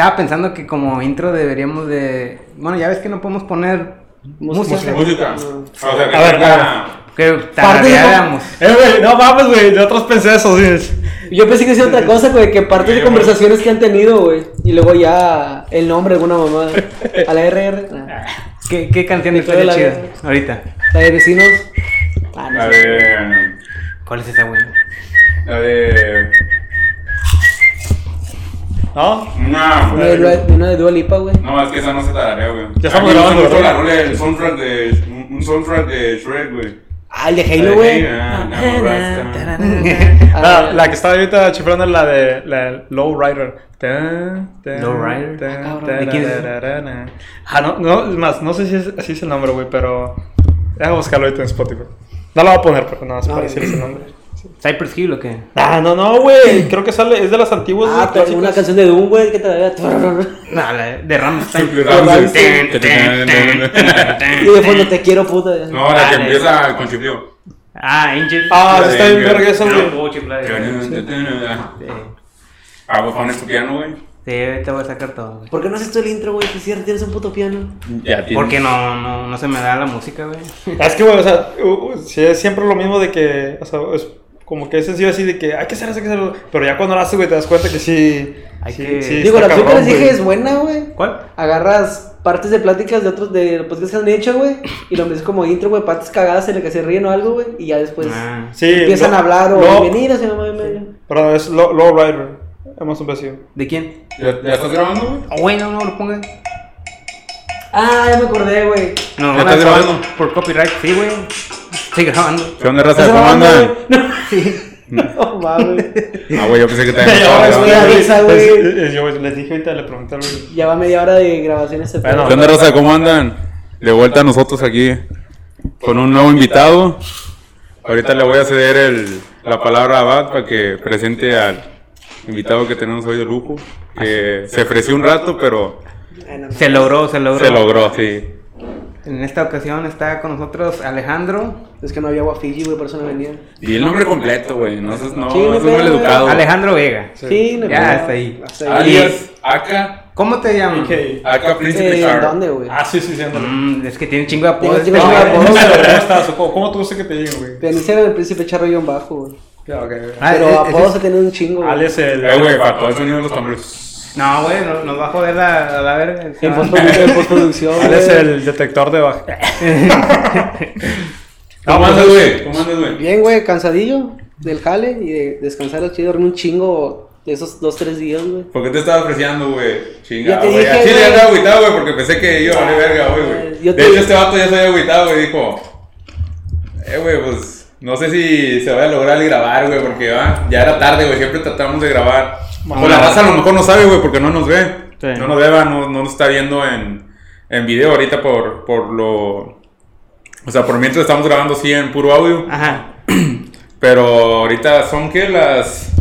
Estaba pensando que como intro deberíamos de... Bueno, ya ves que no podemos poner música. Música. O sea, que A ver, tenga- Que de- tarareáramos. Eh, güey, no mames, güey. De otros pensé eso, sí. Yo pensé que decía otra cosa, güey, que parte de conversaciones que han tenido, güey. Y luego ya el nombre de alguna mamá. A la RR. nah. ¿Qué, qué canción la- chida ahorita? La de vecinos. Ah, no La sé. de. ¿Cuál es esa, güey? La de. ¿No? No, Una de, Dua- una de Dua Lipa, güey. no, es que esa no se tararea, güey. Ya estamos grabando, ¿verdad? la rola del soundtrack de. Un un soundtrack de Shrek, güey. Ah, el de La Halo, güey. Ah, Rasta. Ah, La, la que estaba ahorita chiflando es la de la de Low Rider. Low Rider. Ah, no, no, es más, no sé si es, así es el nombre, güey, pero. Déjame buscarlo ahorita en Spotify. No lo voy a poner, pero no, es No, para decirles el güey. nombre. ¿Cypress Hill o qué? Ah, no, no, güey. Creo que sale, es de las antiguas. Ah, pero una canción de Doom, güey, que te la No, la de Ramstein. Y de fondo te quiero, puta. No, la que empieza con chifleo. Ah, Angel. Ah, está bien verga esa, güey. Ah, pues pones tu piano, güey. sí, te voy a sacar todo, güey. ¿Por qué no haces tú el intro, güey? Si cierto, tienes un puto piano. Ya tienes. Porque no, no, no se me da la música, güey. Es que, güey, o sea, uh, uh, es siempre lo mismo de que, o sea, es como que es sencillo así de que hay que hacer eso, hay que hacerlo. Pero ya cuando lo haces, güey, te das cuenta que sí. Hay sí, que- sí Digo, la opción que les dije es buena, güey. ¿Cuál? Agarras partes de pláticas de otros de los podcasts que han hecho, güey. Y lo metes como intro, güey, partes cagadas en las que se ríen o algo, güey. Y ya después Ah. Sí, empiezan lo- a hablar o lo- bienvenidos, señor mamá. Pero es Low, Rider. Hemos un vacío. ¿De quién? ¿Ya, ya estás grabando, güey? Oh, güey, no, no lo pongas. Ah, ya me acordé, güey. No, ¿Ya no, estás grabando? Por copyright, sí, güey. Estoy grabando. ¿Qué onda, raza? ¿Estás ¿Cómo andan? No mames. Ah, güey, yo pensé que también Ya, güey, grabando. avisa, güey. Es- es- Yo les dije ahorita, le pregunté al güey. Ya va media hora de grabación este Bueno. ¿Qué onda, raza? ¿Cómo andan? De vuelta nosotros aquí con un nuevo invitado. Ahorita le voy a ceder el- la palabra a Abad para que presente al invitado que tenemos hoy de lujo. Que se ofreció un rato, pero no, no. Se logró, se logró. se logró, sí. En esta ocasión está con nosotros Alejandro. Es que no había agua Fiji, güey, por eso no venía. Y el nombre completo, güey. No, eso es- no, Sí, no eso es mal educado. Alejandro Vega. Sí, no hay Ya, pedo. está ahí. Hasta ahí. Alias Aka. ¿Cómo te llamas? Ok. Aka Príncipe Eh, Char. ¿Dónde, güey? Ah, sí, sí, sí. Mm, es que tiene chingo de Tiene apodos. chingo de apodos. ¿Cómo ¿Cómo estás? ¿O ¿Cómo, cómo tú sé que te digan, güey? En Instagram el príncipe charro guion bajo, güey. Ya, ok, ok. Ah, Pero apodos se tienen un chingo, güey. Alex el. Eh, güey, para todo el sonido de los tambores. No, güey, nos, nos va a joder la, la verga. En postproducción, Alex güey. el detector de baja. ¿Cómo andas, güey? ¿Cómo andas, güey? Bien, güey, cansadillo del jale y de descansar al chido, dormir un chingo de esos dos, tres días, güey. ¿Por qué te estabas apreciando, güey? Chinga, Ya güey. dije, Así le güey. andaba agüitado, güey, porque pensé que iba a valer verga hoy, güey. Yo De hecho, este vato ya se había agüitado, güey, dijo... Eh, güey, pues... No sé si se vaya a lograr el grabar, güey, porque ah, ya era tarde, güey. Siempre tratamos de grabar. O la raza a lo mejor no sabe, güey, porque no nos ve. Sí. No nos ve, va, no, no nos está viendo en, en video ahorita por, por lo... O sea, por mientras estamos grabando así en puro audio. Ajá. Pero ahorita son, ¿qué? Las...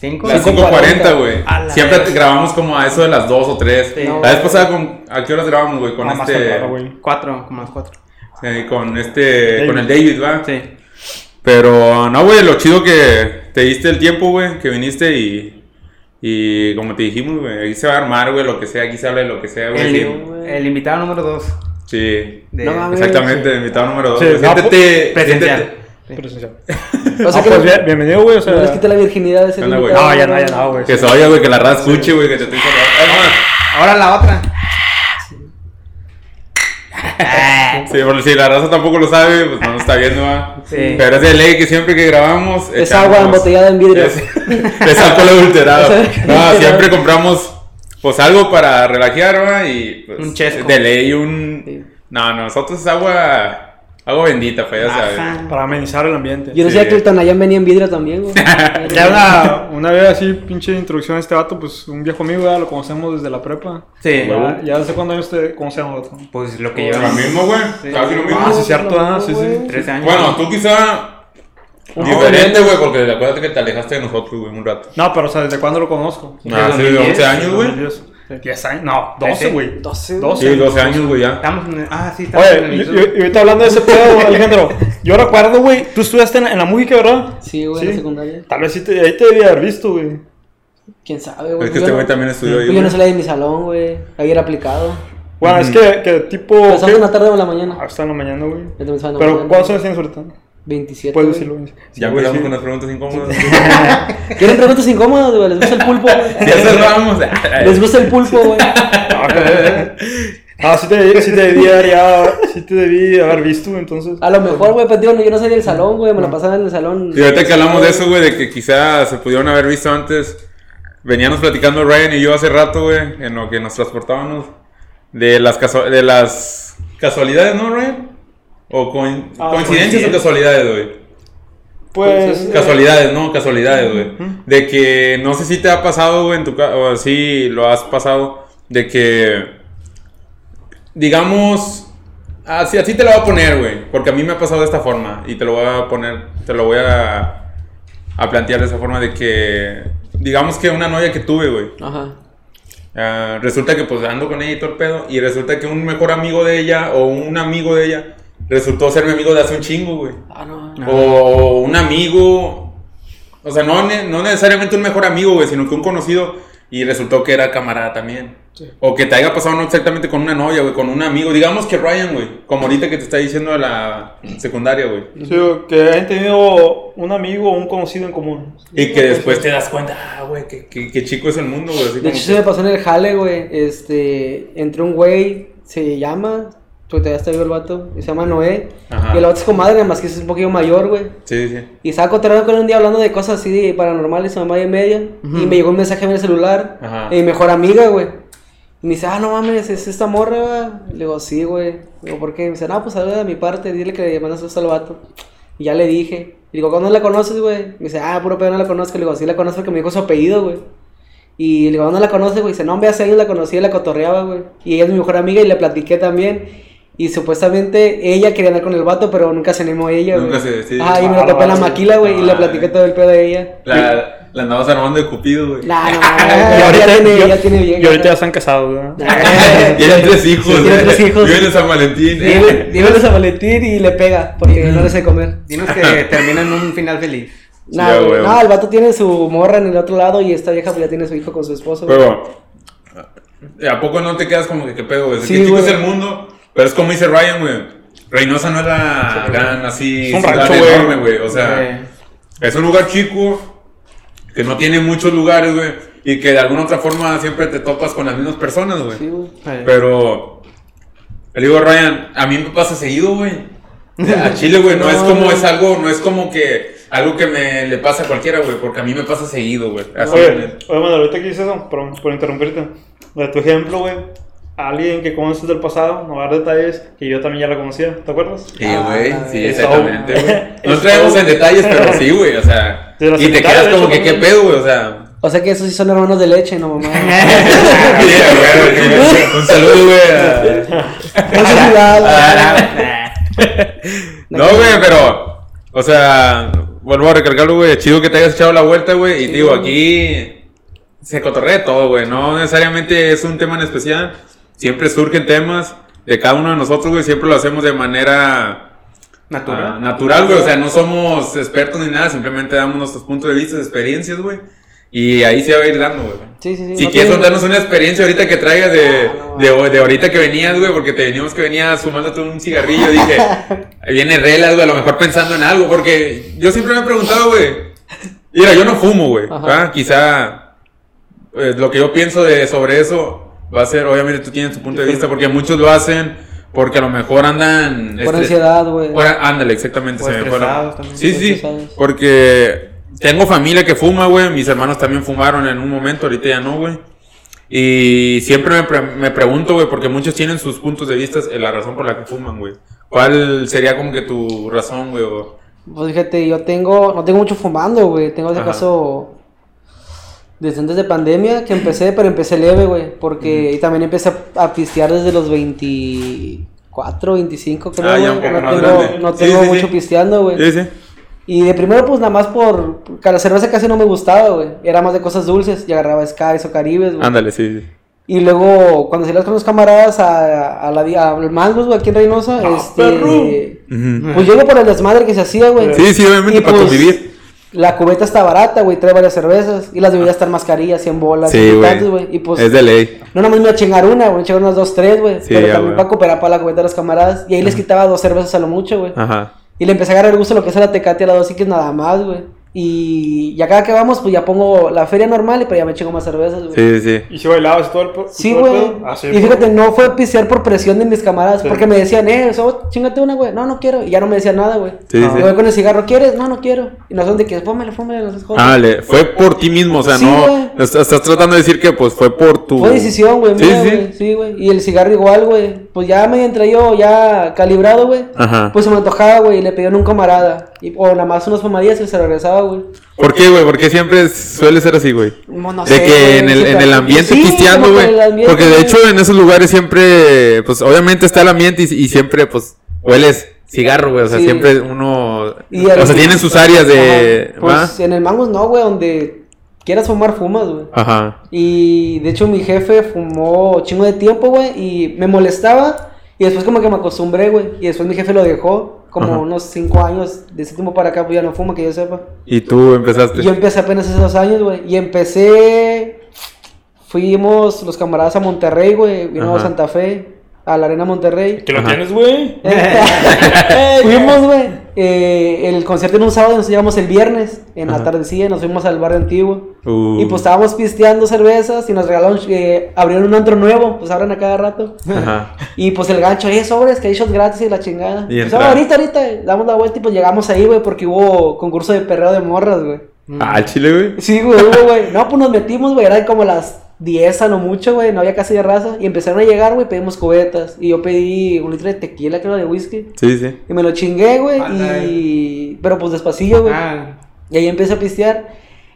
¿Cinco? Las 5:40, 5.40, güey. Siempre grabamos como a eso de las 2 o 3. Sí. No. La vez pasada, con, ¿a qué horas grabamos, güey? Con más este. temprano, güey. Cuatro, como las cuatro. sí, con este. David. Con el David, ¿va? Sí. Pero, no, güey, lo chido que te diste el tiempo, güey, que viniste y. Y como te dijimos, güey, aquí se va a armar, güey, lo que sea, aquí se habla de lo que sea, güey. El, sí. güey. el invitado número dos. Sí, De, No mames. exactamente, invitado número 2. Sí, no, siéntete, presencial. siéntete- Presencial. O sea Ah, que pues bien- bienvenido, güey. O sea. no les quite la virginidad de ese No, ya no, ya no, güey. Que se oiga, güey, que la raza escuche, güey, que te estoy saludando. Ahora la otra. Sí, porque si la raza tampoco lo sabe, pues no lo está viendo, ¿va? Sí. Pero es de ley que siempre que grabamos. Es echamos- agua embotellada en vidrio. Es, es alcohol adulterado. No, siempre compramos pues algo para relajar, ¿va? Y pues, Un chesco. de ley un... Sí. No, no, nosotros es agua... Agua bendita, pues, ya sabes. Para amenizar el ambiente. Yo no Sí. sabía que el Tonayán venía en vidrio también, güey. Ya una, una vez así, pinche introducción a este vato, pues un viejo amigo, ya lo conocemos desde la prepa. Sí. Ya, ya hace cuántos años te conocemos, vato. Pues lo que Lo llevamos. mismo, güey. Casi lo mismo. Ah, sí, cierto, ah, sí, sí. güey. Tres años. Bueno, tú quizá... Un Diferente, güey, porque acuérdate que te alejaste de nosotros, güey, un rato. No, pero o sea, ¿desde cuándo lo conozco? Ah, sí, de 11 años, güey. 2010. 10 años, no, 12, Trece. güey. 12, 12. Sí, 12 años, güey, ya. Estamos en el- Ah, sí, estamos en Oye, el y, mismo. y- y ahorita hablando de ese pedo, Alejandro, yo recuerdo, güey, tú estudiaste en, en la música, ¿verdad? Sí, güey, en la secundaria. Tal vez sí te, ahí te debía haber visto, güey. ¿Quién sabe, güey? Es que Yo este no- güey también estudió ahí. Yo no güey. salía de mi salón, güey. Ahí era aplicado. Bueno, es que, que tipo. Estás en la tarde o en la mañana. Ah, está en la mañana, güey. Yo también estaba en la Pero. ¿cuántos años tienes ahorita? 27. Puedes güey. decirlo. Ya Sí, sí. con las preguntas incómodas. ¿Quieren preguntas incómodas, güey? ¿Les gusta el pulpo, ya cerramos. ¿Les gusta el pulpo, güey? Ah, sí te, sí te debí haber, ya- sí te debí haber visto, entonces. A lo mejor, güey, pues digo, yo no salí del salón, güey. Me la pasaba en el salón. Y ahorita que hablamos de eso, güey, de que quizás se pudieron haber visto antes, veníamos platicando Ryan y yo hace rato, güey, en lo que nos transportábamos, de las, de las casualidades, ¿no, Ryan? O coin- Ah, coincidencias o casualidades, güey. Pues. eh, Casualidades, no, casualidades, güey. De que no sé si te ha pasado, güey, en tu casa, o si lo has pasado, de que, digamos, así, así te lo voy a poner, güey, porque a mí me ha pasado de esta forma y te lo voy a poner, te lo voy a, a plantear de esa forma de que, digamos que una novia que tuve, güey, Ajá. ah, resulta que pues ando con ella y todo el pedo, y resulta que un mejor amigo de ella o un amigo de ella resultó ser mi amigo de hace un chingo, güey. Ah, no. O un amigo. O sea, no, no necesariamente un mejor amigo, güey, sino que un conocido y resultó que era camarada también. O que te haya pasado no exactamente con una novia, güey, con un amigo. Digamos que Ryan, güey, como ahorita que te está diciendo de la secundaria, güey. Sí, que hayan tenido un amigo o un conocido en común. Y que después te das cuenta, ah, güey, que, que, que chico es el mundo, güey. así De como hecho, que- se me pasó en el jale, güey. Este, entró un güey, se llama, porque todavía está vivo el vato, y se llama Noé. Ajá. Y el vato es comadre, nada más que es un poquito mayor, güey. Sí, sí. Y estaba cotorreando con él un día hablando de cosas así de paranormales, mamá y media. Y me llegó un mensaje en el celular. Ajá. De mi mejor amiga, güey. Y me dice, ah, no mames, es esta morra, güey. Le digo, sí, güey. Le digo, ¿por qué? Me dice, no, pues saluda de mi parte, dile que le mandas esto al vato. Y ya le dije. Y digo, ¿cuándo la conoces, güey? Me dice, ah, puro pedo, no la conozco. Le digo, sí la conozco porque me dijo su apellido, güey. Y le digo, ¿dónde la conoces, güey? Dice, no, hombre, hace años la conocí y la cotorreaba, güey. Y ella es mi mejor amiga y le platiqué también. Y supuestamente ella quería andar con el vato, pero nunca se animó ella, güey. Nunca se- sí. Ajá, y me lo Ah, topé en la maquila, güey, y le Ah, platiqué eh. todo el pedo de ella. La, la andabas armando de Cupido, güey. Nah, no, Y ya, ahorita, tiene, ya tiene bien. y ahorita ya están casados, ¿verdad? Tienen tres hijos, güey. tres hijos. Viven en San Valentín. Dímelo a Valentín y le pega, porque no le sé comer. Dinos que termina en un final feliz. Nah, güey, güey. no, el vato tiene su morra en el otro lado y esta vieja pues ya tiene su hijo con su esposo. güey. Pero, ¿a poco no te quedas como que qué pedo, güey? Sí, ¿Qué chico güey. es el mundo? Pero es como dice Ryan, güey. Reynosa no era gran así, Es un ciudad rancho, enorme, güey. O sea, es un lugar chico que no tiene muchos lugares, güey. Y que de alguna otra forma siempre te topas con las mismas personas, güey. Sí, Pero, le digo, Ryan, a mí me pasa seguido, güey. A Chile, güey, no, No, es como, no. es algo, no es como que algo que me le pasa a cualquiera, güey, porque a mí me pasa seguido, güey. Oye, oye, mano, ahorita que dices eso, perdón por interrumpirte. De tu ejemplo, güey, alguien que conoces del pasado, no va a dar detalles, que yo también ya la conocía, ¿te acuerdas? Sí, güey, Ah, sí, exactamente, güey. No traemos en detalles, pero sí, güey, o sea. Y te quedas como que, ¿qué pedo, güey? O sea. O sea que esos sí son hermanos de leche, no mamá. sí, güey, Un saludo, güey. a- No güey, pero. O sea, vuelvo a recargarlo, güey. Chido que te hayas echado la vuelta, güey. Y te digo, aquí se cotorrea todo, güey. No necesariamente es un tema en especial. Siempre surgen temas de cada uno de nosotros, güey. Siempre lo hacemos de manera Natural. Ah, natural, güey. O sea, no somos expertos ni nada, simplemente damos nuestros puntos de vista, experiencias, güey. Y ahí se va a ir dando, güey. Sí, sí, sí. Si no quieres contarnos una experiencia ahorita que traigas de, Ah, no, de, de ahorita que venías, güey, porque te veníamos que venías fumándote un cigarrillo, dije, viene relas, güey, a lo mejor pensando en algo, porque yo siempre me he preguntado, güey, mira, yo no fumo, güey, quizá eh, lo que yo pienso de, sobre eso va a ser, obviamente tú tienes tu punto de vista, porque muchos lo hacen porque a lo mejor andan... Por ansiedad, güey. ándale, exactamente. O se me también. Sí, sí, porque tengo familia que fuma, güey. Mis hermanos también fumaron en un momento, ahorita ya no, güey. Y siempre me, pre- me pregunto, güey, porque muchos tienen sus puntos de vista en la razón por la que fuman, güey. ¿Cuál sería como que tu razón, güey? Pues fíjate, yo tengo, no tengo mucho fumando, güey. Tengo de Ajá. caso desde antes de pandemia que empecé, pero empecé leve, güey. Porque y también empecé a, a pistear desde los 24, 25, creo, Ah, güey. ya un poco no más tengo, grande. no Sí, tengo sí, mucho sí. pisteando, güey. Sí, sí. Y de primero, pues nada más por. porque la cerveza casi no me gustaba, güey. Era más de cosas dulces. Y agarraba Skies o Caribes, güey. Ándale, sí. sí. Y luego, cuando salías con los camaradas a, a la, al Mangos, güey, aquí en Reynosa, este. Ujú. Pues yo iba por el desmadre que se hacía, güey. Sí, sí, obviamente, Y para pues, convivir. La cubeta está barata, güey, trae varias cervezas. Y las bebidas están más carillas, 100 bolas, Sí, 100 güey. Y pues, Es de ley. no nomás me iba a chingar una, güey, chingar unas dos, tres, güey. Sí, pero ya, también para cooperar para la cubeta de los camaradas. Y ahí les quitaba dos cervezas a lo mucho, güey. Ajá. Y le empecé a agarrar gusto a lo que es la tecate a las dos que nada más, güey. Y ya cada que vamos, pues ya pongo la feria normal y pero ya me chingo más cervezas, güey. Sí, sí. ¿Y si bailabas y todo el Sí, todo güey. Ah, sí, y güey. fíjate, no fue pisear por presión de mis camaradas, Sí. porque me decían, eh, so, chingate una, güey. No, no quiero. Y ya no me decían nada, güey. Sí, Y sí. voy con el cigarro, ¿quieres? No, no quiero. Y nosotros de que, fómele, fómele, no seas joder. Ah, le- fue por ti mismo, o sea, Sí, no. güey. Estás, tratando de decir que pues fue por tu. Fue decisión, güey, Sí, mía, sí. güey. Sí, güey. Y el cigarro igual, güey. Pues ya me entré yo, ya calibrado, güey. Ajá. Pues se me antojaba, güey, y le pedían un camarada. Y, o nada más unas fumadillas y se regresaba, güey. ¿Por qué, güey? Porque siempre suele ser así, güey. No, no de sé, que güey, en, el, en el ambiente Sí, que güey. Porque de hecho en esos lugares siempre, pues obviamente está el ambiente y, y siempre, pues, hueles cigarro, güey. O sea, Sí. siempre uno. Y o sea, tienen sus áreas de. Ajá. Pues en el Mangos no, güey, donde quieras fumar, fumas, güey. Ajá. Y de hecho mi jefe fumó chingo de tiempo, güey, y me molestaba. Y después como que me acostumbré, güey. Y después mi jefe lo dejó. Como Ajá. unos 5 años de ese tiempo para acá, pues ya no fuma, que yo sepa. Y tú empezaste. Y yo empecé apenas hace dos años, güey. Y empecé. Fuimos los camaradas a Monterrey, güey. Vino Ajá. a Santa Fe, a la Arena Monterrey. ¿Que lo Ajá. tienes, güey? fuimos, güey. Eh, el concierto en un sábado y nos llevamos el viernes, en la tardecilla, nos fuimos al barrio antiguo. Uh. Y pues estábamos pisteando cervezas y nos regalaron, eh, abrieron un antro nuevo, pues abren a cada rato. Ajá. Y pues el gancho, eh, sobres, que hay shots gratis y la chingada. Y pues, ah, ahorita, ahorita, damos la vuelta y pues llegamos ahí, güey, porque hubo concurso de perreo de morras, güey. Ah, chile, güey. Sí, güey, hubo, güey. No, pues nos metimos, güey, eran como las 10 a lo mucho, güey, no había casi de raza. Y empezaron a llegar, güey, pedimos cubetas. Y yo pedí un litro de tequila, creo, de whisky. Sí, sí. Y me lo chingué, güey, y... Pero pues despacillo, güey. Y ahí empecé a pistear.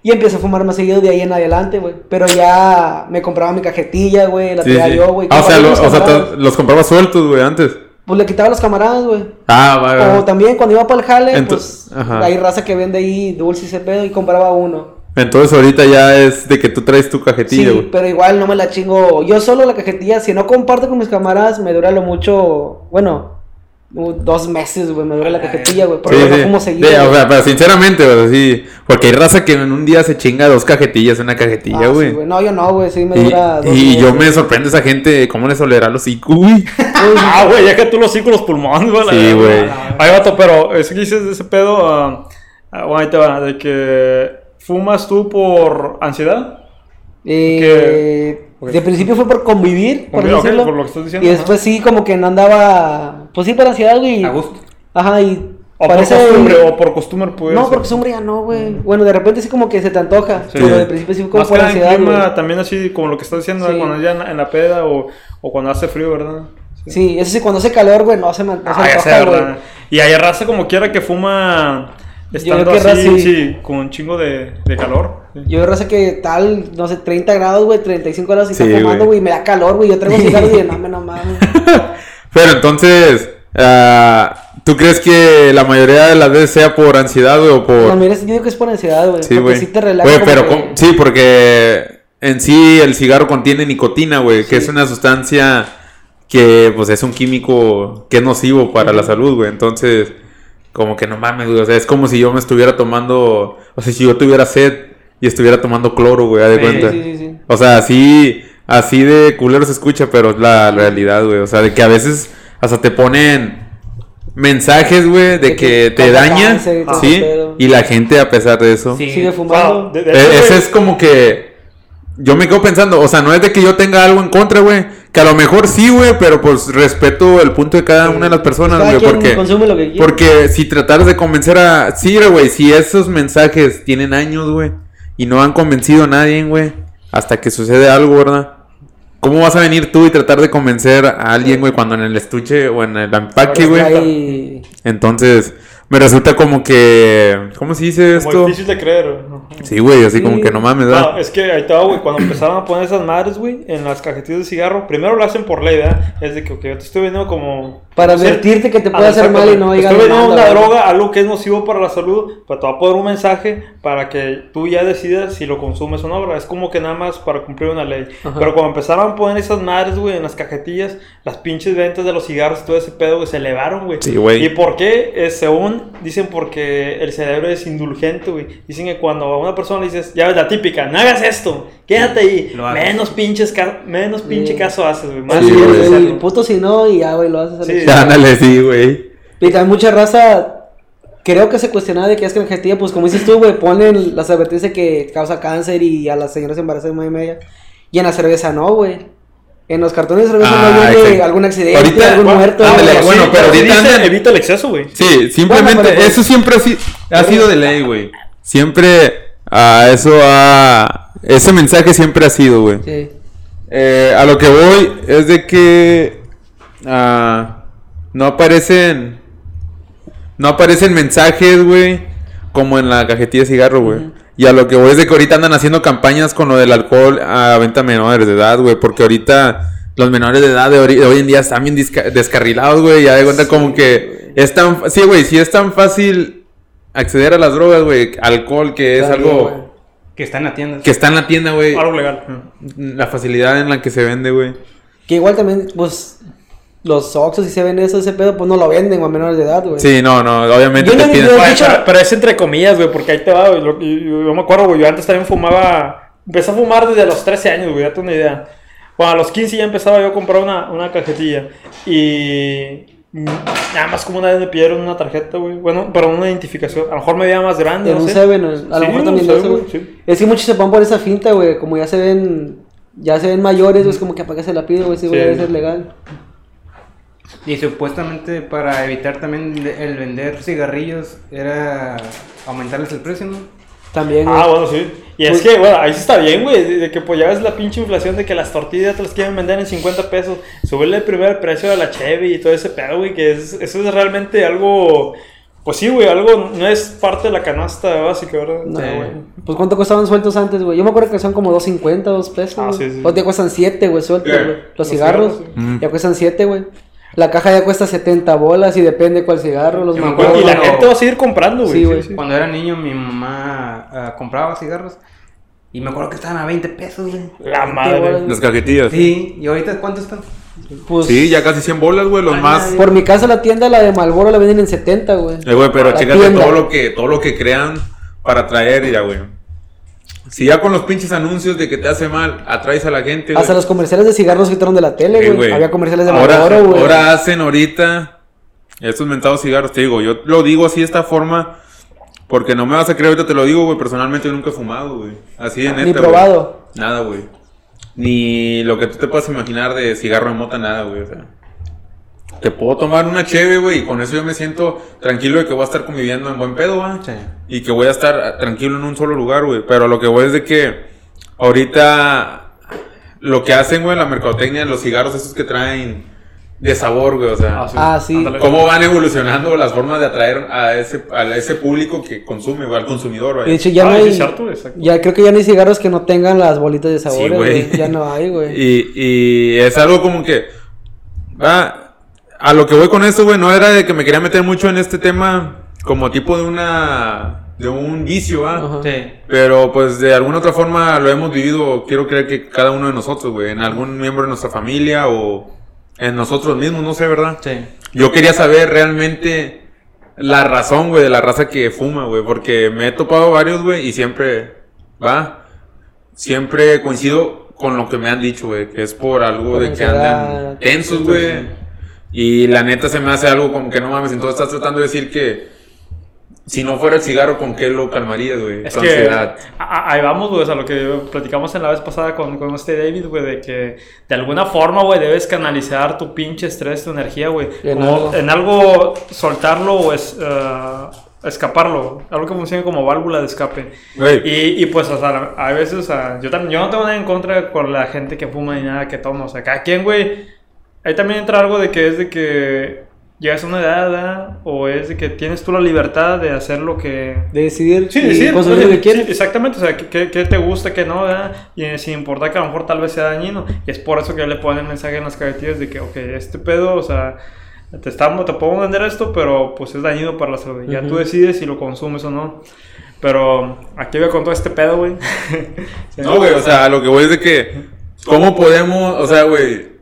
Y empecé a fumar más seguido de ahí en adelante, güey. Pero ya me compraba mi cajetilla, güey, la Sí, traía sí. yo, güey. Ah, o sea, lo- o los sea, comprabas sueltos, güey, antes. Pues le quitaba a los camaradas, güey. Ah, va, va. O también cuando iba para el jale, Ento- pues ajá. hay raza que vende ahí dulce y ese pedo y compraba uno. Entonces ahorita ya es de que tú traes tu cajetilla, Sí, güey. pero igual no me la chingo. Yo solo la cajetilla, si no comparto con mis camaradas, me dura lo mucho, bueno, dos meses, güey, me dura la cajetilla, güey. Porque Sí, no sí. fumo seguido. Sí, o güey. sea, pero sinceramente, sea, sí. Porque hay raza que en un día se chinga dos cajetillas, una cajetilla, Ah, sí, güey. No, yo no, güey, sí me y dura dos y yo meses. me sorprende esa gente, ¿cómo les olerá los IQ, güey? Ah, güey, ya que tú los cinco los pulmones, güey. Sí, güey. Ahí vato, pero eso que dices de ese pedo, ah, bueno, ahí te va, de que fumas tú por ansiedad. Eh. De principio fue por convivir, por Convivir, ok, decirlo. por lo que estás diciendo, y después sí, como que no andaba, pues sí, por ansiedad, güey. a gusto. Ajá, y O parece... por costumbre, o por costumbre, pues. No, por costumbre ya no, güey. Bueno, de repente sí como que se te antoja. Sí. Pero de principio sí fue como Más que por en ansiedad, clima, güey. también así como lo que estás diciendo, Sí. cuando ya en, en la peda o, o cuando hace frío, ¿verdad? Sí, eso sí, cuando hace calor, güey, no se me, no Ah. Y hay raza como quiera que fuma estando creo que así, raza sí. sí. con un chingo de, de calor. sí. Yo raza que tal, no sé, 30 grados, güey, 35 grados y Sí, está fumando, güey. me da calor, güey. Yo traigo cigarros y no, me no mames. Pero entonces, ah, ¿tú crees que la mayoría de las veces sea por ansiedad, güey, o por... No, mira, yo digo que es por ansiedad, güey. Sí, porque güey. sí te relaja. Güey, pero que- sí, porque en sí el cigarro contiene nicotina, güey, que es una sustancia que pues es un químico que es nocivo para la salud, güey. Entonces, como que no mames, güey, o sea, es como si yo me estuviera tomando, o sea, si yo tuviera sed y estuviera tomando cloro, güey, de Sí, cuenta. Sí, sí, sí. O sea, así, así de culero se escucha, pero es la realidad, güey. O sea, de que a veces hasta te ponen mensajes, güey, de, De que, que te causa daña, cáncer y todo ¿sí? Y la gente, a pesar de eso, Sí. Sigue fumando. de- de eh, ese es como que yo me quedo pensando, o sea, no es de que yo tenga algo en contra, güey, que a lo mejor sí, güey, pero pues respeto el punto de cada una de las personas, güey, porque consume lo que quiere. porque si tratar de convencer a sí, güey, si esos mensajes tienen años, güey, y no han convencido a nadie, güey, hasta que sucede algo, ¿verdad? ¿Cómo vas a venir tú y tratar de convencer a alguien, güey, cuando en el estuche o en el empaque, güey? Ahí- Entonces, me resulta como que ¿cómo se dice como esto? difícil de creer. Sí, güey, así Sí. como que no mames, ¿verdad? No, es que ahí estaba, güey, cuando empezaron a poner esas madres, güey, en las cajetillas de cigarro, primero lo hacen por ley, ¿verdad? Es de que, ok, yo te estoy vendiendo como, Para advertirte que te puede Ah, hacer mal y no digas Estoy vendiendo una droga, algo que es nocivo para la salud, pero te va a poner un mensaje para que tú ya decidas si lo consumes o no, ¿verdad? Es como que nada más para cumplir una ley. Ajá. Pero cuando empezaron a poner esas madres, güey, en las cajetillas, las pinches ventas de los cigarros y todo ese pedo, güey, se elevaron, güey. Sí, güey. ¿Y por qué? Eh, según dicen, porque el cerebro es indulgente, güey. Dicen que cuando a una persona le dices, ya ves la típica, no hagas esto, quédate ahí, menos pinches menos pinche Sí. caso haces, güey. Más Sí, bien güey. puto si no y ya, güey, lo haces. a la Sí. Ándale, sí, güey. Y también mucha raza, creo que se cuestionaba de que es que en Argentina, pues como dices tú, güey, ponen las advertencias que causa cáncer y a las señoras embarazadas de media y media. Y en la cerveza no, güey. En los cartones de cerveza Ah, no viene exacto. algún accidente, Ahorita- algún Bueno, muerto. ándale, bueno, pero sí ahorita dice, andan- evita el exceso, güey. Sí, simplemente, Bueno, pero pues- eso siempre ha, si- ha sido de ley, güey. Siempre, a eso ha... Ese mensaje siempre ha sido, güey. Sí. Eh, a lo que voy es de que ah, no aparecen no aparecen mensajes, güey, como en la cajetilla de cigarro, güey. Y a lo que voy es de que ahorita andan haciendo campañas con lo del alcohol a venta menores de edad, güey, porque ahorita los menores de edad de, hoy en día están bien descarrilados, güey, ya de cuenta como que es tan fa- sí, güey, sí es tan fácil acceder a las drogas, güey, alcohol que es algo. Que está en la tienda. que está en la tienda, güey. Algo legal. La facilidad en la que se vende, güey. Que igual también, pues, los Oxxos si se ven eso, ese pedo, pues no lo venden güey, a menores de edad, güey. Sí, no, no, obviamente Yo te no- piden. yo- dicho- pero, pero es entre comillas, güey, porque ahí te va, güey. lo- y- y- Yo, me acuerdo, güey, yo antes también fumaba. Empecé a fumar desde los 13 años, güey, date una idea. Bueno, a los 15 ya empezaba yo a comprar una, una cajetilla. Y. Nada más como una vez me pidieron una tarjeta, güey. Bueno, para una identificación. A lo mejor me veía más grande. En no un sé. Seven, a lo Sí, mejor en también Seven, güey. sí. Es que muchos se van por esa finta, güey. Como ya se ven, ya se ven mayores, güey, es como que para qué se la pide, güey, si Sí. debe ser legal. Y supuestamente para evitar también el vender cigarrillos era aumentarles el precio, ¿no? También, güey. Ah, bueno, sí. Y es Pues- que, bueno, ahí sí está bien, güey. De, que pues ya ves la pinche inflación de que las tortillas te las quieren vender en 50 pesos. Subirle el precio de la Chevy y todo ese pedo, güey. Que es, eso es realmente algo. Pues sí, güey, algo no es parte de la canasta básica, ¿verdad? No, Sí. güey. Pues cuánto costaban sueltos antes, güey. Yo me acuerdo que son como 2.50, 2 pesos. Ah, sí, sí. Los ya cuestan 7, güey, sueltos, ¿Qué? güey. Los, Los cigarros, cigarros, sí. Ya cuestan 7, güey. La caja ya cuesta 70 bolas y depende cuál cigarro. Los Y la cuando- gente va a seguir comprando, güey. Sí, güey. Cuando era niño, mi mamá ah, compraba cigarros. Y me acuerdo que estaban a 20 pesos, güey. La 20 madre. bolas. Las cajetillas. Sí. Sí, ¿y ahorita cuánto están? Pues, ya casi 100 bolas, güey, los Ay, más. Por mi casa la tienda, la de Malboro, la venden en 70, güey. Eh, güey, pero chécate todo lo que todo lo que crean para atraer ya, güey. Si ya con los pinches anuncios de que te hace mal, atraes a la gente, güey. Hasta los comerciales de cigarros quitaron de la tele, güey. Había comerciales de ahora, güey. ahora hacen ahorita estos mentados cigarros, te digo, yo lo digo así de esta forma porque no me vas a creer, ahorita te lo digo, güey, personalmente yo nunca he fumado, güey. Así de neta, Ni güey. probado. Nada, güey. Ni lo que tú te puedas imaginar de cigarro de mota, nada, güey. O sea, te puedo tomar una cheve, güey, y con eso yo me siento tranquilo de que voy a estar conviviendo en buen pedo, güey. Sí. Y que voy a estar ah, tranquilo en un solo lugar, güey. Pero lo que voy es de que ahorita lo que hacen, güey, la mercadotecnia, los cigarros esos que traen de sabor, güey. O sea, Ah, sí. Ándale. cómo van evolucionando las formas de atraer a ese, a ese público que consume, güey, al consumidor, De güey. hecho, ya Ah, no hay. Ya creo que ya no hay cigarros que no tengan las bolitas de sabor, Sí, güey. güey. Ya no hay, güey. Y, y es algo como que. Va, a lo que voy con esto, güey, no era de que me quería meter mucho en este tema como tipo de una. de un vicio, ¿va? Ajá. Sí. Pero pues de alguna otra forma lo hemos vivido, quiero creer que cada uno de nosotros, güey, en algún miembro de nuestra familia o en nosotros mismos, no sé, ¿verdad? Sí. Yo quería saber realmente la razón, güey, de la raza que fuma, güey, porque me he topado varios, güey, y siempre, va, siempre coincido con lo que me han dicho, güey, que es por algo Por de que andan tensos, güey. Y la neta se me hace algo como que no mames, entonces estás tratando de decir que si no fuera el cigarro, ¿con qué lo calmarías, güey? Es que ahí vamos, güey, o sea, lo que platicamos en la vez pasada con, con este David, güey, de que de alguna forma, güey, debes canalizar tu pinche estrés, tu energía, güey, En en algo soltarlo o es, eh, escaparlo, algo que funcione como válvula de escape. Güey. Y, y pues, o sea, a veces, o sea, yo, también, yo no tengo nada en contra con la gente que fuma ni nada que toma, o sea, cada quien, güey, ahí también entra algo de que es de que llegas a una edad, ¿verdad? o es de que tienes tú la libertad de hacer lo que, De decidir Sí, consumir oye, lo que sí, quieres. exactamente, o sea, ¿qué, te gusta, qué no, ¿verdad? Y eh, sin importar que a lo mejor tal vez sea dañino. Y es por eso que le ponen mensaje en las cajetillas de que, ok, este pedo, o sea, te, estamos, te podemos vender esto, pero pues es dañino para la salud. Ya tú Ujú. decides si lo consumes o no. Pero aquí voy con todo este pedo, güey. No, güey, o sea, lo que voy es de que, ¿cómo podemos, o sea, güey,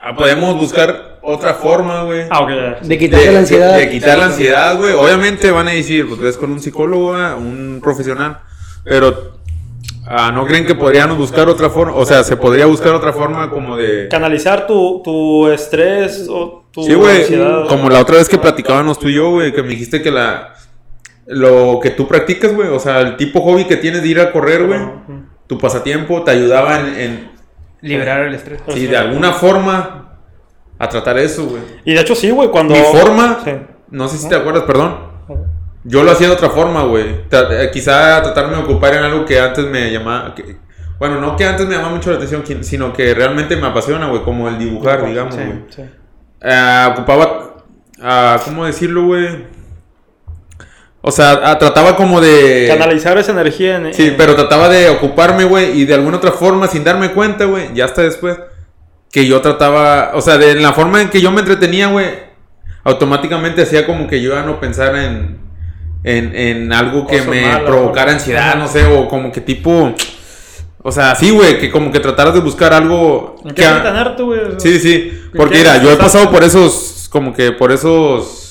ah, podemos buscar otra forma, güey? Ah, ok, ya. De quitarte la ansiedad. De, de quitar la ansiedad, güey. Obviamente van a decir, pues ves con un psicólogo, ah, un profesional, pero ah, ¿no creen que podríamos buscar otra forma? O sea, se podría buscar otra forma como de... Canalizar tu, tu estrés o tu Sí, güey, ansiedad. como la otra vez que platicábamos tú y yo, güey, que me dijiste que la... Lo que tú practicas, güey, o sea, el tipo hobby que tienes de ir a correr, güey, tu pasatiempo te ayudaba en, en Liberar el estrés. sí, de alguna forma a tratar eso, güey. Y de hecho sí, güey, cuando... Mi forma, Sí. no sé si te acuerdas, perdón. Yo lo hacía de otra forma, güey. Eh, Quizá tratarme de ocupar en algo que antes me llamaba. que- bueno, no que antes me llamaba mucho la atención, sino que realmente me apasiona, güey, como el dibujar, digamos, güey. Sí. Ah, ocupaba. ah, ¿Cómo decirlo, güey? O sea, ah, trataba como de. Canalizar esa energía en... Sí, en- pero trataba de ocuparme, güey, y de alguna otra forma, sin darme cuenta, güey, ya hasta después, que yo trataba, o sea, de la forma en que yo me entretenía, güey, automáticamente hacía como que yo ya no pensara en, en, en algo que me provocara ansiedad, no sé, o como que tipo, o sea, sí, güey, que como que trataras de buscar algo ¿En que... qué entretenerte, güey? Sí, sí, porque mira, yo he pasado por esos, como que por esos...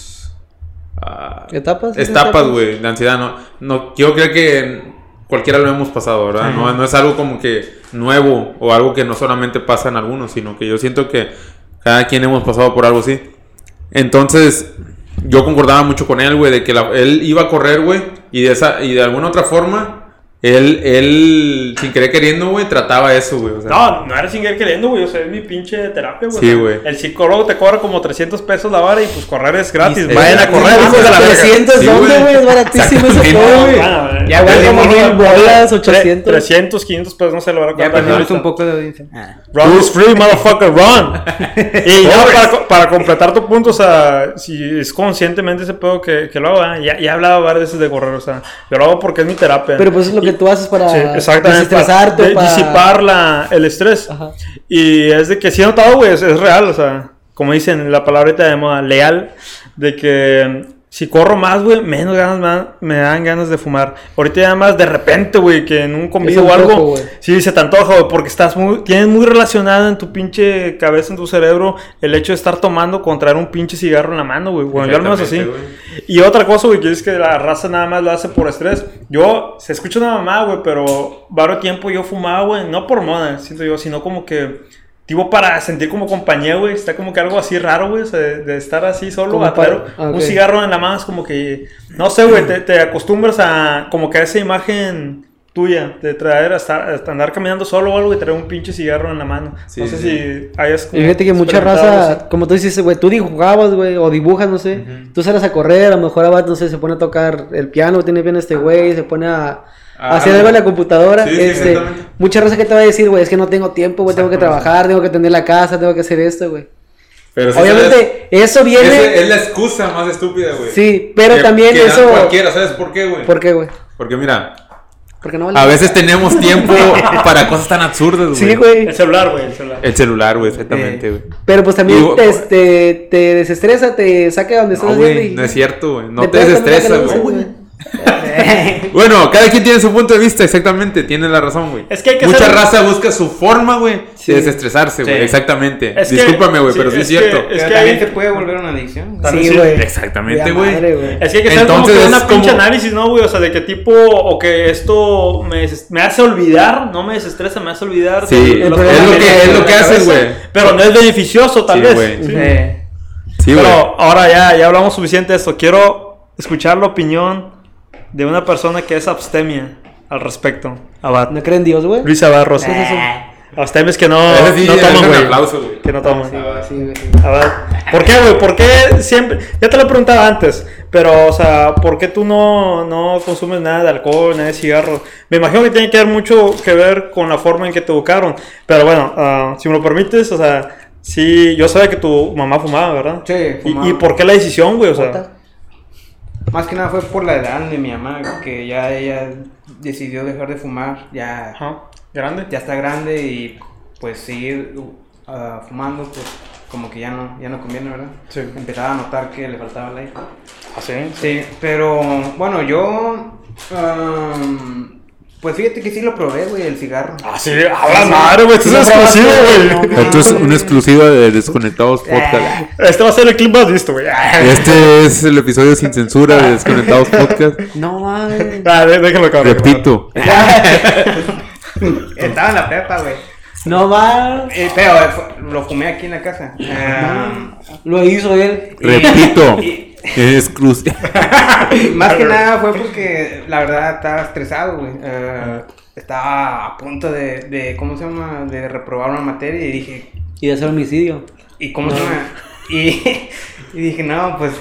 ¿Etapas? etapas, güey, de ansiedad. No, no, yo creo que cualquiera lo hemos pasado, ¿verdad? No, no es algo como que nuevo o algo que no solamente pasa en algunos, sino que yo siento que cada quien hemos pasado por algo así. Entonces, yo concordaba mucho con él, güey, de que la- él iba a correr, güey, y de esa y de alguna otra forma él él sin querer queriendo, güey, trataba eso, güey, o sea, No, no era sin querer queriendo, güey. O sea, es mi pinche terapia, güey. Sí, güey. El psicólogo te cobra como 300 pesos la hora y pues correr es gratis. Vayan a correr, gratis, hijos de la verga. 300 Sí, ¿dónde, güey. güey? Es baratísimo ese todo, güey. Ya vale como mil bolas, 800. 300, 500 pesos, no se lo van a Ya cobrar. perdimos un poco de audiencia. Run is free, motherfucker, run. y ya para, para completar tu punto, o sea, si es conscientemente ese pedo que, que lo hago, ¿eh? ya, ya he hablado varias veces de correr, o sea, yo lo hago porque es mi terapia. Pero pues es lo que tú haces para Sí, exactamente. desestresarte, para, para- disipar la, el estrés. Ajá. Y es de que sí he notado, güey, es, es real, o sea, como dicen la palabrita de moda, leal, de que si corro más, güey, menos ganas me dan, me dan ganas de fumar. Ahorita ya más de repente, güey, que en un convivio o algo, güey. sí, se te antoja, güey, porque estás muy, tienes muy relacionado en tu pinche cabeza, en tu cerebro, el hecho de estar tomando con traer un pinche cigarro en la mano, güey. Bueno, yo al menos así. Y otra cosa, güey, que es que la raza nada más lo hace por estrés. Yo, se escucha una mamá, güey, pero varios tiempo yo fumaba, güey, no por moda, siento yo, sino como que, tipo, para sentir como compañía, güey, está como que algo así raro, güey, o sea, de, de estar así solo, a traer ah, un cigarro en la mano, es como que, no sé, güey, te, te acostumbras a, como que a esa imagen tuya, de traer, a estar, a andar caminando solo o algo y traer un pinche cigarro en la mano. Sí, no sé sí. si hayas Y como fíjate que mucha raza, como tú dices, güey, tú dibujabas, güey, o dibujas, no sé. Tú sales a correr, a lo mejor Abad, no sé, se pone a tocar el piano, tiene bien este güey, se pone a Ah, hacer algo en la computadora. sí, sí, este, exactamente. mucha raza que te va a decir, güey, es que no tengo tiempo, güey, tengo que trabajar, tengo que atender la casa, tengo que hacer esto, güey. Pero sí Obviamente, eso viene. es la excusa más estúpida, güey. Sí, pero Que- también que eso. cualquiera, ¿sabes por qué, güey? ¿Por qué, güey? Porque mira, Porque no vale. a veces tenemos tiempo para cosas tan absurdas, güey. Sí, güey. El celular, güey, el celular. El celular, güey, exactamente, güey. Pero pues también Digo, te, este, te desestresa, te saca de donde estás No, haciendo güey, y- no es cierto, güey. No te también desestresa, güey. Bueno, cada quien tiene su punto de vista, exactamente. Tiene la razón, güey. Es que hay que Mucha ser- raza busca su forma, güey, Sí. de desestresarse, güey. Sí. exactamente. Es Discúlpame, güey, sí, pero sí es, que- cierto. es Pero que también hay- se puede volver una adicción. Sí, güey. Exactamente, güey. Es que hay que hacer como Entonces que es una pinche como- análisis, ¿no, güey? O sea, de qué tipo, o que esto me, me hace olvidar, no me desestresa, me hace olvidar. Sí, de es lo que- es lo que haces, güey. Pero no es beneficioso, tal Sí, vez. Sí. Sí, güey. Pero ahora ya, ya hablamos suficiente de esto. Quiero escuchar la opinión de una persona que es abstemia al respecto. Abad. ¿No creen en Dios, güey? Luis Abarros. ¿Qué es eso? Abstemias que no, sí, no toman, güey. aplauso, güey. Que no toman. Sí, güey, sí, güey. A ver, ¿por qué, güey? ¿Por qué siempre? Ya te lo he preguntado antes, pero, o sea, ¿por qué tú no, no consumes nada de alcohol, nada de cigarros? Me imagino que tiene que ver mucho que ver con la forma en que te educaron. Pero bueno, ah, si me lo permites, o sea, sí, yo sabía que tu mamá fumaba, ¿verdad? Sí, ¿Y, fumaba. y por qué la decisión, güey? O sea. Más que nada fue por la edad de mi mamá, que ya ella decidió dejar de fumar, ya, ajá, grande. ya está grande y pues seguir uh, fumando, pues como que ya no, ya no conviene, ¿verdad? Sí. Empezaba a notar que le faltaba el aire. ¿Así? Sí, pero bueno, yo. am, pues fíjate que sí lo probé, güey, el cigarro. Así, a la madre, güey. Esto Sí, es exclusivo, güey. no. Esto es una exclusiva de Desconectados Podcast. Este va a ser el clip más visto, güey. Este es el episodio sin censura de Desconectados Podcast. No mames. Ah, dé- déjalo cabrón. Repito, Estaba en la prepa, güey. No mames. Eh, pero eh, lo fumé aquí en la casa. Lo hizo él. repito, y- exclusiva. más que nada fue porque la verdad estaba estresado, güey. Eh, estaba a punto de, de, ¿cómo se llama? De reprobar una materia y dije, Y de hacer homicidio. ¿y cómo se llama? Y, y dije, no, pues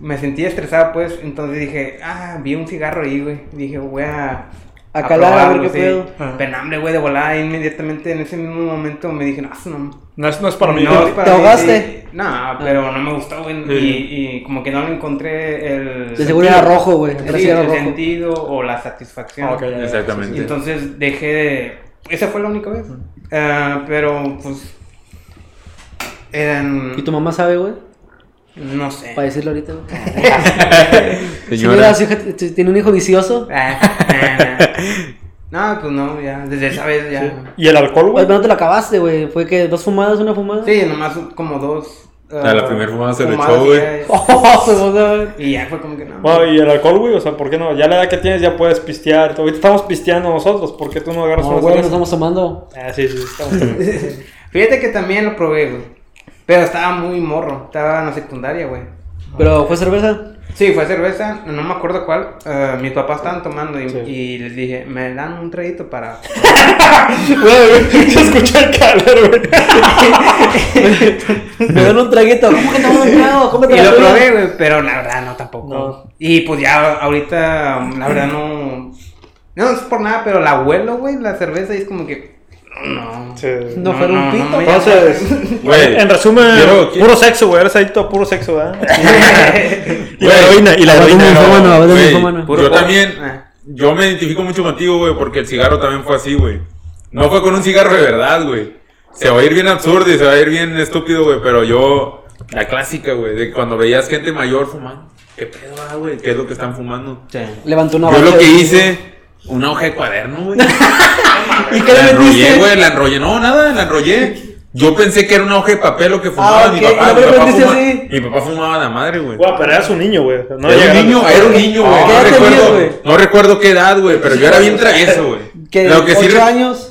me sentí estresado, pues. Entonces dije, ah, vi un cigarro ahí, güey. Dije, voy a. A calar, a ver qué sí. pedo. Ajá. Penambre, güey, de volada. Inmediatamente en ese mismo momento me dije, no, no. No es, no es para mí. No, güey. es para ¿Te ahogaste? sí. No, pero no me gustó, güey. Sí. Y, y como que no le encontré el. De seguro era rojo, güey. Sí, el rojo. sentido o la satisfacción. Ah, ok, ya, ya. Y Exactamente. entonces dejé de. Esa fue la única vez. Ah, pero pues. Eran. ¿Y tu mamá sabe, güey? No sé. Para decirlo ahorita, güey. Señora, tiene un hijo vicioso. No, pues no, ya. Desde esa vez ya. ¿Y el alcohol, güey? no te lo acabaste, güey. Fue que dos fumadas, una fumada. Sí, nomás como dos. Ah, la ah, primera fumada se le echó, güey. Oh, pues, Y ya fue como que no. Bueno, ¿y el alcohol, güey? O sea, ¿por qué no? Ya la edad que tienes ya puedes pistear. Ahorita estamos pisteando nosotros. ¿Por qué tú no agarras No, una güey, nos estamos tomando. Ah, sí, sí, estamos. Fíjate que también lo probé, güey. Pero estaba muy morro. Estaba en la secundaria, güey. Pero fue cerveza. Sí, fue cerveza, no me acuerdo cuál. Eh, mis papás estaban tomando y, Sí. y les dije, me dan un traguito para. Güey, se escucha el calor, güey. Me dan un traguito. ¿Cómo que van un trago? ¿Cómo te y lo probé, güey, pero la verdad no tampoco. No. Y pues ya ahorita, la verdad no. No es por nada, pero la huelo, güey, la cerveza y es como que. No. Sí. No fuera un pito, Entonces. Güey, en resumen, quiero- puro sexo, güey. Eres adicto a puro sexo, ¿verdad? y la Güey, heroína, y la heroína. Yo también, Ah. yo me identifico mucho contigo, güey, porque el cigarro también fue así, güey. No fue con un cigarro de verdad, güey. Se va a ir bien absurdo y se va a ir bien estúpido, güey, pero yo, la clásica, güey, de cuando veías gente mayor fumando. ¿Qué pedo, ah, güey? ¿Qué es lo que están fumando? Sí. Levantó una Yo lo que hice, una hoja de cuaderno, güey. ¿Y qué La le enrollé, metiste? güey, la enrollé. No, nada, la enrollé. Yo pensé que era una hoja de papel lo que fumaba Ah, mi papá. ¿y Mi papá, prendiste fuma- así? mi papá fumaba la madre, güey. Güey, pero eras un niño, güey. No era un niño, era un niño, güey. ¿Qué No recuerdo, güey? no recuerdo qué edad, güey, pero yo era bien travieso, güey. ¿Qué? Lo que ¿Ocho años?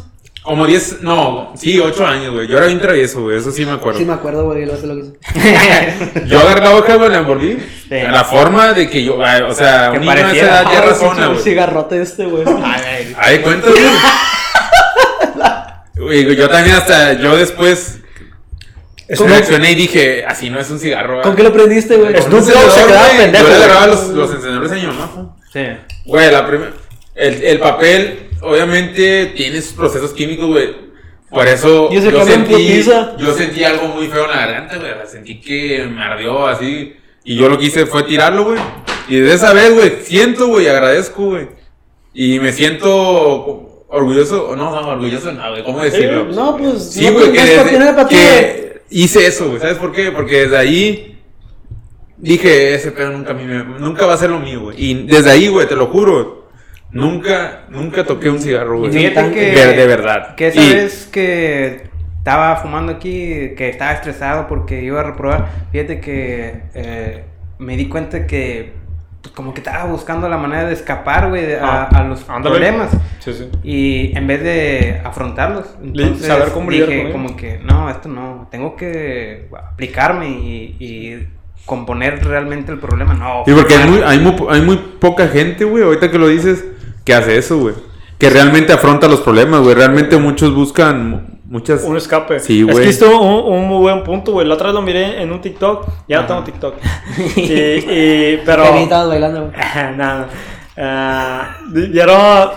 Como 10, no, sí, 8 años, güey. Yo era bien travieso, güey, eso sí me acuerdo. Sí, me acuerdo, güey. Lo sé lo que hizo. Yo agarré la hoja, güey, la envolví. Sí. La forma de que yo, ah, o sea, Que un niño a esa edad ya Ah, razona, Un güey. cigarrote este, güey. Ay, Ahí cuenta, güey. Güey, yo también hasta, yo después reaccioné y dije, así no es un cigarro. ¿Con qué lo prendiste, güey? Es Un Dogg se quedaba güey. pendejo, Yo le güey. agarraba los, los encendedores a mi mamá. Sí. Güey, la primera. El, el papel, obviamente, tiene sus procesos químicos, güey. Por eso yo sentí, yo sentí algo muy feo en la garganta, güey. Sentí que me ardió así. Y yo lo que hice fue tirarlo, güey. Y de esa vez, güey, siento, güey, agradezco, güey. Y me siento orgulloso, no, no, orgulloso, no, güey, ¿cómo decirlo? No, pues. Sí, güey, no que, desde- que hice eso, güey. ¿Sabes por qué? Porque desde ahí dije, ese pedo nunca, a mí me- nunca va a ser lo mío, güey. Y desde ahí, güey, te lo juro, nunca, nunca toqué un cigarro, güey. fíjate que. De, verdad. Que esa Y- vez que estaba fumando aquí, que estaba estresado porque iba a reprobar, fíjate que eh, me di cuenta que pues, como que estaba buscando la manera de escapar, güey, a, Ah, a los ándale. problemas. Sí, sí. Y en vez de afrontarlos, entonces saber cómo lidiar dije como que, no, esto no, tengo que aplicarme y, y componer realmente el problema, no. Y porque hay muy, hay muy, hay muy poca gente, güey, ahorita que lo dices, que hace eso, güey. Que realmente afronta los problemas, güey. Realmente muchos buscan mu- muchas... Un escape. Sí, Es güey. que esto un, un muy buen punto, güey. La otra vez lo miré en un TikTok. Ya no tengo TikTok. y, y- pero. Bailando, güey. Nada. Y era-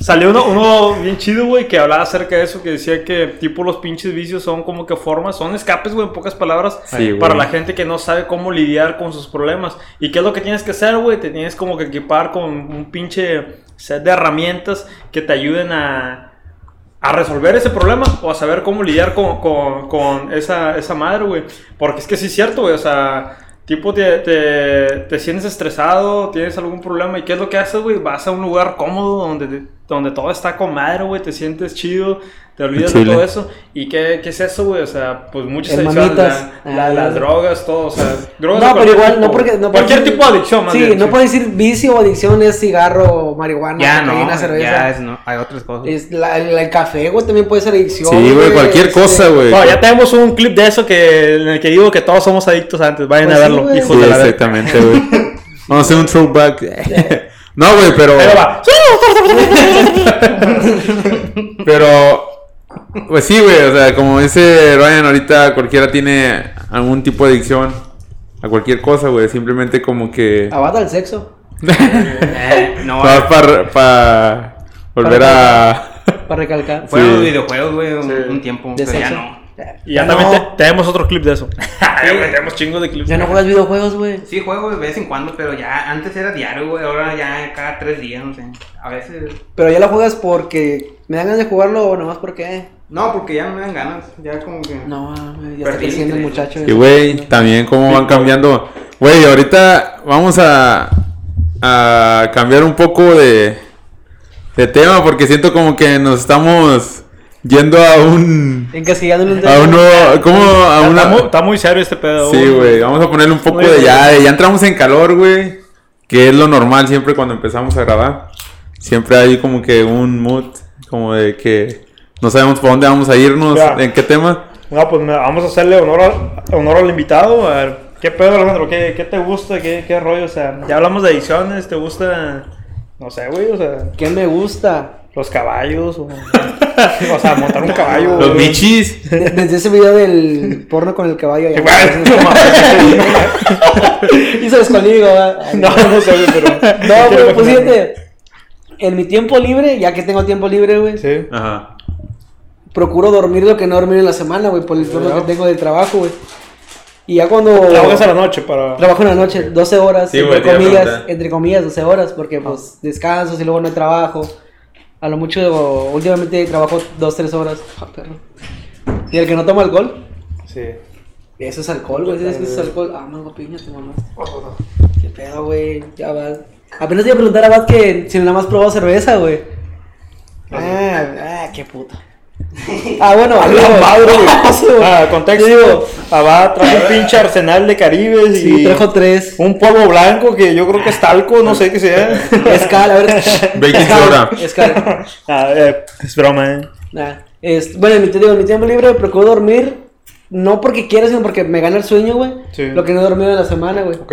Salió uno, uno bien chido, güey, que hablaba acerca de eso, que decía que tipo los pinches vicios son como que formas, son escapes, güey, en pocas palabras, Sí, para la gente que no sabe cómo lidiar con sus problemas. ¿Y qué es lo que tienes que hacer, güey? Te tienes como que equipar con un pinche set de herramientas que te ayuden a a resolver ese problema o a saber cómo lidiar con, con, con esa, esa madre, güey. Porque es que sí es cierto, güey. O sea, tipo, te, te, te sientes estresado, tienes algún problema. ¿Y qué es lo que haces, güey? Vas a un lugar cómodo donde, donde todo está con madre, güey. Te sientes chido, te olvidas de todo eso. ¿Y qué, qué es eso, güey? O sea, pues muchas El adicciones, mamitas. la- la- Ah, las ya. drogas, todo. O sea, drogas No, pero cualquier igual, tipo, no porque. No cualquier tipo de adicción, más Sí, bien, no puedes decir vicio o adicción es cigarro, marihuana, Ya no, cerveza. ya es, no, hay otras cosas. Es la- el, el café, güey, también puede ser adicción. Sí, güey, cualquier este, cosa, güey. No, ya tenemos un clip de eso que, en el que digo que todos somos adictos antes. Vayan Pues a sí, verlo, hijos Sí, de la exactamente, güey. Vamos a hacer un throwback. no, güey, pero. Va. Pero, pues sí, güey, o sea, como dice Ryan, ahorita cualquiera tiene algún tipo de adicción a cualquier cosa, güey. Simplemente como que Abata el sexo. Eh, no, vas para volver a... Para recalcar. fueron Sí. videojuegos, güey, un, Sí. un tiempo, De pero ya no. Y ya No. también te- tenemos otro clip de eso. tenemos chingos de clips. Ya no juegas videojuegos, güey. Sí, juego de vez en cuando, pero ya antes era diario, güey, ahora ya cada tres días, no sé. A veces... Pero ya lo juegas porque me dan ganas de jugarlo o nomás porque. No, porque ya no me dan ganas, ya como que... No, güey, ya está creciendo el muchacho. Y, güey, también cómo van cambiando. Güey, ahorita vamos a, a cambiar un poco de, de tema porque siento como que nos estamos yendo a un... Encasillado en un A uno, ¿cómo? A Está, una... muy, está muy serio este pedo. Sí, güey, vamos a ponerle un poco Muy de ya, ya entramos en calor, güey, que es lo normal siempre cuando empezamos a grabar. Siempre hay como que un mood, como de que no sabemos por dónde vamos a irnos, Ya. en qué tema. No, pues me- vamos a hacerle honor al, honor al invitado. A ver, ¿qué pedo, Alejandro? ¿Qué, qué te gusta? ¿Qué, ¿Qué rollo? O sea, ya hablamos de ediciones. ¿Te gusta? No sé, güey. O sea, ¿Qué me gusta? los caballos. O, o sea, montar un caballo. Los güey. De- Desde ese video del porno con el caballo. Ya, y se ¿verdad? No, no sé, güey, pero. No, güey, pues fíjate. En mi tiempo libre, ya que tengo tiempo libre, güey, Sí. Ajá. procuro dormir lo que no dormir en la semana, güey, por el turno que tengo de trabajo, güey. Y ya cuando. Trabajas a la noche para. Trabajo en la noche, 12 horas, Sí, güey, entre te iba a comillas, preguntar. entre comillas, 12 horas, porque pues descanso y luego no hay trabajo. A lo mucho, últimamente trabajo 2, 3 horas. Ah. Y el que no toma alcohol, Sí. eso es alcohol, güey, eso es alcohol. Ah, mango piña, te mamaste. Qué pedo, güey, ya va. Apenas te iba a preguntar a Bat que si nada más probó cerveza, güey. Ah, ah, qué puta. Ah, bueno, A la madre, güey. Ah, contexto. Digo- Abad trajo un pinche arsenal de caribes Sí, y. trajo tres. Un polvo blanco que yo creo que es talco, no sé qué sea. Escal, a ver. Baking soda. Escal. Ah, eh, es broma, eh. Nah, es- bueno, en mi, te digo, en mi tiempo libre procuro dormir, no porque quiera, sino porque me gana el sueño, güey. Sí. Lo que no he dormido en la semana, güey. Ok.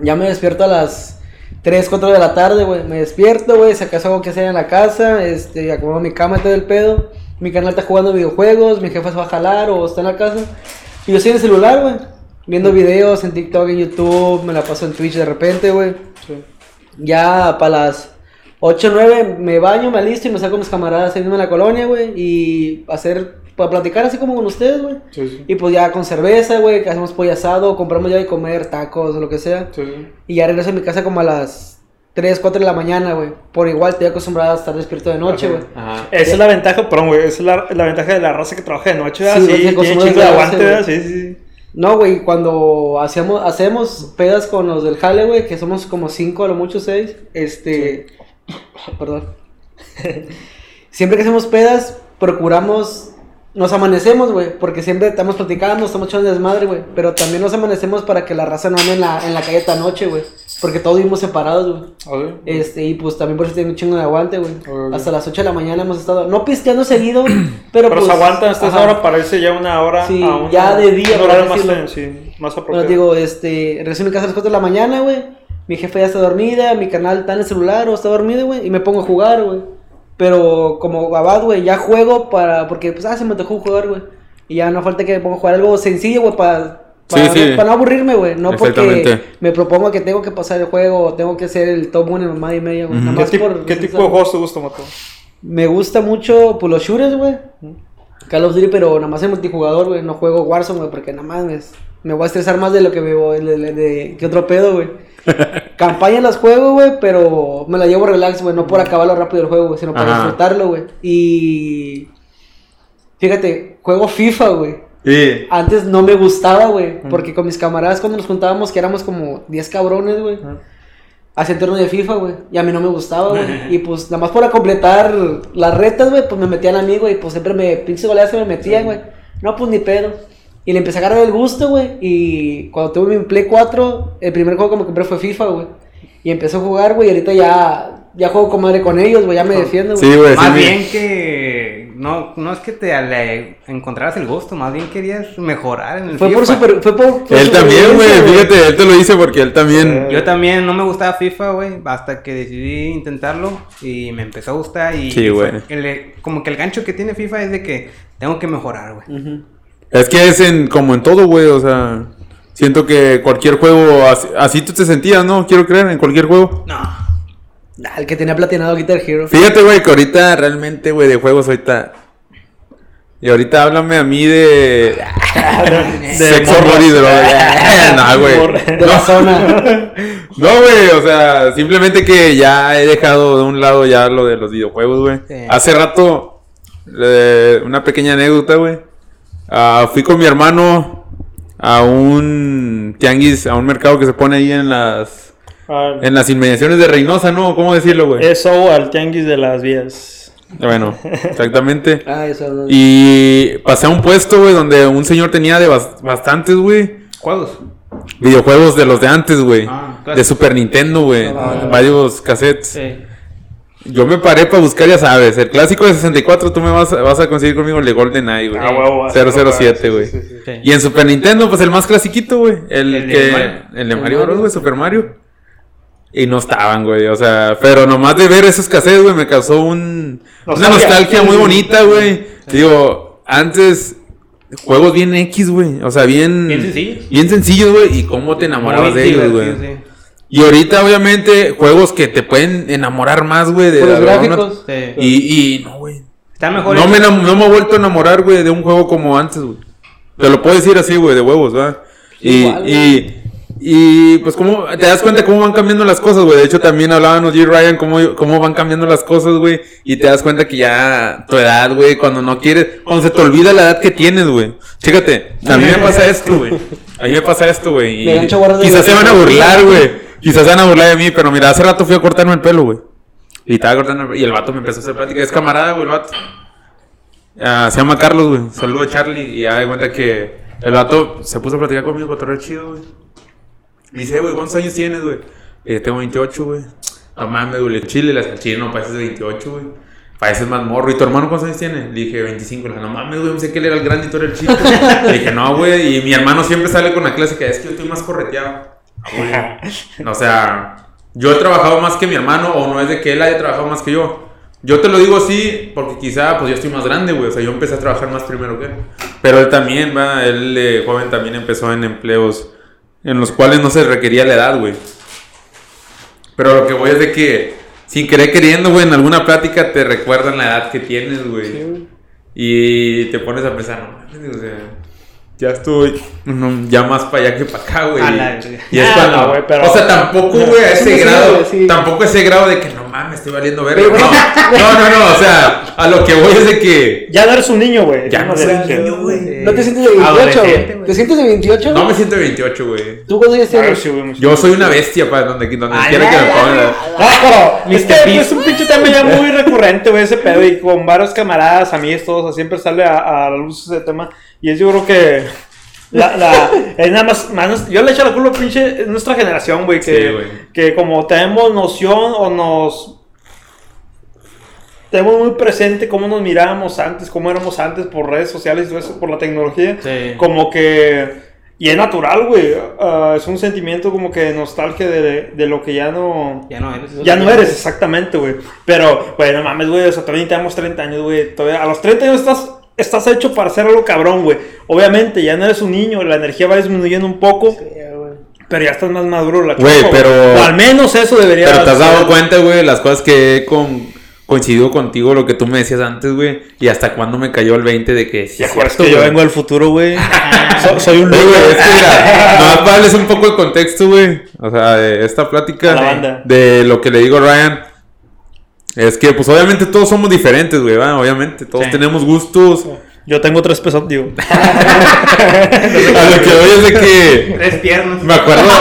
Ya me despierto a las 3, 4 de la tarde, güey. Me despierto, güey, si acaso algo que hacer en la casa, este, acomodo mi cama y todo el pedo. Mi canal está jugando videojuegos, mi jefa se va a jalar o está en la casa. Y yo estoy en el celular, güey. Viendo videos en TikTok, en YouTube, me la paso en Twitch de repente, güey. Sí. Ya para las 8 9 me baño, me alisto y me saco con mis camaradas ahí mismo en la colonia, güey. Y hacer, para platicar así como con ustedes, güey. Sí, sí. Y pues ya con cerveza, güey, que hacemos pollo asado, compramos ya de comer, tacos, lo que sea. Sí, sí. Y ya regreso a mi casa como a las 3, 4 de la mañana, güey. Por igual estoy acostumbrado a estar despierto de noche, Ajá. güey. Ajá. Esa es la ventaja, perdón, güey. Esa es la, la ventaja de la raza que trabaja de noche, ¿verdad? Sí, Sí. Sí, sí. No, güey, cuando hacemos, hacemos pedas con los del jale, güey, que somos como 5, a lo mucho 6, este... Perdón. siempre que hacemos pedas, procuramos... Nos amanecemos, güey, porque siempre estamos platicando, estamos echando desmadre, güey. Pero también nos amanecemos para que la raza no ande en la, en la calle esta noche, güey. Porque todos vivimos separados, güey. Ok. Este, y pues también por eso tiene un chingo de aguante, güey. Ok. Hasta las 8 de la mañana hemos estado, no pisteando seguido, pero, Pero pues... se aguantan hasta esa hora para irse ya una hora Sí, a una, ya de día, un horario más, decirlo. sí, más apropiado. Bueno, digo, este, a mi casa a las 4 de la mañana, güey. Mi jefe ya está dormida, mi canal está en el celular o está dormido, güey. Y me pongo a jugar, güey. Pero como abad, güey, ya juego para. Porque, pues, ah, se me tocó jugar, güey. Y ya no falta que me ponga a jugar algo sencillo, güey, para. Para, Sí, sí. para no aburrirme, güey. No porque me propongo que tengo que pasar el juego o tengo que ser el top 1 en mamá y media, güey. Ujú. Nada ¿Qué, por- ¿qué tipo de juegos te gusta, Mato? Me gusta mucho, pues, los shooters, güey. Call of Duty, pero nada más en multijugador, güey. No juego Warzone, güey, porque nada más me, me voy a estresar más de lo que me voy, de, de- de- que otro pedo, güey. Campaña las juego, güey, pero me la llevo relax, güey, no por acabarlo rápido el juego, güey, sino para Ajá. disfrutarlo, güey. Y fíjate, juego FIFA, güey. Sí. Antes no me gustaba, güey, porque con mis camaradas cuando nos juntábamos, que éramos como 10 cabrones, güey. Hacía turno de FIFA, güey. Y a mí no me gustaba, güey. Y pues nada más para completar las retas, güey, pues me metían a mí, güey. Pues siempre me, pinches goleadas que me metían, güey. No, pues ni pedo. Y le empecé a agarrar el gusto, güey. Y cuando tuve mi Play 4, el primer juego que me compré fue FIFA, güey. Y empecé a jugar, güey. Y ahorita ya, ya juego con madre con ellos, güey. Ya me defiendo, güey. Sí, güey. Más bien que no, no es que te le encontraras el gusto, más bien querías mejorar en el Fue por FIFA. super, fue por, por Él también, güey. Fíjate, él te lo dice porque él también. Yo también no me gustaba FIFA, güey, hasta que decidí intentarlo y me empezó a gustar y Sí, güey. el- como que el gancho que tiene FIFA es de que tengo que mejorar, güey. Es que es en, como en todo, güey. O sea, siento que cualquier juego, así, así tú te sentías, ¿no? Quiero creer, en cualquier juego. No. Ah, el que tenía platinado Guitar Hero. Fíjate, güey, que ahorita realmente, güey, de juegos ahorita. Y ahorita háblame a mí de. Sexo, morras. amor y droga. no, güey. De la zona. No, güey, o sea, simplemente que ya he dejado de un lado ya lo de los videojuegos, güey. Sí. Hace rato, eh, una pequeña anécdota, güey. Ah, fui con mi hermano a un tianguis, a un mercado que se pone ahí en las Al- en las inmediaciones de Reynosa, ¿no? ¿Cómo decirlo, güey? Eso al tianguis de las vías. Bueno, exactamente. Ah, eso no. Y pasé a un puesto, güey, donde un señor tenía de bas- bastantes, güey, ¿Juegos? videojuegos de los de antes, güey. Ah, de. Super Nintendo, güey. Ah. varios cassettes. Sí. Yo me paré para buscar, ya sabes, el clásico de 64, tú me vas, vas a conseguir conmigo el de GoldenEye, güey. Ah, huevo, 007, güey. Sí, sí, sí. Sí. Y en Super Nintendo, pues el más clasiquito, güey. El, El de que. Mario. El de El Mario Mario. Bros, güey, Super Mario. Y no estaban, güey. O sea, pero nomás de ver esos cassettes, güey, me causó un, una Nostalgia. muy bonita, güey. Digo, antes. Juegos bien X, güey. O sea, bien. Bien sencillos. Bien sencillos, güey. Y cómo te enamorabas de ellos, güey. sí. Y ahorita, obviamente, juegos que te pueden enamorar más, güey. De los gráficos. Sí. Y, y no, güey. Está mejor. No me, no me he vuelto a enamorar, güey, de un juego como antes, güey. Te lo puedo decir así, güey, de huevos, ¿verdad? Y, Igual, y, y, pues, ¿cómo, te das cuenta cómo van cambiando las cosas, güey. De hecho, también hablábamos G. Ryan, cómo, cómo van cambiando las cosas, güey. Y te das cuenta que ya tu edad, güey, cuando no quieres, cuando se te olvida la edad que tienes, güey. Chécate, a mí me pasa esto, güey. A mí me pasa esto, güey. Y quizás se van a la- burlar, güey. Quizás se van a burlar de mí, pero mira, hace rato fui a cortarme el pelo, güey. Y estaba cortando el pelo, y el vato me empezó a hacer plática. Es camarada, güey, el vato. Ah, se llama Carlos, güey. Saludo a Charlie. Y ya de cuenta que el vato se puso a platicar conmigo, cotorreo chido, güey. Me dice, güey, ¿cuántos años tienes, güey? Eh, tengo 28, güey. No mames, güey, el chile, las chile no pareces de 28, güey. Pareces más morro. ¿Y tu hermano cuántos años tiene? Le dije, 25. Le dije, no mames, güey, pensé que él era el grande y tú eres el chico. Le dije, no, güey. Y mi hermano siempre sale con la clásica, es que yo estoy más correteado. Ah. O sea, yo he trabajado más que mi hermano, o no es de que él haya trabajado más que yo. Yo te lo digo así porque quizá pues yo estoy más grande, güey. O sea, yo empecé a trabajar más primero que él. Pero él también, va, él de joven también empezó en empleos en los cuales no se requería la edad, güey. Pero lo que voy es de que, sin querer queriendo, güey, en alguna plática te recuerdan la edad que tienes, güey. Y te pones a pensar, no mames, o sea, ya estoy no, ya más para allá que para acá, güey. A la- Y es Ah, cuando, no, güey, pero- o sea, tampoco, güey, a ese Sí, grado, sí. tampoco ese grado de que no mames, estoy valiendo verga. No, no, no, no, o sea, a lo que voy es de que Ya no eres un niño, güey. Ya no eres un niño. güey. ¿No te sientes de 28, Adolescente, güey? ¿Te sientes de 28? no me siento de 28, güey. ¿Tú cuántos años tienes? Yo soy una bestia, para donde, donde Ay, quiera que me ay, pongan. No, pero es Mr. que Beast. es un pinche tema ya muy recurrente, güey, ese pedo. Y con varios camaradas, amigos, todos, así siempre sale a, a la luz ese tema. Y es yo creo que. La, la, es nada más, más- Yo le echo la culpa a pinche. Es nuestra generación, güey. Que, Sí, que como tenemos noción o nos. Tenemos muy presente cómo nos mirábamos antes, cómo éramos antes por redes sociales y todo eso, por la tecnología. Sí. Como que. Y es natural, güey. ah, es un sentimiento como que de nostalgia de, de lo que ya no. Ya no eres. Ya no eres, exactamente, güey. Pero, güey, no mames, güey. O sea, todavía tenemos 30 años, güey. Todavía, a los 30 años estás, estás hecho para hacer algo cabrón, güey. Obviamente, ya no eres un niño, la energía va disminuyendo un poco. Sí, güey. Pero ya estás más maduro, la Güey, pero- O al menos eso debería Pero te has dado cuenta, güey, las cosas que he con- coincido contigo lo que tú me decías antes, güey. Y hasta cuándo me cayó el 20 de que sí, ¿Te es acuerdas cierto, que yo vengo del futuro, güey? So- soy un loco. güey, es que mira, un poco de contexto, güey. O sea, de esta plática banda. de lo que le digo a Ryan. Es que, pues, obviamente todos somos diferentes, güey, ¿va? Obviamente, todos Sí. tenemos gustos. Yo tengo tres pesos, digo. A lo que voy es de que Tres piernas. me acuerdo.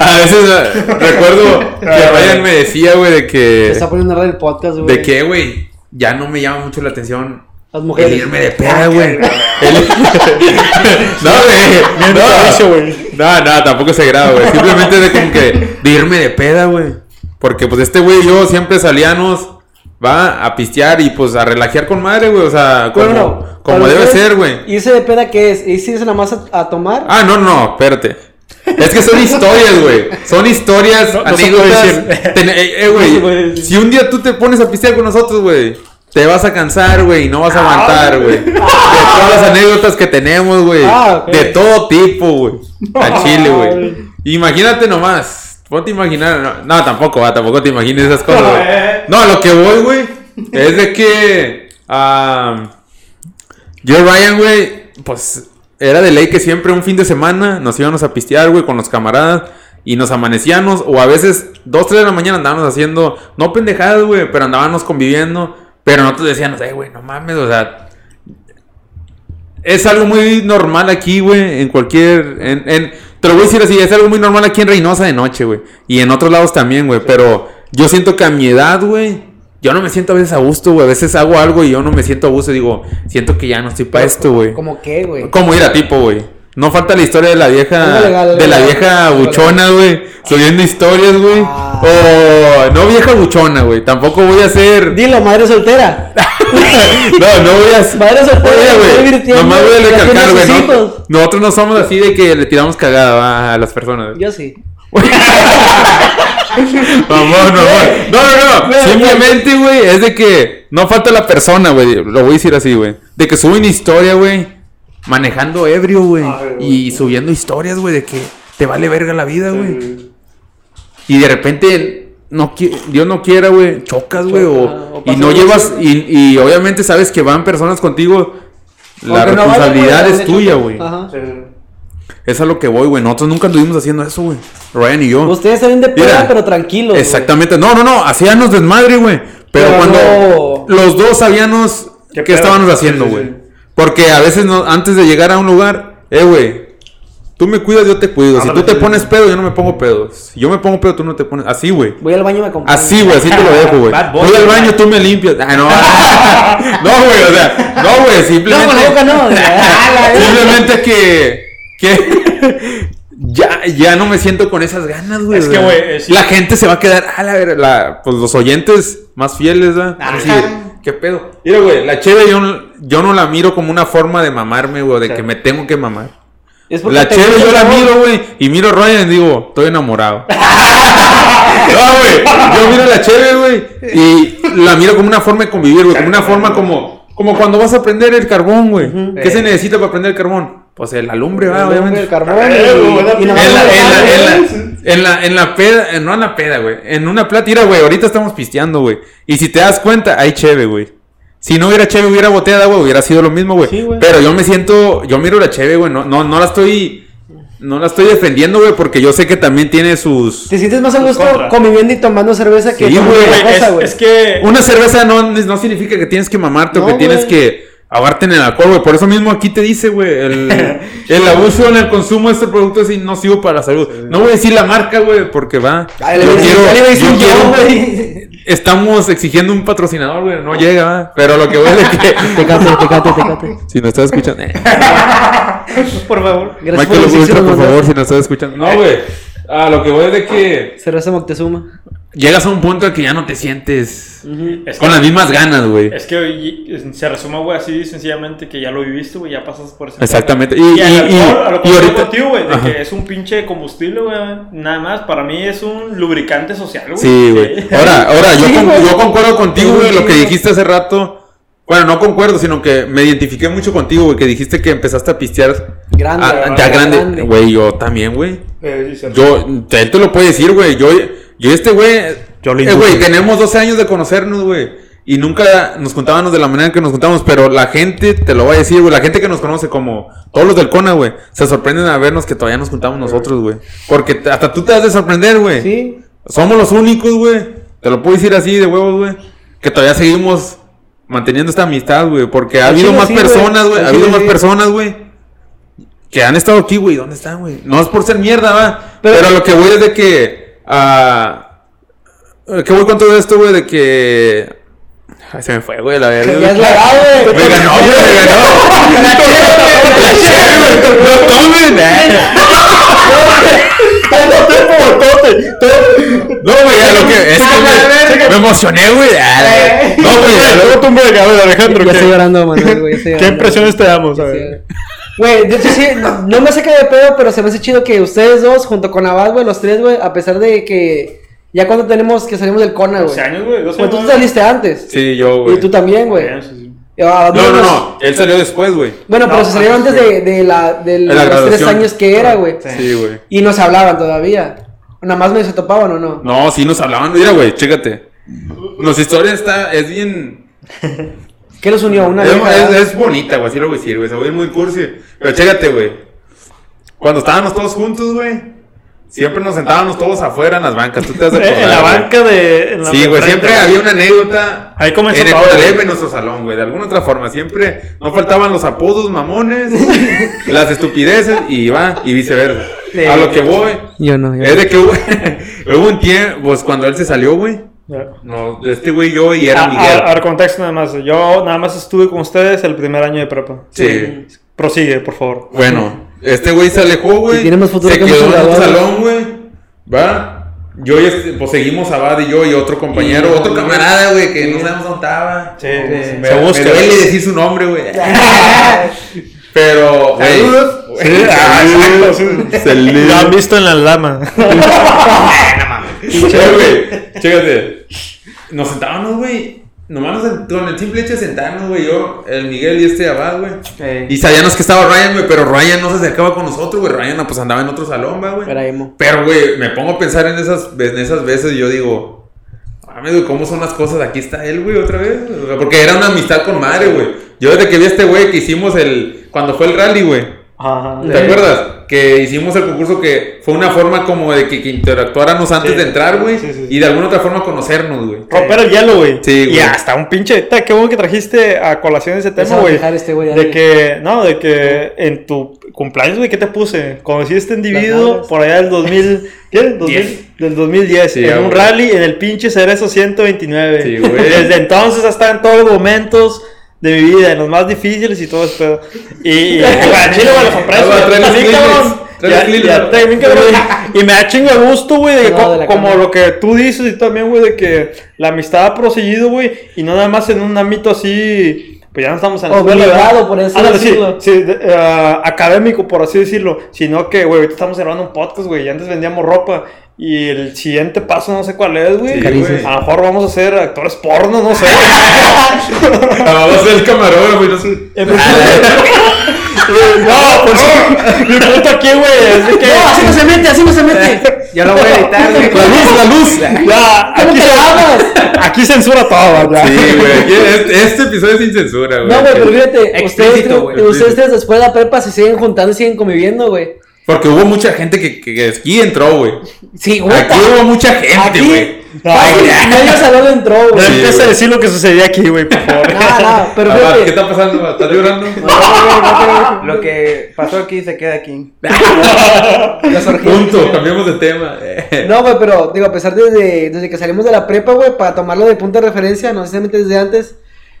A veces eh, recuerdo que Ryan me decía, güey, de Se que. está poniendo raro el podcast, güey. De que, güey, ya no me llama mucho la atención Las el mujeres. irme de peda, güey. El- no, güey. No, güey. no, no, tampoco ese grado, güey. Simplemente de como que de irme de peda, güey. Porque pues este güey y yo siempre salíamos, va a pistear y pues a relajear con madre, güey. O sea, como, Bueno, como para debe ser, güey. ¿Irse de peda qué es? ¿Irse nada más a, a tomar? Ah, no, no, espérate. Es que son historias, güey. Son historias, No- no anécdotas. Ten- eh, eh, No güey. si un día tú te pones a pistear con nosotros, güey. Te vas a cansar, güey, y no vas a aguantar, güey. De todas las anécdotas que tenemos, güey. Ah. De todo tipo, güey. A Chile, güey. Imagínate nomás. Ponte a imaginar. No, no, tampoco, va, tampoco te imagines esas cosas, güey. No, a lo que voy, güey. Es de que. ah, yo y Ryan, güey, pues era de ley que siempre un fin de semana nos íbamos a pistear, güey, con los camaradas. Y nos amanecíamos, o a veces, dos, tres de la mañana andábamos haciendo, no pendejadas, güey, pero andábamos conviviendo. Pero nosotros decíamos, eh, güey, no mames, o sea. Es algo muy normal aquí, güey, en cualquier. En, en- te lo voy a decir así, es algo muy normal aquí en Reynosa de noche, güey. Y en otros lados también, güey. Pero yo siento que a mi edad, güey, yo no me siento a veces a gusto, güey. A veces hago algo y yo no me siento a gusto. Digo, siento que ya no estoy para esto, güey. ¿Cómo qué, güey? Como ir a tipo, güey. No falta la historia de la vieja. Legal, de la vieja buchona, güey. Subiendo historias, güey. Ah. O no vieja buchona, güey. Tampoco voy a ser. Dilo, madre soltera. no, no voy a. Madre soltera. Güey. Nomás voy a recalcar, güey. ¿no? Nosotros no somos así de que le tiramos cagada a las personas. güey. Yo sí. Mamón. No, no, no. Mira, Simplemente, güey, es de que no falta la persona, güey. Lo voy a decir así, güey. De que suben historia, güey. Manejando ebrio, güey. Y subiendo historias, güey, de que te vale verga la vida, güey. Y de repente, no Dios no quiera, güey, chocas, güey. Choca, O, o y no llevas, y, y obviamente sabes que van personas contigo. La Aunque no vaya, responsabilidad es tuya, güey. Ajá. Es a lo que voy, güey. Nosotros nunca anduvimos haciendo eso, güey. Ryan y yo. Ustedes están de peda, pero tranquilos. Exactamente. No, no, no. Hacíamos desmadre, güey. Pero, Pero cuando no- los dos sabíamos ¿Qué estábamos haciendo, Sí, sí, güey. sí. Porque a veces no- antes de llegar a un lugar, eh, güey. Tú me cuidas, yo te cuido. Si tú te pones pedo, yo no me pongo pedo. Si yo me pongo pedo, tú no te pones. Así, güey. Voy al baño y me acompaño. Así, güey, así te lo dejo, güey. Voy al baño, tú me limpias. Ah, no. no, güey, o sea, no, güey, No, simplemente. con la boca no. Ah, Simplemente que. que ya, ya no me siento con esas ganas, güey. Es que, güey, sí. La gente se va a quedar. A la ver, la, pues los oyentes más fieles, ¿verdad? Van a decir, ¿qué pedo? Mira, güey, la cheve yo, no- yo no la miro como una forma de mamarme, güey, de Sí. que me tengo que mamar. Es porque La gusta yo la miro, güey, y miro a Ryan y digo, estoy enamorado. no, güey, yo miro a la cheve, güey, y la miro como una forma de convivir, güey, como una forma como, como cuando vas a prender el carbón, güey. ¿Qué se necesita para prender el carbón? Pues el alumbre, va, obviamente. el carbón. En la, en, la, peda, eh, no en la peda, güey. En una plata, mira, güey, ahorita estamos pisteando, güey. Y si te das cuenta, hay cheve, güey. Si no hubiera cheve, hubiera botella de agua, hubiera sido lo mismo, güey. Sí, güey. Pero yo me siento, yo miro la cheve, güey. No, no, no la estoy, no la estoy defendiendo, güey, porque yo sé que también tiene sus... Te sientes más a gusto Contra. conviviendo y tomando cerveza que Sí, güey, es, güey. es que. Una cerveza no, no significa que tienes que mamarte o que tienes que ahogarte en el alcohol, güey. Por eso mismo aquí te dice, güey, el, el abuso en el consumo de este producto es nocivo para la salud. No voy a decir la marca, güey, porque va. Ay, le yo iba a decir- quiero, yo yo, quiero-. Estamos exigiendo un patrocinador, güey. No llega. Pero lo que voy a decir que. Tecate, tecate, tecate. Si nos estás escuchando. eh. Por favor. Gracias Michael por Ultra, por favor, si nos estás escuchando. No, güey. A lo que voy es de que Cerveza Moctezuma. llegas a un punto en que ya no te sientes Es con las mismas ganas, güey. Es que se resume, güey, así sencillamente que ya lo viviste, güey, ya pasas por ese Exactamente. Y- Y, y- alcohol, y- a lo y que güey, de que es un pinche combustible, güey, nada más. Para mí es un lubricante social, güey. Sí, güey. Ahora, ahora, yo, Sí, con- güey. yo concuerdo contigo, güey, lo que dijiste hace rato. Bueno, no concuerdo, sino que me identifiqué mucho contigo, güey, que dijiste que empezaste a pistear Grande, güey, ya grande. grande. Güey, yo también, güey. Eh, sí. Yo, él te lo puede decir, güey. Yo, yo este güey, Yo le Eh, güey, tenemos 12 años de conocernos, güey. Y nunca nos juntábamos de la manera que nos juntamos, pero la gente, te lo voy a decir, güey, la gente que nos conoce como todos los del CONA, güey, se sorprenden a vernos que todavía nos juntamos nosotros, güey. Porque hasta tú te has de sorprender, güey. Sí. Somos los únicos, güey. Te lo puedo decir así de huevos, güey. Que todavía seguimos manteniendo esta amistad, güey. Porque ha habido chile más sí, güey. personas, güey. Ha habido más sí. personas, güey. Que han estado aquí, güey. ¿Dónde están, güey? No es por ser mierda, va. Pero- Pero, lo que voy es de que. ah, ¿Qué voy con todo esto, güey? De que. Ay, se me fue, güey, la verga. Ya es la güey. Me ganó, güey, me ganó. La güey. No tomen. No, güey, a lo que. Es que, me emocioné, güey. Ah, No, güey, a lo- Luego tú me a ver, Alejandro. Ya ¿qué- estoy llorando, Manuel, güey. ya ¿Qué impresiones te damos? A ver. Güey, de hecho sí, no, no me saca de pedo, pero se me hace chido que ustedes dos, junto con Abad, güey, los tres, güey, a pesar de que ya cuando tenemos que salimos del Cona, güey. 12 años, güey. 12 Pues tú saliste antes. Sí, yo, güey. Y tú también, güey. Abad, No, no, no. Él salió después, güey. Bueno, pero se salieron antes de, de, la, de la los tres años que era, güey. Sí, güey. Y no se hablaban todavía. Nada más me se topaban o no. No, sí nos hablaban. Mira, güey, chécate. Nuestra historia está. Es bien. ¿Qué los unió? Una Es, es- es bonita, güey, así lo voy a decir, güey. Se voy a ir muy cursi. Pero chécate, güey. Cuando estábamos todos juntos, güey. Siempre nos sentábamos todos afuera en las bancas. Tú te acordar, En la güey. banca de. en la Sí, güey, siempre había una anécdota. Ahí comenzó en el güey. en nuestro salón, güey. De alguna otra forma. Siempre no faltaban los apodos mamones, las estupideces y va, y viceversa. Sí. A lo que voy. Yo no, yo Es no. de que hubo, hubo un tiempo, pues cuando él se salió, güey. No, este güey yo y era A, Miguel. a- a ver, contexto nada más. Yo nada más estuve con ustedes el primer año de prepa. Sí. Prosigue, por favor. Bueno, este güey se alejó, güey. Y tiene más futuro Se que quedó en otro salón, güey. Va. Yo y este, pues seguimos Abad y yo y otro compañero, Y- otro camarada, güey, que no sabemos dónde estaba. Sí. Me, se me busca. duele decir su nombre, güey. Pero, güey. Sí, ah, exacto, sí. Saludos. Lo han visto en la lama. Güey, chécate. Nos sentábamos, güey. Nomás con el simple hecho de sentarnos, güey. Yo, el Miguel y este Abad, güey. Eh, Y sabíamos que estaba Ryan, güey, pero Ryan no se acercaba con nosotros, güey. Ryan, pues andaba en otro salón, güey. Pero, güey, me pongo a pensar en esas, en esas veces y yo digo, mames, güey, ¿cómo son las cosas? Aquí está él, güey, otra vez. Porque era una amistad con madre, güey. Yo desde que vi a este güey que hicimos el, cuando fue el rally, güey. Ajá. ¿Te acuerdas? Que hicimos el concurso que fue una forma como de que, que interactuáramos antes Sí. de entrar, güey. Sí, sí, sí. Y de alguna otra forma conocernos, güey. Romper el hielo, güey. Sí, güey. Y hasta un pinche. ta, Qué bueno que trajiste a colación ese tema, güey. este güey De que, no, de que en tu cumpleaños, güey, ¿qué te puse? Conocí a este individuo por allá del 2000, ¿qué? 2000, Diez. del 2010, Sí, en ah, un güey. rally en el pinche Cerezo 129. Sí, güey. Desde entonces hasta en todos los momentos de mi vida, en los más difíciles y todo eso. Y, y a Chile. Ah, trae bien, cabrón. Y me da chingo de gusto, güey, de No, co- de la como lo que tú dices y también, güey, de que la amistad ha proseguido, güey, y no nada más en un ámbito así, pues ya no estamos en Obligado, ¿verdad? por así sí, decirlo. sí, de- eh, académico, por así decirlo, sino que, güey, ahorita estamos grabando un podcast, güey, y antes vendíamos ropa. Y el siguiente paso no sé cuál es, güey. Sí, Caricias. güey. A lo mejor vamos a ser actores porno, no sé. Vamos a ser el camarógrafo y no sé. no, pues mi punto aquí, güey, es de que... No, así no se mete, así no se mete. yo lo voy a editar, güey. La luz, la luz. Ya, ¿Cómo aquí, te aquí censura todo, ya. Sí, güey. Este, este episodio es sin censura, güey. No, güey, pero fíjate, ustedes, ustedes después de la prepa se siguen juntando y siguen conviviendo, güey. Porque hubo mucha gente que, que, que aquí entró, güey. Sí, güey. Aquí hubo mucha gente, güey. fácil, medio salón entró, No güey. Sí, empieza a decir lo que sucedía aquí, güey, por favor. No, no, pero ¿Qué está pasando? ¿Estás llorando? Lo que pasó aquí se queda aquí. Punto, cambiamos de tema. No, güey, pero digo, a pesar de desde, desde que salimos de la prepa, güey, para tomarlo de punto de referencia, no necesariamente desde antes,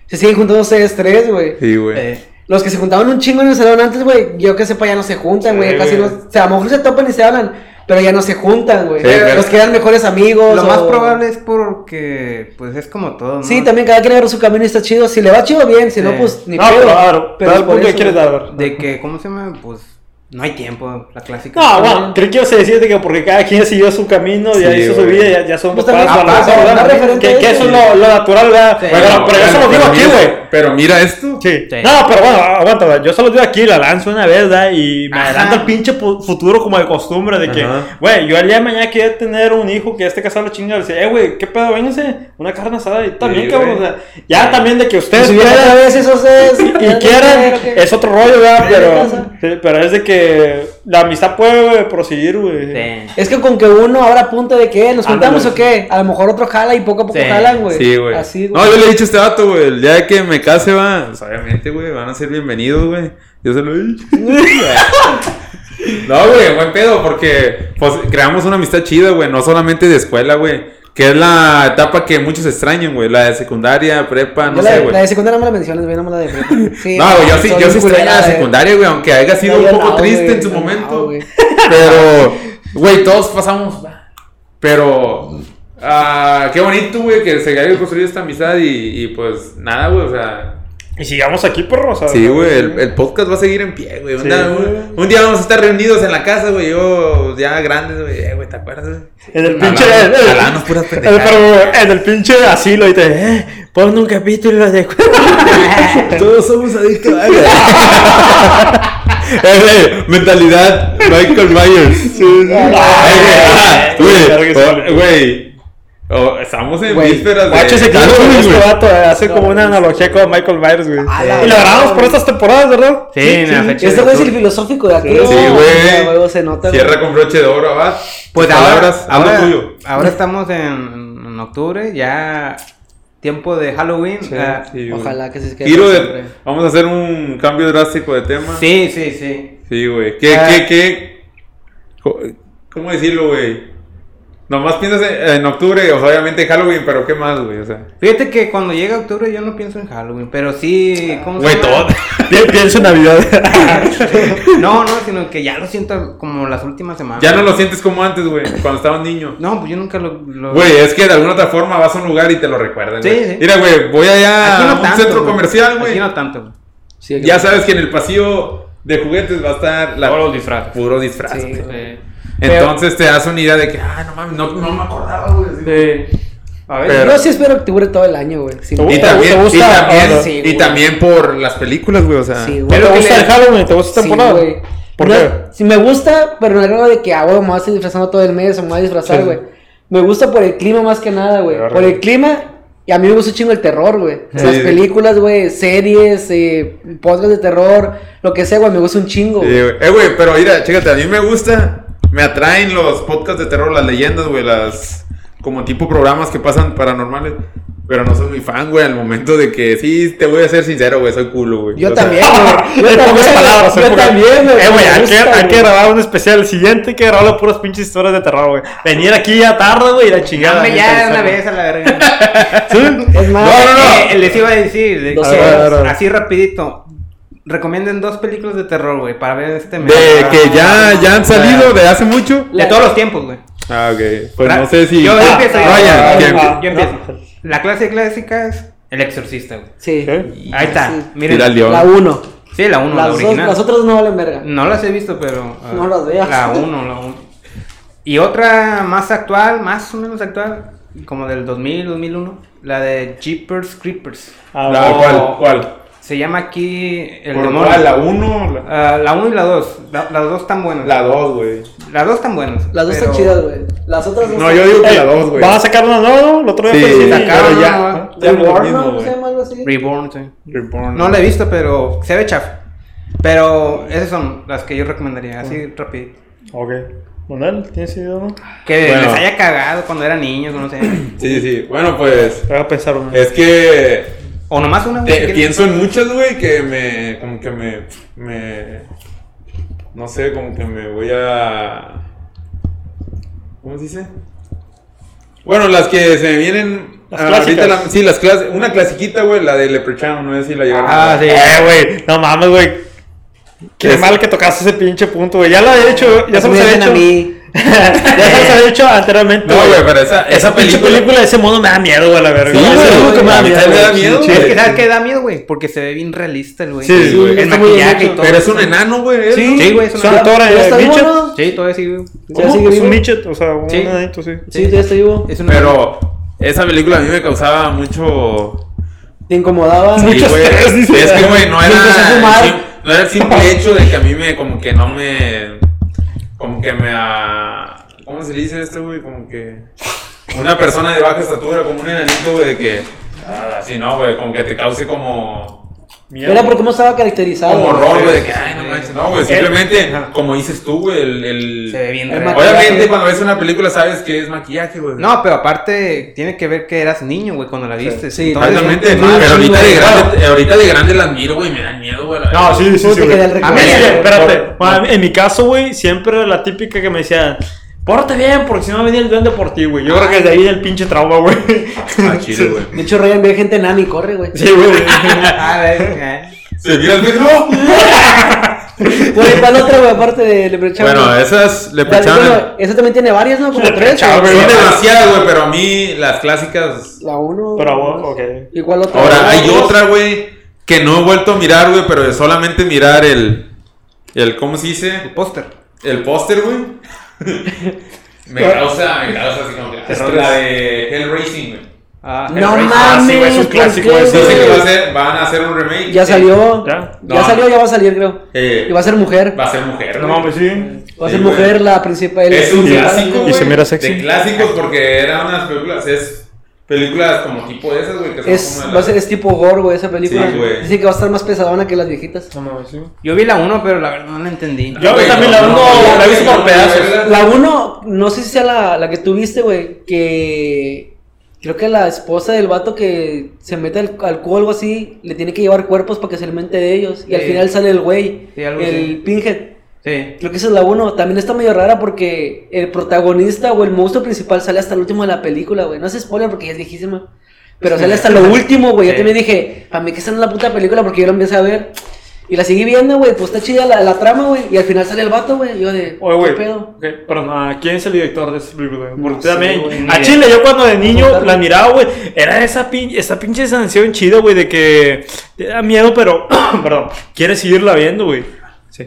se siguen juntando ustedes tres, güey. Sí, güey. Eh, Los que se juntaban un chingo en el salón antes, güey, yo que sepa ya no se juntan, güey, Sí, casi no, o sea, a lo mejor se topan y se hablan, pero ya no se juntan, güey. Sí, pero- Los que eran mejores amigos. lo más probable es porque, pues es como todo, ¿no? Sí, también cada quien agarra su camino y está chido. Si le va chido, bien, si no, pues ni No, pedo. pero, ver, Pero el punto que eso, quieres dar. De que, ¿cómo se llama? Pues No hay tiempo, la clásica. No, bueno, creo que ibas a decir de que porque cada quien siguió su camino, ya Sí, hizo su güey. vida, ya, ya son Pues papás, ¿verdad? referente que, a que eso. eso es lo, lo natural, ¿verdad? Sí. Pero, pero yo se lo digo aquí, mira- güey. Pero mira esto. Sí. Sí. No, pero bueno, aguanta, güey. yo se los digo aquí, la lanzo una vez, ¿verdad? Y me adelanto al pinche futuro como de costumbre, de que, Ajá. güey, yo el día de mañana quiero tener un hijo que esté casado la chingada, le decía, eh, güey, ¿qué pedo? Vénganse, una carne asada y también, Sí, cabrón, o sea, ya también de que ustedes Si quieran vez esos es. y quieran, es otro rollo, ¿verdad? ¿Qué Pero, pero es de que la amistad puede güey, proseguir, güey. Sí. Es que con que uno ahora apunte de que nos Ándale. juntamos o qué, a lo mejor otro jala y poco a poco Sí, jalan, güey. Sí, güey. Así, No, yo le he dicho a este vato, güey. El día que me case, va. Pues obviamente, güey. Van a ser bienvenidos, güey. Yo se lo he dicho. no, güey, buen pedo. Porque pues, creamos una amistad chida, güey. No solamente de escuela, güey. Que es la etapa que muchos extrañan, güey. La de secundaria, prepa, no Yo sé, güey. la de secundaria no me la menciones, güey, no me la de prepa. Sí, No, güey, yo sí, yo sí extraño la culera, secundaria, güey, aunque haya sido un poco lado, triste en su momento. lado. Pero, güey, todos pasamos. Pero, ah, qué bonito, güey, que se haya construido esta amistad y, y pues nada, güey, o sea. Y sigamos aquí, perro, o sea. Sí, güey, el, el podcast va a seguir en pie, güey. Un, Sí, un- un día vamos a estar reunidos en la casa, güey, yo ya grandes, güey, eh, güey, ¿te acuerdas? En el pinche. Hablando- en el- hablando puras pendejadas. en el pinche asilo y te. Eh, pon un capítulo de. Todos somos adictos a Eh, mentalidad Michael Myers. Ah, güey, oh, estamos en Güey, vísperas de. Guacho ese Halloween, clip, este güey. vato, eh, hace como una analogía con Michael Myers, güey. Y lo grabamos por estas temporadas, ¿verdad? Sí, en la fecha Este güey es el filosófico de aquí. Sí, güey. Se. Cierra con broche de oro, va. Pues Tus ahora, palabras, tuyo. ahora estamos en, en octubre, ya tiempo de Halloween. Sí, güey. Ojalá que se quede para de. Vamos a hacer un cambio drástico de tema. sí, sí, sí. Sí, güey. ¿Qué, Ah. qué, qué? ¿Cómo decirlo, güey? Nomás piensas en, en octubre, o sea, obviamente Halloween, pero ¿qué más, güey? O sea. Fíjate que cuando llega octubre yo no pienso en Halloween, pero sí... ¿cómo se Güey, llama? todo. Pi- Pienso en Navidad. No, no, sino que ya lo siento como las últimas semanas. Ya no lo sientes como antes, güey, cuando estabas niño. No, pues yo nunca lo... lo- Güey, es que de alguna otra forma vas a un lugar y te lo recuerdan. Sí, güey. sí. Mira, güey, voy allá no a un tanto, centro güey. comercial, güey. Aquí no tanto, güey. Sí, Ya sabes que en el pasillo de juguetes va a estar la... Los disfraces. puro disfraz. Sí, güey. Sí. Entonces te das una idea de que, ah, no mames, no, no me acordaba, güey. así. Sí. A ver, Pero- Yo sí espero octubre todo el año, güey. Sí, ¿Te Y gusta? también, ¿Te gusta? y también, Sí, y güey. también por las películas, güey, o sea. Sí, ¿Te güey. que gusta el Halloween? ¿Te gusta esta Sí, temporada? güey. ¿Por No, qué? Sí, me gusta, pero no creo de que, ah, güey, me voy a estar disfrazando todo el mes o me voy a disfrazar, Sí. güey. Me gusta por el clima más que nada, güey. Por el clima, y a mí me gusta chingo el terror, güey. Sí. Las películas, güey, series, eh, podcasts de terror, lo que sea, güey, me gusta un chingo, Sí, güey. güey. Eh, güey, pero mira, chécate, a mí me gusta, me atraen los podcasts de terror, las leyendas, güey, las como tipo programas que pasan paranormales. Pero no soy muy fan, güey, al momento de que sí, te voy a ser sincero, güey, soy culo, güey. Yo O sea, también, güey. Yo también, palabras, yo también, güey. Eh, güey, hay, que, hay que grabar un especial. El siguiente hay que grabarlo puras pinches historias de terror, güey. Venir aquí ya tarde, güey, y la chingada. Dame ya una vez a la verga. Es más, No, no, no. Eh, les iba a decir, de- Dos a ver, horas. A ver, a ver. así rapidito. Recomienden dos películas de terror, güey, para ver este mes. De que ya, ya han salido de hace mucho. De todos los tiempos, güey. Ah, ok. Pues no sé si. Yo Ah, empiezo, yo- ah, ¿quién? ah, Yo empiezo. no. La clase clásica es El Exorcista, güey. Sí. ¿Qué? Ahí está. Sí. Miren. La 1. Sí, la 1, la Las, dos, original. las otras no valen verga. No las he visto, pero. ah, No las veas. La 1, la 1. Y otra más actual, más o menos actual, como del 2000, 2001, la de Jeepers Creepers. Ah, La-. ¿Cuál? ¿Cuál? Se llama aquí El ¿Por Demonio. ¿La 1 la Ah, la 1 y la 2. las dos están buenas. la 2, güey? Las dos están buenas. Las dos pero- están chidas, güey. Las otras no No, yo digo que Eh, la 2, güey. ¿Van a sacar una nueva, no? El otro día Sí, fue así, sacaron ya. ya no Reborn, mismo, ¿no? ¿Se llama algo así? Reborn, sí. Reborn. No la he visto, pero se ve chafa. Pero esas son las que yo recomendaría, así rapidito. Ok. Manuel, ¿tienes idea, no? Que Bueno. les haya cagado cuando eran niños, no sé. Sí, sí. Bueno, pues. Te voy a pensar una. Es que. O nomás una. te- si quieren. pienso en muchas, güey, que me. Como que me. Me. No sé, como que me voy a. ¿Cómo se dice? Bueno, las que se me vienen. Las ah, la- sí, las clases. Una clasiquita, güey, la de Leprechaun, no sé si la llegaron Ah, a sí. ver. Eh, güey, no mames, güey. Qué Es- mal que tocaste ese pinche punto, güey. Ya lo he hecho, ya se me dicen hecho. a mí. ya se había dicho anteriormente. No, güey, pero esa, esa película. película de ese mono me da miedo, güey, la verga. Sí, mono que me da miedo, me da miedo, Sí, Es que ¿sabes qué da miedo, güey? Porque se ve bien realista el güey. Sí, güey. Bien maquillaje y hecho. todo. Pero es un enano, güey. ¿eh? Sí, Sí, güey, es un Su enano. actor, ¿Ya eh, está vivo? Sí, todavía sí, güey. ¿Ya ¿Cómo? sigue Es vivo? un midget, o sea, un Sí. enanito, sí. Sí, todavía está vivo. Es Pero esa película a mí me causaba mucho. Te incomodaba. Sí, Mucho estrés. Es que, güey, no era. No era el simple hecho de que a mí me. Como que no me. Como que me. ah, ¿Cómo se dice esto, güey? Como que. Una persona de baja estatura, como un enanito, güey, de que. ah, Así, no, güey. Como que te cause como. Miedo. Era por cómo estaba caracterizado. Como horror, güey, de que, ay, no manches. No, güey, simplemente, Ajá. como dices tú, güey, el. el- Se ve bien El. Obviamente, cuando ves una película, sabes que es maquillaje, güey. No, pero aparte tiene que ver que eras niño, güey, cuando la viste. Sí, Exactamente, Sí, pero sí, ahorita de, grande, ahorita de grande las miro, güey, me dan miedo, güey. la No, sí, sí, ¿Cómo sí. el A mí, Sí, espérate. Por- Bueno, en mi caso, güey, siempre era la típica que me decían, pórtate bien, porque si no venía el duende por ti, güey. Yo creo que desde ahí el pinche trauma, güey. Ah, chile, güey. De hecho, Ryan ve gente nana y corre, güey. Sí, güey. A ver, eh. ¿Se vio el metro? Güey, ¿cuál otra, güey? Aparte de Leprechaun. Bueno, esas le Dale, pechaban. bueno, esa también tiene varias, ¿no? Como tres. Leprechaun. Son demasiadas, güey, pero a mí las clásicas. La uno. Pero, dos. ok. ¿Y cuál otra? Ahora, hay dos. otra, güey, que no he vuelto a mirar, güey, pero solamente mirar el. el ¿Cómo se dice? El póster. El póster, güey. me causa, me causa así como que. La de Hellraisin, güey. Ah, No Hellraiser. mames, sí, güey, es un ¿por clásico. Dicen que va a ser, van a hacer un remake. Ya salió. ¿Ya? Ya No. salió, ya va a salir, creo. eh, Y va a ser mujer. va a ser mujer. No mames, sí. Va a ser Sí, mujer la principal. Es un clásico. Y se mira sexy. De clásicos porque eran unas películas. Es películas como tipo esas, güey. Que son Es, como de va a las- ser, es tipo gore, güey, esa película. Sí, güey. Dicen que va a estar más pesadona que las viejitas. No mames, sí. Yo vi la 1, pero la verdad no la entendí. Yo Güey, también no, la no, uno no, la he visto no, por no, pedazos. La uno, no sé si sea la, la que tuviste, güey, que creo que la esposa del vato que se mete al, al cubo o algo así, le tiene que llevar cuerpos para que se alimente de ellos. Y al final sale el güey, Sí, el. Pinhead. Sí. Creo que esa es la uno. También está medio rara porque el protagonista o el monstruo principal sale hasta el último de la película, güey. No es spoiler porque ya es viejísima. Pero sale hasta lo último, güey. Yo Sí. también dije, a mí que está en la puta película porque yo lo empecé a ver. Y la seguí viendo, güey. Pues está chida la, la trama, güey. Y al final sale el vato, güey. Yo de, Oye, güey. ¿qué pedo? Ok, pero no, ¿quién es el director de este película? No Porque sé, también. a Chile, yo cuando de niño la miraba, güey. Era esa, pin, esa pinche sensación chida, güey, de que te da miedo, pero. perdón, quieres seguirla viendo, güey. Sí.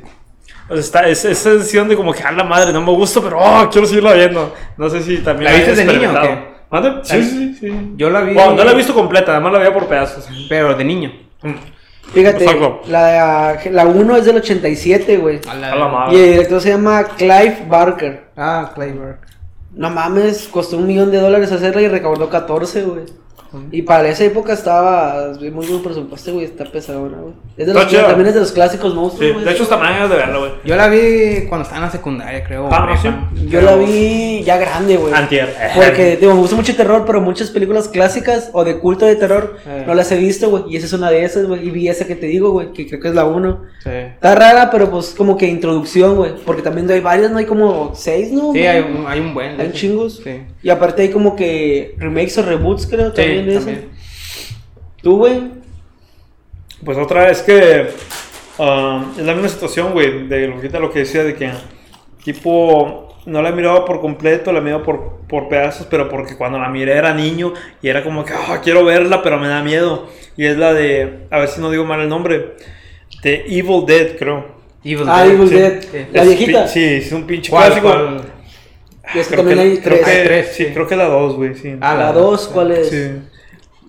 O sea, está, es esa sensación de como que, a la madre, no me gusta, pero oh, quiero seguirla viendo. No sé si también. ¿La viste de niño o experimentado. qué? ¿Mande? Sí, sí, sí. Yo la vi. Bueno, no la he visto completa, además la veía por pedazos. Pero de niño. Fíjate, Exacto. la, la 1 es del 87, güey. A A la madre. Y el director se llama Clive Barker. Ah, Clayburg. No mames, costó un millón de dólares hacerla y recaudó 14, güey. Y para esa época estaba muy buen presupuesto, güey. Está pesadona, güey. Es de los, también es de los clásicos Sí, monstruos, güey. de hecho, hasta ganas de verla, güey. Yo la vi cuando estaba en la secundaria, creo. Ah, no. Yo la vi ya grande, güey. Antier. Porque, digo, me gusta mucho el terror, pero muchas películas clásicas o de culto de terror Eh. no las he visto, güey. Y esa es una de esas, güey. Y vi esa que te digo, güey, que creo que es la 1. Sí. Está rara, pero pues como que introducción, güey. Porque también hay varias, ¿no? Hay como seis, ¿no? Sí, hay un, hay un buen. Hay chingos. Sí. Y aparte hay como que remakes o reboots, creo, Sí, también de eso. ¿Tú, güey? Pues otra vez que ah, es la misma situación, güey, de lo, que decía de que tipo no la he mirado por completo, la he mirado por, por pedazos, pero porque cuando la miré era niño y era como que "Ah, quiero verla, pero me da miedo. Y es la de, a ver si no digo mal el nombre, de Evil Dead, creo. Evil Ah, Dead. Evil Sí. Dead. Sí. La Es viejita. Sí, es un pinche ¿Cuál, clásico. cuál? Y es que Creo también hay creo tres. que- Hay tres, sí, creo que la dos, güey, sí. Ah, ¿La 2 cuál es? Sí.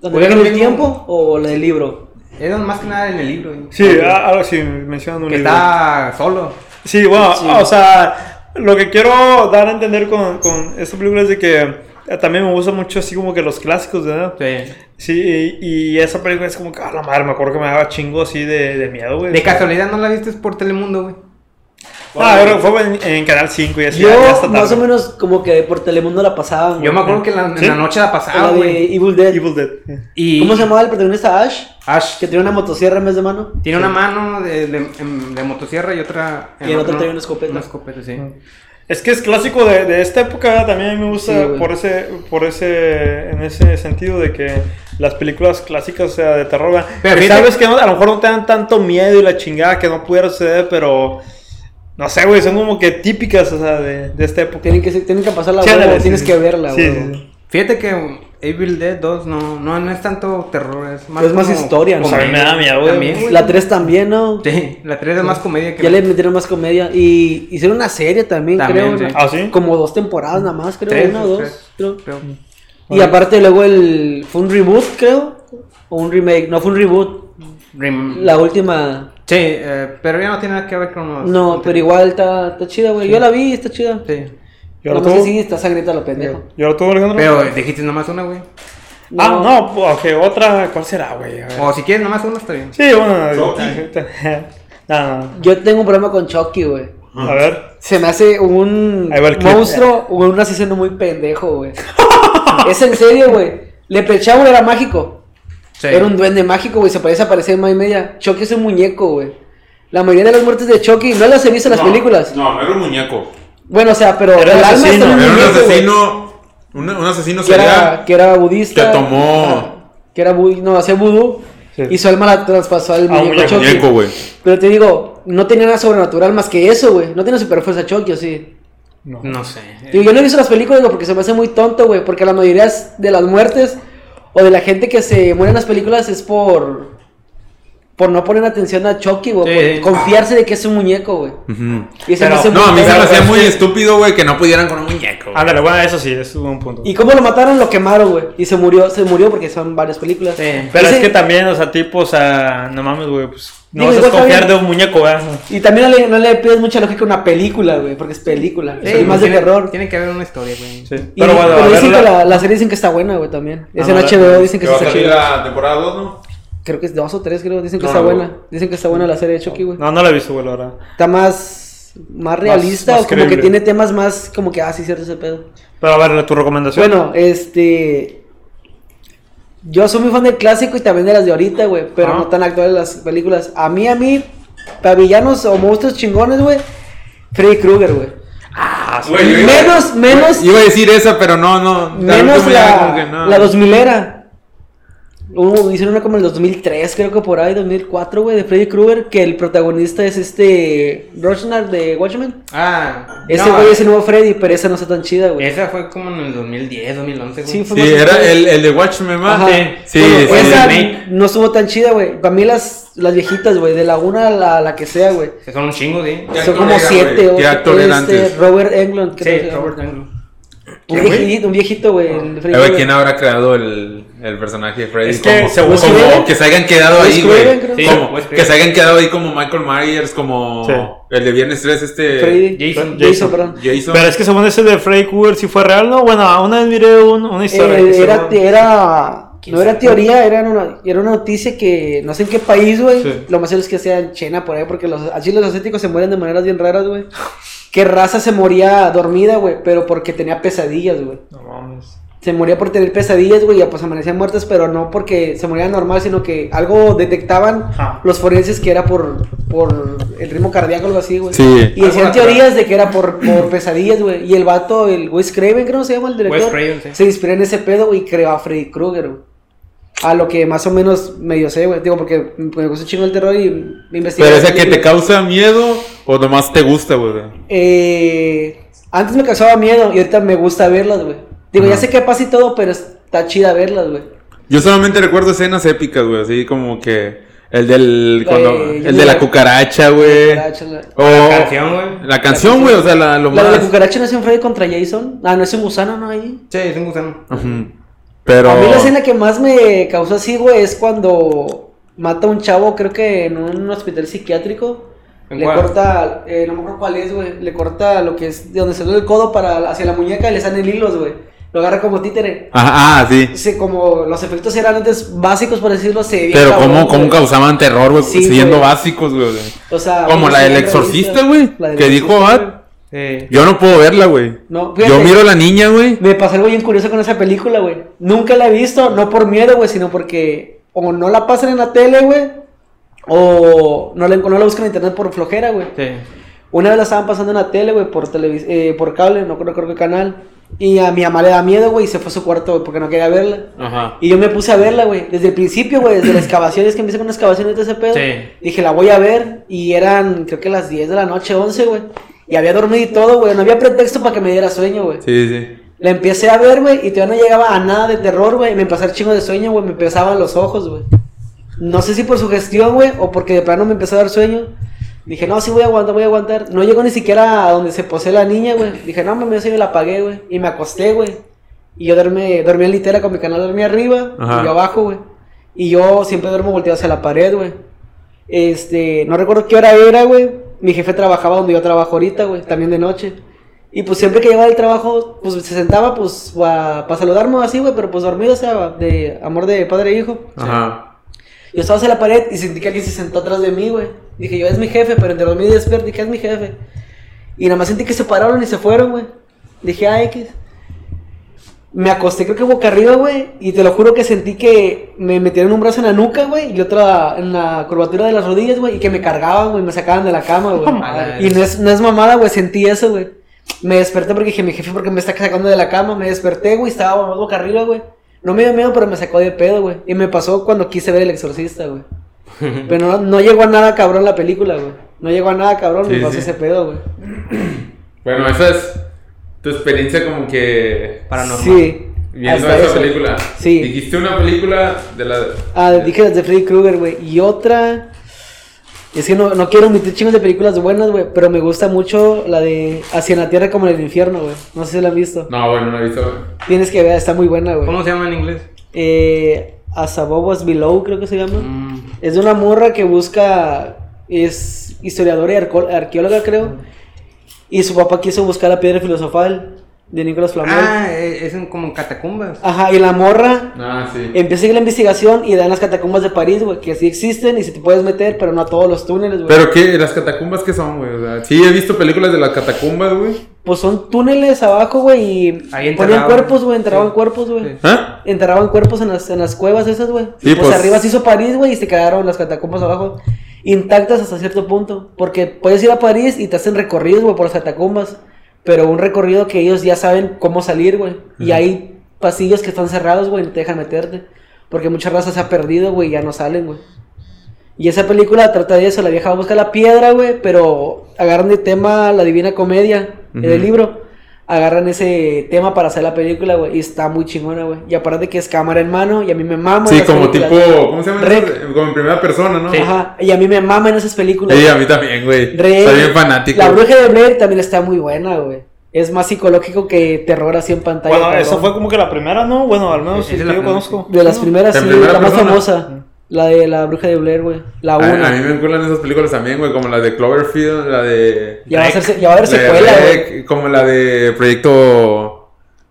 ¿Dónde Oye, viene lo el tiempo o la del libro? Era más que nada en el libro. güey. Sí, ah, algo así, mencionan un Que libro. está solo. Sí, bueno, Sí. o sea, lo que quiero dar a entender con, con esta película es de que eh, también me gusta mucho así como que los clásicos, ¿verdad? Sí. Sí, y, y esa película es como que, a la madre, me acuerdo que me daba chingo así de, de miedo, güey. De casualidad no la viste por Telemundo, güey. Ah, que fue en, en Canal 5 y así. Yo, ya está más o menos, como que por Telemundo la pasaban. Yo güey. me acuerdo que en la, en ¿Sí? la noche la La pasaba, de güey. Evil Dead. Evil Dead. Y ¿Cómo se llamaba el protagonista Ash? Ash Que tenía una motosierra en vez de mano. tiene una mano de, de, de motosierra y otra. Y en otra trae una escopeta. Una escopeta, sí. Es que es clásico de, de esta época, también me gusta Sí, por ese, por ese, en ese sentido de que las películas clásicas, o sea, de terror. Pero que sabes que no- a lo mejor no te dan tanto miedo y la chingada que no pudiera suceder, pero No sé, güey, son como que típicas, o sea, de, de esta época. Tienen que, tienen que pasarla, Sí, güey. Tienes sí, que verla, güey. sí, sí. Fíjate que Evil Dead 2 no, no, no es tanto terror, es más, Es más historia, ¿no? Pues a mí me da miedo, güey. La 3 también, ¿no? Sí, la 3 es más comedia que Ya le metieron más comedia. Y hicieron una serie también, También, creo. sí. ¿no? ¿Ah, sí? Como dos temporadas nada más, creo. Tres, una o dos. tres. creo. creo. Y aparte luego el... Fue un reboot, creo. O un remake. No, fue un reboot. Rem- La última... Sí, eh, pero ya no tiene nada que ver con los... No, pero igual está, está chida, güey. Yo la vi, está chida. Sí. ¿Y ahora tú? que sí, está sangrienta la pendejo. ¿Y ahora tú, Alejandro? Pero dijiste nomás una, güey. Ah, no, ok, otra, ¿cuál será, güey? O si quieres nomás una, está bien. Sí, no, no, Yo tengo un problema con Chucky, güey. no. A ver. Se me hace un monstruo o un asesino muy pendejo, güey. es en serio, güey. Leprechaun era mágico. Sí. Era un duende mágico, güey. Se parece a parecer más y media. Chucky es un muñeco, güey. La mayoría de las muertes de Chucky no las he visto en las No, películas. No, no era un muñeco. Bueno, o sea, pero Era el un alma está asesino, en un Era un muñeco, asesino. Un, un asesino Que era, que era budista. que tomó-. Que era bu- no, hacía vudú. Sí. Y su alma la traspasó al muñeco muñeco, Chucky. Muñeco, güey. Pero te digo, no tenía nada sobrenatural más que eso, güey. No tiene super fuerza Chucky, ¿o sí? No. No sé. Yo no he visto las películas, güey, porque se me hace muy tonto, güey. Porque la mayoría de las muertes o de la gente que se muere en las películas es por. Por no poner atención a Chucky, güey. Sí. Por confiarse de que es un muñeco, güey. Ujú. Y se Pero- me hace No, a mí se me hacía muy estúpido, güey, que no pudieran con un muñeco. güey. Ándale, bueno, eso sí, es un punto. ¿Y cómo lo mataron? Lo quemaron, güey. Y se murió, se murió porque son varias películas. Sí. Pero Ese- es que también, o sea, tipo, o sea, no mames, güey, pues no Digo, vas a igual está confiar de un muñeco, ¿verdad? Y también no le, no le pides mucha lógica a una película, güey, porque es película. Sí, es más de tiene, terror. Tiene que haber una historia, güey. Sí. Y- Pero bueno, a dicen verla- que la, la serie dicen que está buena, güey, también. Es Ah, en no, HBO, dicen que Que va está chida. la temporada 2, ¿no? Creo que es dos o tres, creo. Dicen que No, está no, buena. Dicen que está buena la serie de Chucky, güey. No, no la he visto, güey, la verdad. Está más, más realista más o como que tiene temas más como que, ah, sí, cierto ese pedo. Pero a ver, tu recomendación. Bueno, este... Yo soy muy fan del clásico y también de las de ahorita, güey, pero Ah. no tan actuales las películas. A mí, a mí, para villanos o monstruos chingones, güey, Freddy Krueger, güey. Ah. Güey, iba- Menos, menos, Iba a decir esa, pero no, no. menos la, que no. la 2000era. Uh, hicieron una como en el 2003, creo que por ahí, 2004, güey, de Freddy Krueger, que el protagonista es este Rosnar de Watchmen. Ah, Ese no, güey es el nuevo Freddy, pero esa no está tan chida, güey. Esa fue como en el 2010, 2011, güey. Sí, fue Sí, más era el, el de Watchmen. Ajá. Sí, Bueno, sí, sí. esa no estuvo tan chida, güey. Para mí las, las viejitas, güey, de la una a la, la que sea, güey. Que son un chingo, de ¿Qué Son como era, siete, güey? ocho. ¿Qué actor era este? Robert Englund, creo Sí. Robert Englund. Un viejito, un viejito, güey. Krueger. ¿quién habrá creado el, el personaje de Freddy? Es que como, según- como que se hayan quedado ahí, güey. Sí, que se hayan quedado ahí como Michael Myers, como Sí. el de Viernes 3, este. Freddy. Jason. Jason, perdón. Jason. Pero es que según ese de Freddy Krueger sí fue real, ¿no? Bueno, una vez miré un- una historia. Eh, era, según- era, ¿Quién no era teoría, era una, era una noticia que no sé en qué país, güey. Sí. Lo más seguro es que sea en China, por ahí, porque los, así los asiáticos se mueren de maneras bien raras, güey. Que raza se moría dormida, güey, pero porque tenía pesadillas, güey. No mames. Se moría por tener pesadillas, güey, y pues amanecían muertas, pero no porque se morían normal, sino que algo detectaban Ajá. los forenses que era por, por el ritmo cardíaco o algo así, güey. Sí. Y decían teorías de que era por, por pesadillas, güey. Y el vato, el Wes Craven, creo que se llama el director, Wes Craven, sí. se inspiró en ese pedo, güey, y creó a Freddy Krueger, güey. A lo que más o menos medio sé, güey. Digo, porque me gusta chingo el terror y me investigué. Pero esa que te causa miedo o nomás te gusta, güey. Eh, antes me causaba miedo y ahorita me gusta verlas, güey. Digo, ya Ajá. sé qué pasa y todo, pero está chida verlas, güey. Yo solamente recuerdo escenas épicas, güey, así como que el del cuando, Eh, el de la la- cucaracha, güey. La- O La canción, güey. La canción, güey, o sea, la, lo La de la más. cucaracha no es un Freddy contra Jason. Ah, no es un gusano, ¿no? Ahí. Sí, es un gusano. Ujú. Pero A mí la escena que más me causó así, güey, es cuando mata a un chavo, creo que en un hospital psiquiátrico. ¿En Le cuál? corta, eh, no me acuerdo cuál es, güey. Le corta lo que es de donde salió el codo para hacia la muñeca y le salen hilos, güey. Lo agarra como títere. Ajá, ah, sí. Sí, como los efectos eran antes básicos, por decirlo, se veía Pero cabrón, cómo, cómo causaban terror, güey, Sí, siendo básicos, güey. O sea, Como la se del exorcista, güey, que dijo exorcista, Sí. Yo no puedo verla, güey. No, Yo miro a la niña, güey. Me pasó algo bien curioso con esa película, güey. Nunca la he visto, no por miedo, güey, sino porque o no la pasan en la tele, güey, o no la, no la buscan en internet por flojera, güey. Sí. Una vez la estaban pasando en la tele, güey, por, televis eh, por cable, no recuerdo qué canal. Y a mi mamá le da miedo, güey, y se fue a su cuarto, güey, porque no quería verla. Ajá. Y yo me puse a verla, güey. Desde el principio, güey, desde la excavación, es que empecé con excavaciones de ese pedo. Sí. Dije, la voy a ver. Y eran, creo que las 10 de la noche, 11, güey. Y había dormido y todo, güey. No había pretexto para que me diera sueño, güey. Sí, sí. La empecé a ver, güey, y todavía no llegaba a nada de terror, güey. Me empezó dar chingo de sueño, güey. Me pesaban los ojos, güey. No sé si por su gestión, güey, o porque de plano me empezó a dar sueño. Dije, no, sí voy a aguantar, voy a aguantar. No llegó ni siquiera a donde se posee la niña, güey. Dije, no, me me sueño, la apagué, güey. Y me acosté, güey. Y yo dormí, dormí en litera con mi canal, dormí arriba Ajá. y yo abajo, güey. Y yo siempre duermo volteado hacia la pared, güey. Este, no recuerdo qué hora era, güey. Mi jefe trabajaba donde yo trabajo ahorita, güey, también de noche. Y pues siempre que llegaba del trabajo, pues se sentaba, pues, para saludarme así, güey, pero pues dormido, o sea, de amor de padre e hijo. Ajá. Yo estaba hacia la pared y sentí que alguien se sentó atrás de mí, güey. Dije, yo, es mi jefe, pero entre dormido y despierto, dije, es mi jefe. Y nada más sentí que se pararon y se fueron, güey. Dije, ah, X. Me acosté, creo que boca arriba, güey. Y te lo juro que sentí que me metieron un brazo en la nuca, güey. Y otra en la curvatura de las rodillas, güey. Y que me cargaban, güey. Me sacaban de la cama, güey. Y no es, no es mamada, güey. Sentí eso, güey. Me desperté porque dije, mi jefe, porque me está sacando de la cama. Me desperté, güey. Estaba boca arriba, güey. No me dio miedo, pero me sacó de pedo, güey. Y me pasó cuando quise ver El Exorcista, güey. Pero no, no llegó a nada cabrón la película, güey. No llegó a nada cabrón, me pasó sí. ese pedo, güey. Bueno, esa es tu experiencia como que Paranormal. Sí. viendo hasta esa eso. película. Sí. Dijiste una película de la. Ah, dije las de Freddy Krueger, güey. Y otra. Es que no, no quiero omitir chingos de películas buenas, güey. Pero me gusta mucho la de Hacia la Tierra como en el infierno, güey. No sé si la han visto. No, bueno, no he visto. Tienes que ver, está muy buena, güey. ¿Cómo se llama en inglés? Eh, As Above Below, creo que se llama. Mm, Es de una morra que busca. Es historiadora y arqueóloga, creo. Y su papá quiso buscar la piedra filosofal de Nicolás Flamel. Ah, eh, es en- como en catacumbas. Ajá, y la morra Ah, sí. empieza a ir la investigación y dan las catacumbas de París, güey, que sí existen y si te puedes meter, pero no a todos los túneles, güey. Pero qué, las catacumbas qué son, güey. O sea, sí he visto películas de las catacumbas, güey. Pues son túneles abajo, güey, y Ahí ponían cuerpos, güey, enterraban Sí. cuerpos, güey. Sí. ¿Ah? Enterraban cuerpos en las, en las cuevas esas, güey. Sí, y pues, pues. arriba se hizo París, güey, y se quedaron las catacumbas abajo intactas hasta cierto punto. Porque puedes ir a París y te hacen recorridos, güey, por las catacumbas. Pero un recorrido que ellos ya saben cómo salir, güey. Y hay pasillos que están cerrados, güey, y no te dejan meterte. Porque mucha raza se ha perdido, güey, y ya no salen, güey. Y esa película trata de eso, la vieja busca la piedra, güey, pero agarran de tema la Divina Comedia, en el libro. Agarran ese tema para hacer la película, güey, y está muy chingona, güey. Y aparte que es cámara en mano, y a mí me mama. Sí, como películas, tipo. ¿Cómo se llama? Rec. esas? Como en primera persona, ¿no? Sí. Ajá, y a mí me maman esas películas. Sí, a mí también, güey. Rec. Soy bien fanático. La bruja de Blair también está muy buena, güey. Es más psicológico que terror así en pantalla. Bueno, eso fue como que la primera, ¿no? Bueno, al menos Sí, sí, que la yo conozco. De las primeras, En sí, primera la más famosa. La de la bruja de Blair, güey. La A, una. a mí me encuentran esas películas también, güey. Como la de Cloverfield, la de. Ya va, a ya va a haber secuela, güey. Como la de Proyecto.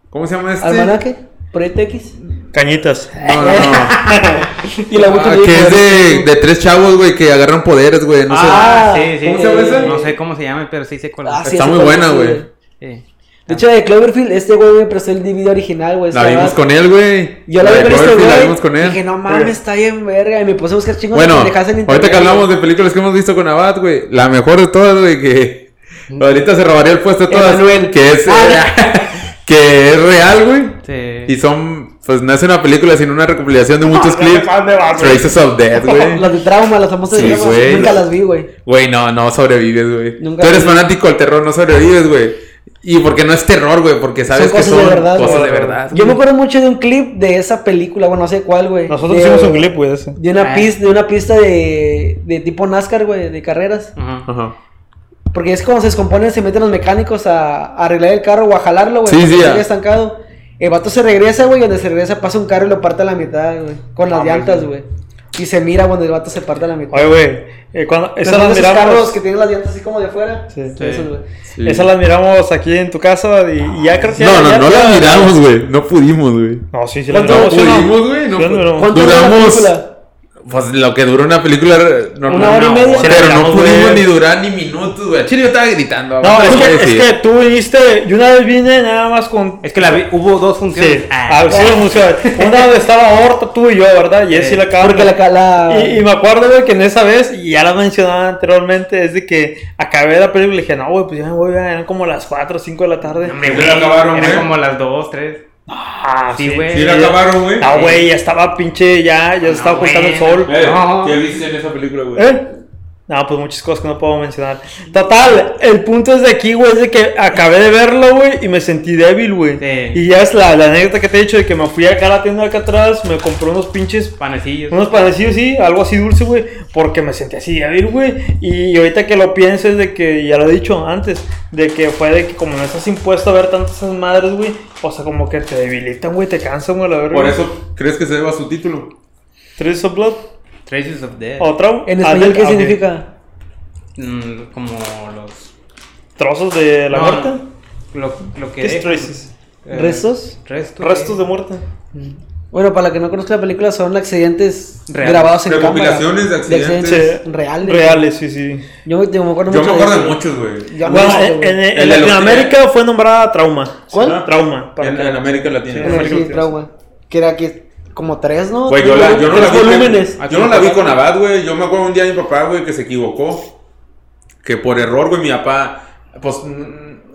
¿Cómo se llama este? ¿Almanaque? ¿Proyecto X? Cañitas. No, no, no. Y la Ah, de que es de, de tres chavos, güey, que agarran poderes, güey. No sé. Ah, sí, sí. ¿cómo se llama esa? No sé cómo se llama, pero sí sé cuál es. Ah, sí, Está muy buena, sí, güey. Sí. De hecho, de Cloverfield, este güey me prestó el DVD original, güey. la vimos con él, güey. Yo la vi con este güey. La vimos con él. Dije, no mames, está bien verga. Y me puse a buscar chingos Bueno, de en ahorita que hablamos de películas que hemos visto con Abad, güey, la mejor de todas, güey, que ahorita se robaría el puesto de todas, Emanuel. que es, Ah, eh, que es real, güey, Sí. y son, pues no es una película, sino una recopilación de muchos clips, Traces of Death, güey, Las de trauma, las famosas Sí, de trauma. güey. Nunca las vi, güey. güey, no, no sobrevives, güey, tú eres vi. fanático del terror, no sobrevives, güey, y porque no es terror, güey, porque sabes Son que cosas de son verdad, cosas güey. de verdad, Yo me acuerdo mucho de un clip de esa película, bueno, no sé cuál, güey. Nosotros de, hicimos un clip, güey, de ese. De una, Ah. pista, de una pista de, de tipo NASCAR, güey, de carreras. Ajá. Ajá. Porque es como se descomponen, se meten los mecánicos a, a arreglar el carro o a jalarlo, güey. Sí, sí, estancado. El vato se regresa, güey, y donde se regresa pasa un carro y lo parte a la mitad, güey. Con las Ah, llantas, sí. güey. Y se mira cuando el vato se parte a la mitad. Oye, güey, eh, cuando, esas las esos miramos. carros que tienen las llantas así como de fuera. Sí. Sí. Güey. Sí. Esas las miramos aquí en tu casa y, y ya creo que. No, ya- no, ya- no ya- la miramos, güey, no pudimos, güey. No, sí, sí las ¿Cuánto miramos. sí, pudimos, güey, no Sí las pu- miramos. ¿Cuánto dura la Duramos-? Pues lo que dura una película normal. Una hora y no, media. Pero Sí, no pudimos ni durar ni minutos, güey. Chile, yo estaba gritando. No, ¿qué es que, es que tú viniste, yo una vez vine nada más con... Es que la vi- hubo dos funciones. Sí, Ah, ah, sí. Una donde estaba Horta, tú y yo, ¿verdad? Y él sí la acaba Porque la, la... Y, y me acuerdo, güey, que en esa vez, y ya lo mencionaba anteriormente, es de que acabé la película y dije, no, güey, pues ya me voy, güey, eran como las 4 o 5 de la tarde. hombre, ¿Sí güey, acabaron, Eran güey? como las dos, tres. Ah, Sí, güey. Sí, la acabaron, güey. No, güey, ya estaba pinche, ya, ya se estaba ocultando el sol. Eh, No. ¿Qué viste en esa película, güey? ¿Eh? No, pues muchas cosas que no puedo mencionar. Total, el punto es de aquí, güey, es de que acabé de verlo, güey, y me sentí débil, güey. Sí. Y ya es la, la anécdota que te he dicho de que me fui acá a la tienda de acá atrás, me compré unos pinches Panecillos. Unos panecillos, sí, algo así dulce, güey, porque me sentí así débil, güey. Y ahorita que lo pienso es de que, ya lo he dicho antes, de que fue de que como no estás impuesto a ver tantas madres, güey, o sea, como que te debilitan, güey, te cansan, güey, la verdad. Por eso, ¿crees que se deba a su título? ¿Traces of Blood? Traces of Death. ¿Otra? ¿En Ah, español de- qué ah, ok. significa? Mm, como los. ¿Trozos de la No, muerte? Lo, lo que. ¿Qué es traces? Eh, ¿Restos? Restos. Restos de muerte. Bueno, para la que no conozca la película, son accidentes Reales. grabados en cámara. Recopilaciones de accidentes. Sí. reales. Reales, sí, sí. Yo, yo me acuerdo Yo mucho me acuerdo de muchos, güey. Yo no Bueno, sé, en, güey. en- en de Latinoamérica fue nombrada Trauma. ¿Cuál? Trauma. para En, en América Latina. Sí, Bueno, América sí, trauma. Que era que como tres, ¿no? Güey, yo, la, yo no la vi. volúmenes. Yo no la vi con Abad, güey. Yo me acuerdo un día de mi papá, güey, que se equivocó. Que por error, güey, mi papá. Pues.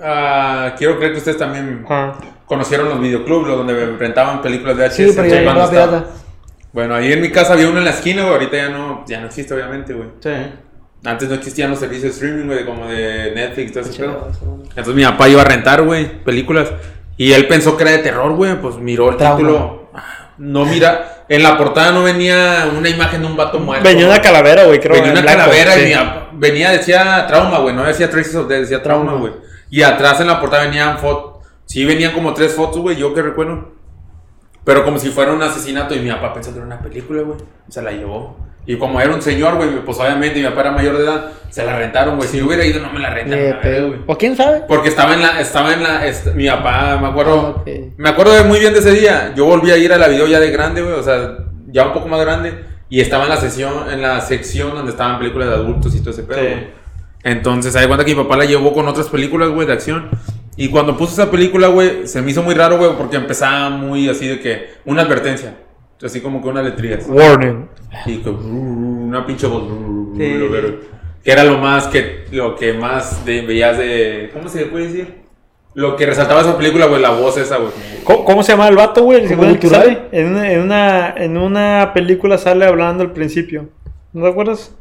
ah, quiero creer que ustedes también Ajá. conocieron los videoclubs, los donde rentaban películas de VHS. Sí, pero ya no estaba-. Bueno, ahí en mi casa había uno en la esquina, güey. Ahorita ya no, ya no existe, obviamente, güey. Sí. Antes no existían los servicios de streaming, güey, como de Netflix, todo ese pedo. Entonces mi papá iba a rentar, güey, películas. Y él pensó que era de terror, güey. Pues miró el Trauma. título. No mira. En la portada no venía una imagen de un vato muerto. Venía una calavera, güey, creo. Venía en una blanco, calavera sí. y venía, decía trauma, güey. No decía Traces of Death, decía trauma, Trauma. güey. Y atrás en la portada venían fotos. Sí, venían como tres fotos, güey, yo que recuerdo. Pero como si fuera un asesinato y mi papá pensó que era una película, güey. Se la llevó. Y como era un señor, güey, pues obviamente mi papá era mayor de edad, se la rentaron, güey. Si yo hubiera ido, no me la verga, güey. ¿O quién sabe? Porque estaba en la, estaba en la, est- mi papá, me acuerdo, Ah, me acuerdo de muy bien de ese día. Yo volví a ir a la video ya de grande, güey, o sea, ya un poco más grande. Y estaba en la sesión, en la sección donde estaban películas de adultos y todo ese pedo. Sí. Entonces, hay cuenta que mi papá la llevó con otras películas, güey, de acción. Y cuando puso esa película, güey, se me hizo muy raro, güey, porque empezaba muy así de que, una advertencia. Así como que una letría. Warning. Y que, una pinche voz. Sí. Que era lo más que lo que más de, veías de. ¿Cómo se puede decir? Lo que resaltaba esa película, güey, la voz esa, güey. ¿Cómo, cómo se llama el vato, güey? Sale. En una, en, una, en una película sale hablando al principio. ¿No te acuerdas?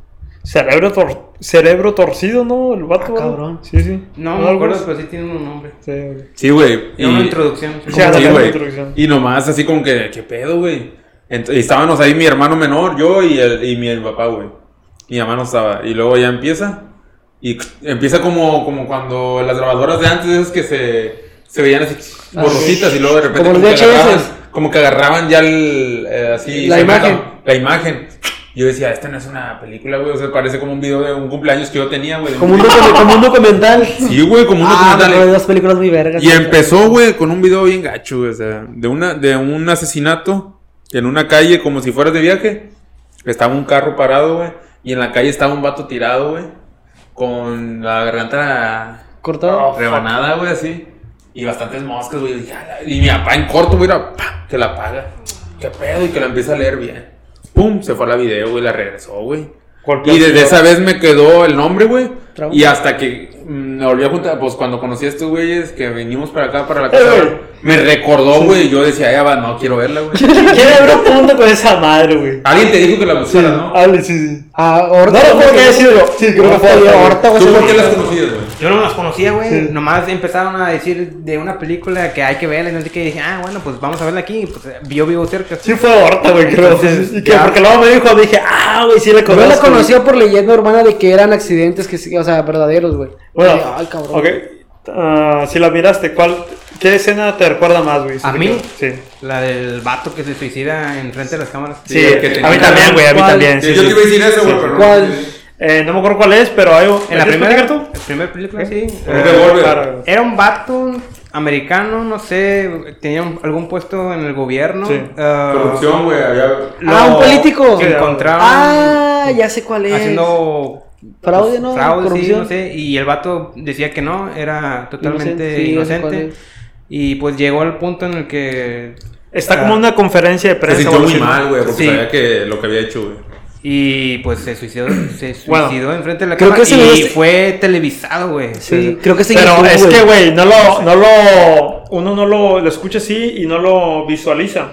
Cerebro, tor- cerebro torcido, ¿no? El vato. Ah, cabrón. Sí, sí. No, ¿No me acuerdo, pero sí tiene un nombre. Sí, güey. Sí. Era una introducción. Sí, güey. la introducción. Y nomás así como que, ¿qué pedo, güey? Y estábamos ahí mi hermano menor, yo y, el, y mi el papá, güey. Mi mamá no estaba. Y luego ya empieza. Y empieza como, como cuando las grabadoras de antes, esas que se, se veían así Ah, borrositas y luego de repente Como que agarraban, como que agarraban ya el, eh, así, La imagen. la imagen. Yo decía, esta no es una película, güey. O sea, parece como un video de un cumpleaños que yo tenía, güey. Como un, como un documental. Sí, güey, como un Ah, me documental. de dos películas muy vergas. Y empezó, güey, con un video bien gacho, güey, o sea, de, una, de un asesinato en una calle como si fueras de viaje. Estaba un carro parado, güey, y en la calle estaba un vato tirado, güey, con la garganta Cortado. rebanada, güey, así. Y bastantes moscas, güey. Y mi papá en corto, güey, que la apaga. ¿Qué pedo? Y que la empieza a leer bien. Pum, se fue a la video, güey, la regresó, güey. Y desde esa vez me quedó el nombre, güey. Y hasta que me volví a juntar, pues cuando conocí a estos güeyes que venimos para acá, para la casa, Eh, me recordó, güey. y Yo decía, ya va, no quiero verla, güey. ¿Quién abrió punto con esa madre, güey? Alguien te dijo que la buscara, ¿no? Sí, sí. Ah, No Horta. lo puedo que sido yo. Sí, creo que fue Horta, Horta, güey. ¿Tú por qué las conocías, güey? Yo no las conocía, güey. Sí. Nomás empezaron a decir de una película que hay que verla y no sé qué. Y dije, ah, bueno, pues vamos a verla aquí. Pues yo vivo cerca. Sí fue Horta, güey, creo. Entonces, y que ya. porque luego me dijo, dije, ah, güey, sí la Yo conozco. la conocía por leyenda urbana de que eran accidentes que sí, o sea, verdaderos, güey. Bueno, Ay, cabrón. ok. Ah, si la miraste, ¿cuál, ¿qué escena te recuerda más, güey? ¿A mí? Sí. La del vato que se suicida en frente de las cámaras. Sí, el que a mí también, güey, a mí también. Sí, yo sí. te iba a decir eso, güey, pero no. ¿Cuál? Eh, no me acuerdo cuál es, pero hay un... En la ¿quieres primera, tú? la primera película, sí. Claro. Era un vato americano, no sé, tenía un- algún puesto en el gobierno. Sí. ah, Corrupción, güey. Había... Ah, un político. Se encontraban Ah, ya sé cuál es. haciendo Fraude, ¿no? fraude, sí, Corrupción. no sé, y el vato decía que no, era totalmente Inocente, inocente. Y pues llegó al punto en el que Está ah, como una conferencia de Se prensa. sintió o muy mal, güey, porque Sí. sabía que lo que había hecho, güey. y pues se suicidó, se Bueno, suicidó enfrente de la creo cámara que y video- fue televisado, güey. Sí, creo que sí. Pero es que, güey, no lo, no lo, uno no lo, lo escucha así y no lo visualiza.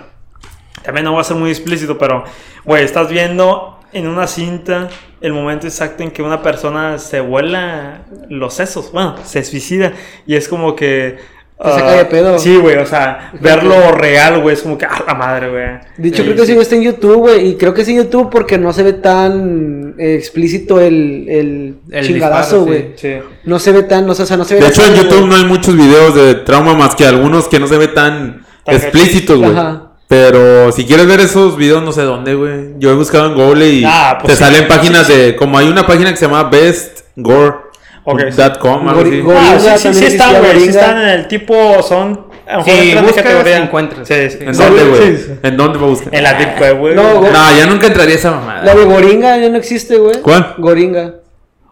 También no va a ser muy explícito, pero, güey, estás viendo en una cinta el momento exacto en que una persona se vuela los sesos, bueno, se suicida y es como que... Te saca de pedo. Sí, güey, o sea, verlo real, güey, es como que, ah, la madre, güey. De hecho, Sí, creo que sí. sí está en YouTube, güey. Y creo que es en YouTube porque no se ve tan explícito el, el, El chingadazo, güey. Sí. No se ve tan, o sea, no se ve De la hecho, en YouTube no hay muchos videos de trauma más que algunos que no se ve tan, Tan explícitos, güey. Ajá. Pero si quieres ver esos videos, no sé dónde, güey. Yo he buscado en Google y Ah, pues te sí. salen páginas de. Como hay una página que se llama bestgore.com, Gori- Ah, Goringa sí, sí, sí están, güey, sí están en el tipo, son... A lo mejor Sí, categoría. encuentras. Sí, sí. ¿En dónde, güey? ¿En dónde va a buscar? En la Deep Web, güey. No, güey. No, ya nunca entraría esa mamada. La de Goringa ya no existe, güey. ¿Cuál? Goringa.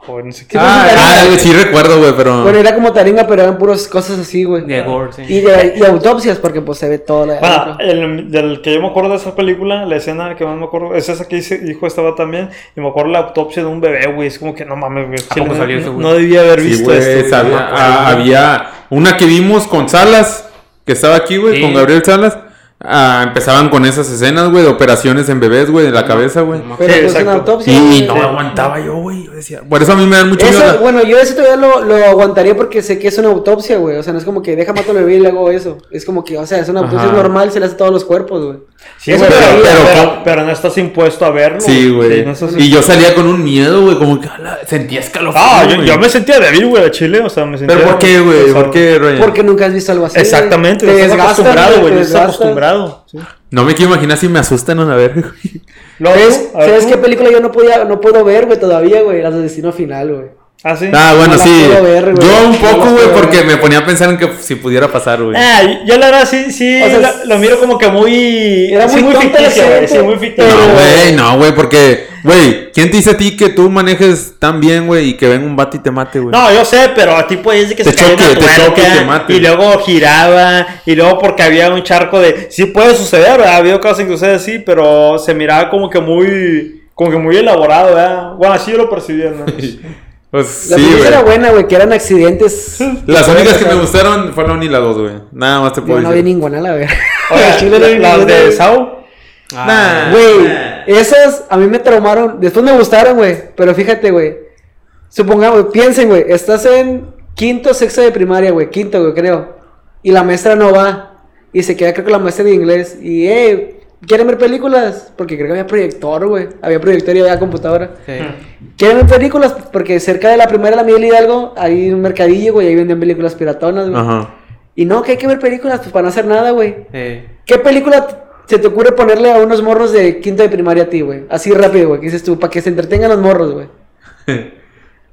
Joder, no sé Sí, qué. pues, Ah, ah, güey, sí recuerdo, güey, pero. Bueno, era como taringa, pero eran puras cosas así, güey. De gore, sí. Y, de, y autopsias, porque pues se ve todo la Bueno, el, del que yo me acuerdo de esa película, la escena que más me acuerdo, es esa que dice, dijo estaba también, y me acuerdo la autopsia de un bebé, güey, es como que no mames, güey, ¿A chile, poco no, salió eso, güey? no debía haber Sí, visto güey, esto. acuerdo, ah, güey. había una que vimos con Salas, que estaba aquí, güey, Sí. con Gabriel Salas. Ah, empezaban con esas escenas, güey, de operaciones en bebés, güey, de la cabeza, güey. no Pero Sí, pues exacto. una autopsia. Y güey. no aguantaba yo, güey. Yo decía, por eso a mí me dan mucho Eso, miedo. bueno, yo eso todavía lo, lo aguantaría porque sé que es una autopsia, güey. O sea, no es como que deja mato al bebé y le hago eso. Es como que, o sea, es una autopsia Ajá. normal, se le hace a todos los cuerpos, güey. Sí, Eso pero, pero, pero- pero- pero no estás impuesto a verlo. Sí, güey. no estás y yo salía con un miedo, güey, como que ala, sentía escalofrío. Ah, yo, me sentía débil, güey, a Chile, o sea, me sentía... ¿Pero por qué, güey? ¿Por qué, Ryan? Porque nunca has visto algo así. Exactamente, te estás acostumbrado, güey, estás. Sí. No me quiero imaginar si me asustan a güey. ¿Sabes, ver, ¿sabes tú. qué película yo no podía, no puedo ver, güey, todavía, güey? Las de Destino Final, güey. Ah, sí. Ah, bueno, No sí. puedo ver, güey. yo un poco, güey, porque me ponía a pensar en que si pudiera pasar, güey. Ah, yo la verdad sí, sí, O sea, lo, lo miro como que muy... Era sí, muy ficticio, güey, sí, muy ficticio. No, güey, no, güey, porque, güey, ¿quién te dice a ti que tú manejes tan bien, güey, y que venga un vato y te mate, güey? No, yo sé, pero a ti puede decir que Te se cayó choque, una te choque y te mate. y luego giraba y luego porque había un charco de sí puede suceder, ¿verdad? ha habido casos en que sucede así, pero se miraba como que muy como que muy elaborado, ¿verdad? Bueno, así yo lo percibía, ¿no? Pues La sí, película era güey. buena, güey, que eran accidentes. Las únicas que me gustaron fueron la 1 y la 2, güey. Nada más te Yo puedo no vi ninguna, la verdad. No vi las ninguna, de. Sao, Ah, Güey, esas a mí me traumaron. Después me gustaron, güey. Pero fíjate, güey. Supongamos, piensen, güey. Estás en quinto, sexto de primaria, güey. Quinto, güey, creo. Y la maestra no va. Y se queda, creo que la maestra de inglés. Y, eh, ¿quieren ver películas? Porque creo que había proyector, güey. Había proyector y había computadora. sí. ¿Quieren ver películas? Porque cerca de la primera, la Miguel Hidalgo, hay un mercadillo, güey. Ahí venden películas piratonas, güey. Ajá. Y no, que hay que ver películas, pues para no hacer nada, güey. Sí. ¿Qué película se te ocurre ponerle a unos morros de quinto de primaria a ti, güey? Así rápido, güey. ¿Qué dices tú? Para que se entretengan los morros, güey.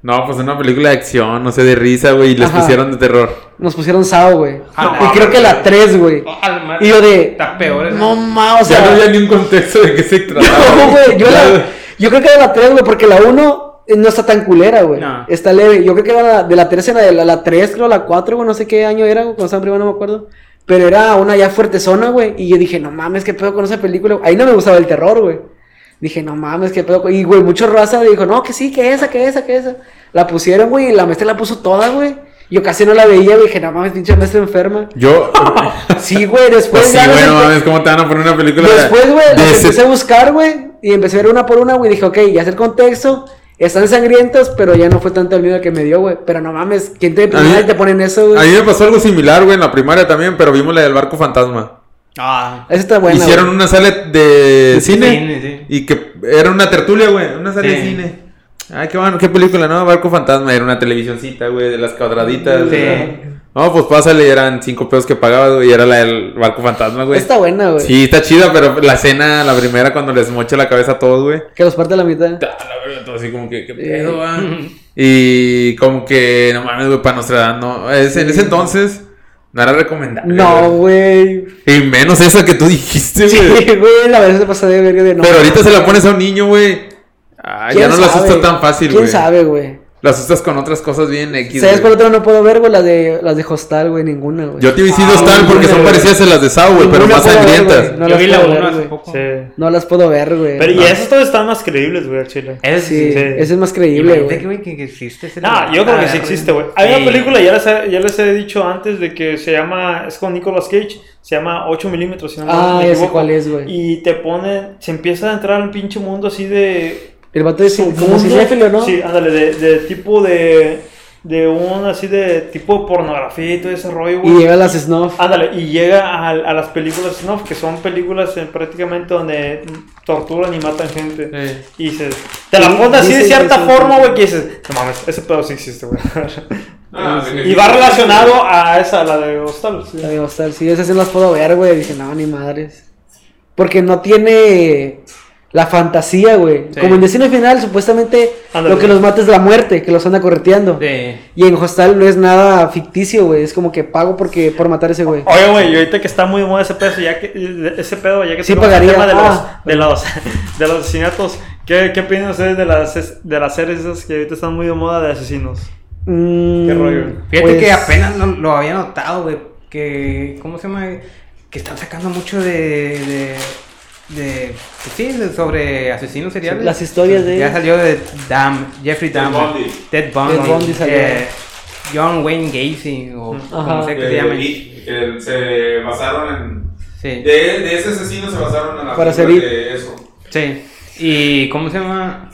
No, pues una película de acción, no sé, de risa, güey, y les Ajá. pusieron de terror. Nos pusieron Sao, güey. Ah, y no, creo que la 3, güey. Ah, Y yo de... Está peor. ¿eh? No, ma, o sea, sea... no había ni un contexto de qué se trataba. No, güey. Yo, la- yo creo que era la 3, güey, porque la 1 no está tan culera, güey. No. Está leve. Yo creo que era la- de la 3 en la, la, la 3, creo, la 4, güey. No sé qué año era, güey. Cuando estaba en primero, no me acuerdo. Pero era una ya fuerte zona, güey. Y yo dije, no mames, qué pedo con esa película. Ahí no me gustaba el terror, güey. Dije, no mames, qué pedo. con-". Y, güey, mucho raza dijo, no, que sí, que esa, que esa, que esa. La pusieron, güey, y la maestra la puso toda, güey. Yo casi no la veía, güey. Dije, no mames, pinche maestra enferma. Yo. Sí, güey, después Pues sí, güey, no mames, ¿cómo te van a poner una película de- Después, güey, de ese- empecé a buscar, güey. Y empecé a ver una por una, güey. Dije, ok, ya sé el contexto. Están sangrientos, pero ya no fue tanto el miedo que me dio, güey. Pero no mames, ¿quién te, mí- te ponen eso, güey? A mí me pasó algo similar, güey, en la primaria también, pero vimos la del barco fantasma. Ah. Esa está buena. Hicieron güey. una sala de cine, cine, sí. y que era una tertulia, güey, una sala de cine. Ay, qué bueno, qué película, ¿no? Barco fantasma, era una televisioncita, güey, de las cuadraditas. Sí. güey. No, pues pásale, eran cinco pesos que pagabas, güey, y era la del barco fantasma, güey. Está buena, güey. Sí, está chida, pero la escena, la primera, cuando les mocha la cabeza a todos, güey. Que los parte a la mitad. Ah, la verdad, todo así como que, ¿qué pedo, va? Y como que, no mames, güey, para Nostradamus, no. Es, en ese entonces, No era recomendable. No, güey. Y menos esa que tú dijiste, Sí, güey. güey, la verdad se pasa de verga de no. Pero ahorita se la pones a un niño, güey. Ah, ya ¿Quién no la sabe? asustas tan fácil, ¿Quién güey. sabe, güey? La asustas con otras cosas bien X. ¿Sabes por otro no puedo ver, güey? Las de, las de Hostal, güey, ninguna, güey. Yo te he Ah, visito tal porque son parecidas a las de Saw, güey, pero más sangrientas. No Yo las vi la puedo 1 ver, hace güey. poco. Sí. No las puedo ver, güey. Pero y esas todas están más creíbles, güey, chile. Es, Sí, Sí. ese es más creíble, güey. güey, que, existe ese No, yo creo que sí existe, güey. Hay una película, ya les, he, ya les he dicho antes, de que se llama, es con Nicolas Cage, se llama 8 milímetros, si no Ah, me equivoco. cuál es, güey. Y te pone, se empieza a entrar al pinche mundo así de... El vato es como cinéfilo, ¿no? Sí, ándale, de, de tipo de... De un así de tipo de pornografía y todo ese rollo, güey. Y llega a las snuff. Ándale, y llega a, a las películas snuff, que son películas eh, prácticamente donde torturan y matan gente. Y dices, te la pones así de cierta forma, güey, que dices, no mames, ese pedo sí existe, güey. Ah, que y va relacionado a esa, la de Hostal. sí. La de Hostal, sí, esas sí las puedo ver, güey. Dije, no, ni madres. Porque no tiene la fantasía, güey. Sí. Como en Destino Final, supuestamente lo que los mata es la muerte, que los anda correteando. Sí. Y en Hostal no es nada ficticio, güey. Es como que pago porque por matar a ese güey. Oye, güey, y ahorita que está muy de moda ese pedo, ya que, ese pedo, ya que Sí tocamos el pagaría. tema de los, Ah. de los, de los asesinatos, ¿qué, qué opinan ustedes de las, de las series esas que ahorita están muy de moda de asesinos? Mm, ¿Qué rollo? Fíjate pues, que apenas lo, lo había notado, güey. Que, ¿cómo se llama? Que están sacando mucho de. de, de pues sí, de- sobre asesinos seriales. Las historias de- Ya salió de Dam, Jeffrey. Bundy. Ted Bundy. Ted Bundy salió. eh, John Wayne Gacy, o como Ajá. sea que Que, se llame. y- que se basaron en. Sí. De, de ese asesino se basaron en la Para película de eso. Sí. Y cómo se llama.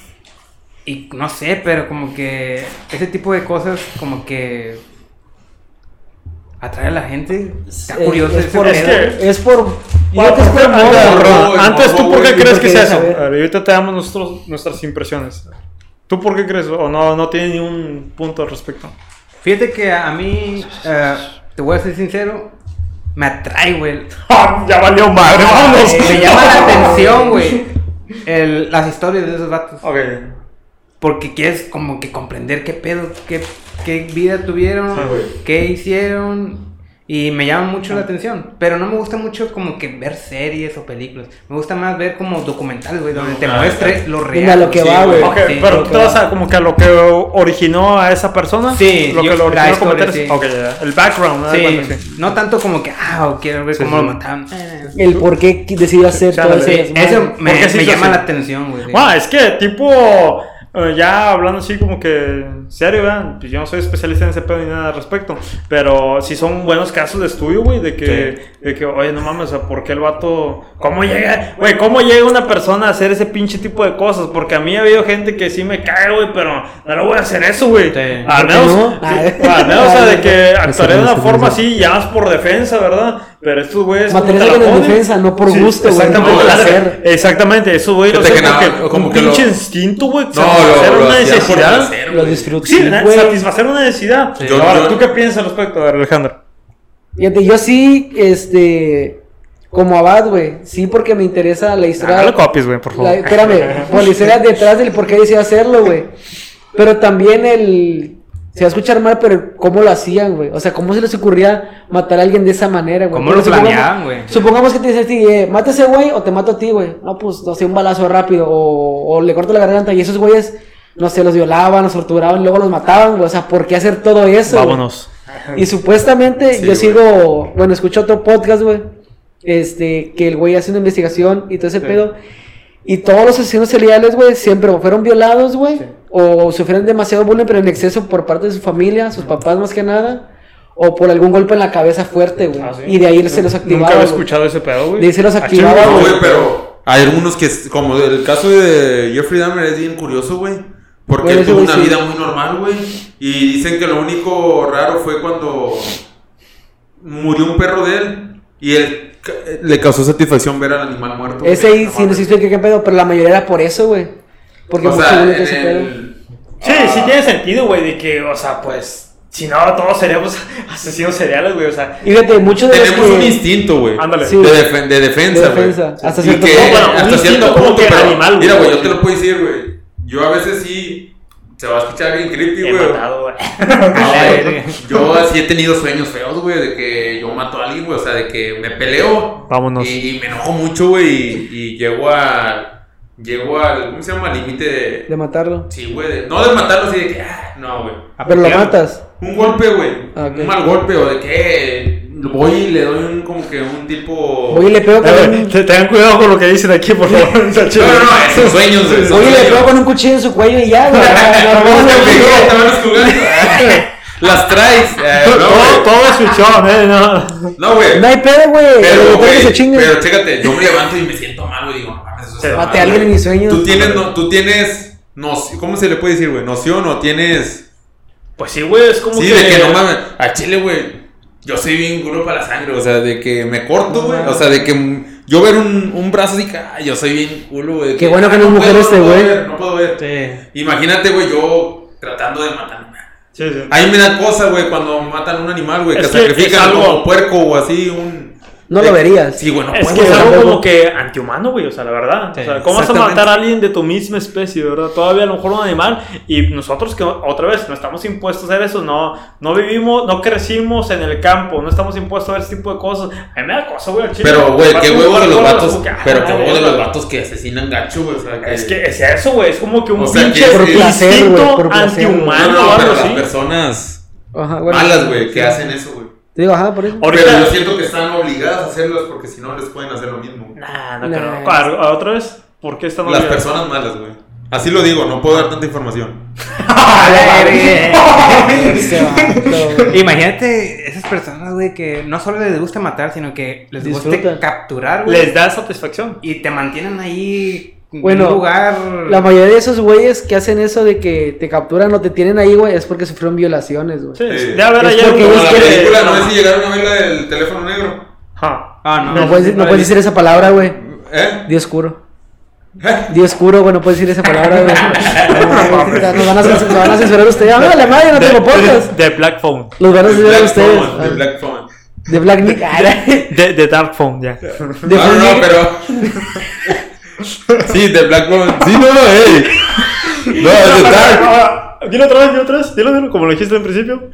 Y no sé, pero como que ese tipo de cosas como que atrae a la gente. Está curioso es ese por, Es pedo. que- es por. Antes- güey, antes, ¿tú por qué crees que es eso? a ver. Ahorita te damos nuestros, nuestras impresiones. ¿Tú por qué crees? ¿O no, no tiene ni un punto al respecto? Fíjate que a mí, eh, te voy a ser sincero, me atrae, güey. ya valió madre, vámonos. Eh, me llama la atención, güey. Las historias de esos vatos. Ok. Porque quieres como que comprender qué pedo, qué, qué vida tuvieron, Sí, qué hicieron. Y me llama mucho la atención. Pero no me gusta mucho como que ver series o películas. Me gusta más ver como documentales, güey, donde te muestre lo Mira real. lo que Sí, va, güey. güey. Ok, Sí, pero tú te vas va. a como que a lo que originó a esa persona. Sí, Lo yo- que lo originó historia, tal. sí. Ok, ya, El background, ¿no? Sí, no tanto como que, ah, o quiero ver Sí, cómo sí. lo mataron. Eh, El por qué decidió hacer Sí, todo ese eso me, me llama la atención, güey. sí. Bueno, es que tipo, ya hablando así como que serio, ¿verdad? Pues yo no soy especialista en ese pedo ni nada al respecto, pero sí son buenos casos de estudio, güey, de que, de que, oye, no mames, o sea, ¿por qué el vato, cómo llega, güey, cómo llega una persona a hacer ese pinche tipo de cosas? Porque a mí ha habido gente que sí me cae, güey, pero no le voy a hacer eso, güey. Sí. Al ¿Por qué menos, no? sí, Ah. al menos, o sea, de que actuaré de una forma así, ya más por defensa, ¿verdad? Pero estos güeyes... Material te la de ponen- defensa, no por gusto, güey, Exactamente, no eso, güey, lo sé que porque no, como un que lo- pinche instinto, güey, No, satisfacer lo, lo una necesidad. Lo Sí, satisfacer una necesidad. Sí. Yo- Ahora, yo- ¿tú qué piensas al respecto, a ver, Alejandro? Fíjate, yo sí, este, como abad, güey, sí porque me interesa la historia. Ah, no lo copies, güey, por favor. la- espérame, por la historia detrás del por qué decía hacerlo, güey. Pero también el, se va a escuchar mal, pero cómo lo hacían, güey. O sea, cómo se les ocurría matar a alguien de esa manera, güey. ¿Cómo Porque lo supongamos- planeaban, güey? Supongamos que te dice a ti, eh, mata a ese güey o te mato a ti, güey. No, pues, no sé, un balazo rápido o, o le corto la garganta y esos güeyes, no sé, los violaban, los torturaban, luego los mataban, güey. O sea, ¿por qué hacer todo eso? Vámonos. Y supuestamente Sí, yo sigo, bueno, escucho otro podcast, güey. Este, que el güey hace una investigación y todo ese Sí. pedo. Y todos los asesinos seriales, güey, siempre fueron violados, güey, o sufrieron demasiado bullying, pero en exceso por parte de su familia, sus papás más que nada, o por algún golpe en la cabeza fuerte, güey. Ah, sí. Y de ahí se los activaba. Nunca había escuchado ese pedo, güey. De ahí se los Ah, activaba, No, güey. pero hay algunos que, es- como el caso de Jeffrey Dahmer es bien curioso, güey. Porque él tuvo una sí. vida muy normal, güey. Y dicen que lo único raro fue cuando murió un perro de él. Y él ca- le causó satisfacción ver al animal muerto. güey. Ese ahí No sí no sé qué, qué pedo, pero la mayoría era por eso, güey. Porque O sea, en el- Sí, sí tiene sentido, güey, de que, o sea, pues, si no, todos seríamos asesinos seriales, güey, o sea. Y fíjate, muchos de Tenemos que- un instinto, güey. Ándale. Sí. De, defen- de defensa, De güey. defensa, hasta Y cierto que- punto. Bueno, un hasta instinto cierto como punto, que pero- animal, güey. Mira, güey, yo te lo puedo decir, güey. Yo a veces sí se va a escuchar bien creepy, He güey. matado, güey. No, güey. Yo así he tenido sueños feos, güey, de que yo mato a alguien, güey. O sea, de que me peleo. Vámonos. Y, y me enojo mucho, güey. Y, y llego a. Llego al. ¿Cómo se llama? Límite de. De matarlo. Sí, güey. de- no de matarlo así de que. ah, no, güey. Pero lo matas. Un golpe, güey. Ah. Un mal golpe, o de que. Voy y le doy un. Como que un tipo. Oye, le pego con Eh, un... te- Tengan cuidado con lo que dicen aquí, por favor. No, no, no, esos sueños, esos Oye, le sueños. pego con un cuchillo en su cuello y ya, güey. Las traes. Eh, todo, no, todo es fichón, eh, no. No, güey. No hay pedo, güey. Pero, que se chingue. pero chécate, yo me levanto y me siento mal, güey. Digo, no Sí, Maté mal, a alguien en mis sueños. Tú tienes, no, tú tienes, noci- ¿cómo se le puede decir, güey? Noción o tienes... Pues sí, güey, es como Sí, que. de que no mames, a Chile, güey, yo soy bien culo para la sangre, o sea, de que me corto, güey, o sea, de que yo ver un, un brazo así, que, ay, yo soy bien culo, güey. Qué bueno que ah, no es mujer este, no puedo güey. ver, No puedo ver. Sí. Imagínate, güey, yo tratando de matar. Sí, sí. A mí me da cosa, güey, cuando matan un animal, güey, que que sacrifican algo- como puerco o así, un... No lo verías. Sí, güey, no Es que es algo como que antihumano, güey, o sea, la verdad. Sí, o sea, ¿cómo vas a matar a alguien de tu misma especie, verdad? Todavía a lo mejor un animal y nosotros que otra vez no estamos impuestos a hacer eso, no, no vivimos, no crecimos en el campo, no estamos impuestos a ver ese tipo de cosas. A mí me da cosa, güey. Pero, güey, qué un huevos de los vatos. ah, Pero qué huevos de los vatos que asesinan gacho, güey. O sea, que. Es que es eso, güey, es como que un O sea, pinche que es- Por placer, güey, instinto por placer. No, antihumano no, o algo pero las así. personas Ajá, bueno. malas, güey, que hacen eso, güey. Te digo, ajá, por eso. Ahorita- Pero yo siento que están obligadas a hacerlas porque si no les pueden hacer lo mismo. Nah, no Nah. creo. Ah, ¿a- ¿Otra vez? ¿Por qué están Las obligadas? personas malas, güey. Así lo digo, no puedo dar tanta información. Vato, güey. Imagínate esas personas, güey, que no solo les gusta matar, sino que les gusta Disfrutan. capturar, güey. Les da satisfacción. Y te mantienen ahí Bueno, en un lugar. La mayoría de esos güeyes que hacen eso de que te capturan o te tienen ahí, güey, es porque sufrieron violaciones, güey. Sí, Sí. sí. Ya ver Es ayer porque ellos la película, no sé si llegaron a ver la del teléfono negro. Ah, no. No, puedes, no puedes decir esa palabra, güey. ¿Eh? Día oscuro. ¿Eh? Día oscuro, güey, no puedes decir esa palabra, güey. No, güey, nos, van a censur- nos van a censurar ustedes. Ah, la madre, no tengo podcast. De, de Black Phone. Los van a censurar ustedes. The Black Phone. De Black Nick. Ah, De De, de Dark Phone, ya. No, no, pero. sí, The Black Phone. Sí, no, no, ey. No, es de Dark. Ah, Dilo otra vez, dilo otra vez. Dilo, dilo, como lo dijiste en principio.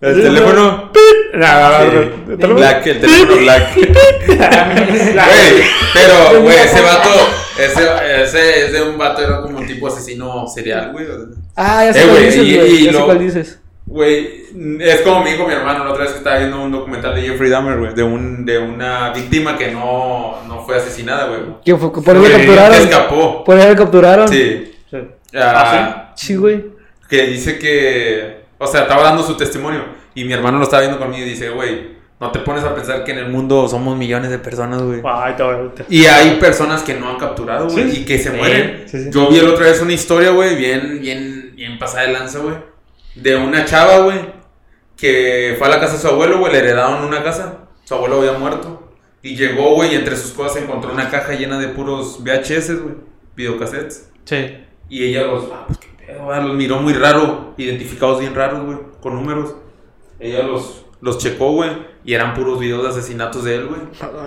El teléfono. Sí. teléfono. Black, el teléfono Black. Güey, pero, güey, ese vato, ese, ese es de un vato, era como un tipo asesino serial, güey. Ah, ya sé Eh, cuál dices, y- güey. y Ya sé cuál dices. Güey, es como me dijo mi hermano la otra vez que estaba viendo un documental de Jeffrey Dahmer, güey, de, un, de una víctima que no, no fue asesinada, güey. Que fue- por eso capturaron. escapó. Por eso capturaron. Sí. Sí. Ah, Sí, güey. Que dice que, o sea, estaba dando su testimonio y mi hermano lo estaba viendo conmigo y dice, güey, no te pones a pensar que en el mundo somos millones de personas, güey. Ay, te voy a- te- Y hay personas que no han capturado, güey, Sí. y que se Sí, mueren. sí, sí. Yo vi el otra vez una historia, güey, bien, bien, bien pasada de lanza, güey. De una chava, güey, que fue a la casa de su abuelo, güey, le heredaron una casa. Su abuelo había muerto. Y llegó, güey, y entre sus cosas encontró una caja llena de puros VHS, güey, videocassettes. Sí. Y ella los, ah, pues qué pedo, ah, los miró muy raro, identificados bien raros, güey, con números. Ella los, los checó, güey, y eran puros videos de asesinatos de él, güey.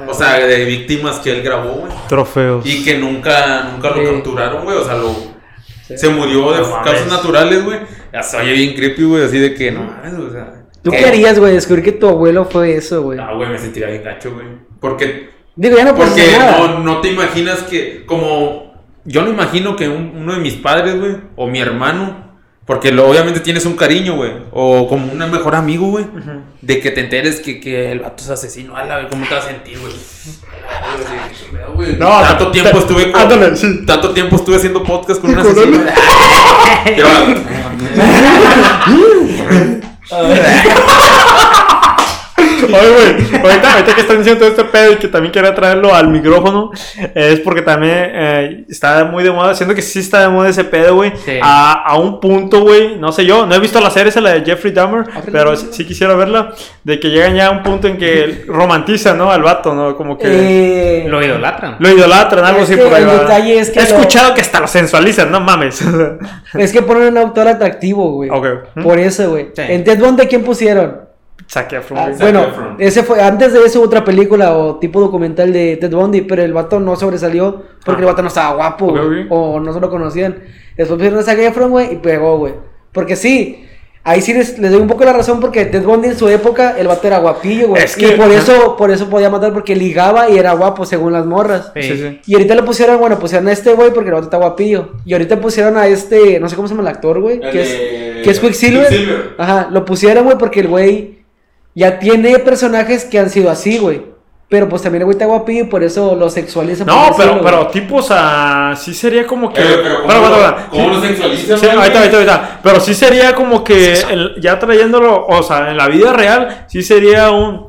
O sea, de víctimas que él grabó, güey. Trofeos. Y que nunca, nunca lo Sí. capturaron, güey. O sea, lo, se murió de No causas naturales, güey. Se oye bien creepy, güey, así de que no mames, o sea. ¿Tú qué harías, güey? Descubrir que tu abuelo fue eso, güey. Ah, güey, me sentiría bien gacho, güey. Porque, Digo, ya no porque nada. no, no te imaginas que, como, yo no imagino que un- uno de mis padres, güey, o mi hermano, porque lo, obviamente tienes un cariño, güey, o como un mejor amigo, güey, de que te enteres que, que el vato es asesino, a la vez, ¿cómo te vas a sentir, güey? Güey, No, tanto tiempo estuve con- ándale, sí. tanto tiempo estuve haciendo podcast con un asesino. Y va, Oye, güey, ahorita, ahorita que están diciendo todo este pedo y que también quería traerlo al micrófono, es porque también eh, está muy de moda, siento que sí está de moda ese pedo, güey, Sí. a, a un punto, güey, no sé yo, no he visto la serie esa, la de Jeffrey Dahmer, Jeffrey pero sí, sí quisiera verla, de que llegan ya a un punto en que romantizan, ¿no? Al vato, ¿no? Como que Eh, Lo idolatran. lo idolatran, algo así por ahí. el va. detalle es que He lo- escuchado que hasta lo sensualizan, no mames. Es que ponen un autor atractivo, güey. Ok. Por eso, güey. Sí. En Ted Bundy, ¿quién pusieron? Zac Efron, Ah, bueno, Efron. ese fue antes de eso otra película o tipo documental de Ted Bundy, pero el vato no sobresalió porque Ah. el vato no estaba guapo o no se lo conocían. Después pusieron a Zac Efron, güey, y pegó, güey. Porque sí, ahí sí les, les doy un poco la razón porque Ted Bundy en su época, el vato era guapillo, güey. Es que- y por eso, por eso podía matar, porque ligaba y era guapo según las morras. Sí. Sí, sí. Y ahorita le pusieron, bueno, pusieron a este güey porque el vato está guapillo. Y ahorita pusieron a este, no sé cómo se llama el actor, güey. Que es, que es Quicksilver. Quicksilver. Ajá, lo pusieron, güey, porque el güey ya tiene personajes que han sido así, güey. Pero pues también el güey está guapillo y por eso lo sexualizan. por No, decirlo, pero, güey. pero tipo, o sea, sí sería como que. Eh, pero ¿cómo Bueno, lo- bueno, bueno. cómo lo Sí, sexualizan, sí, güey? ahorita, ahorita, ahorita. Pero sí sería como que el- ya trayéndolo, o sea, en la vida real, sí sería un,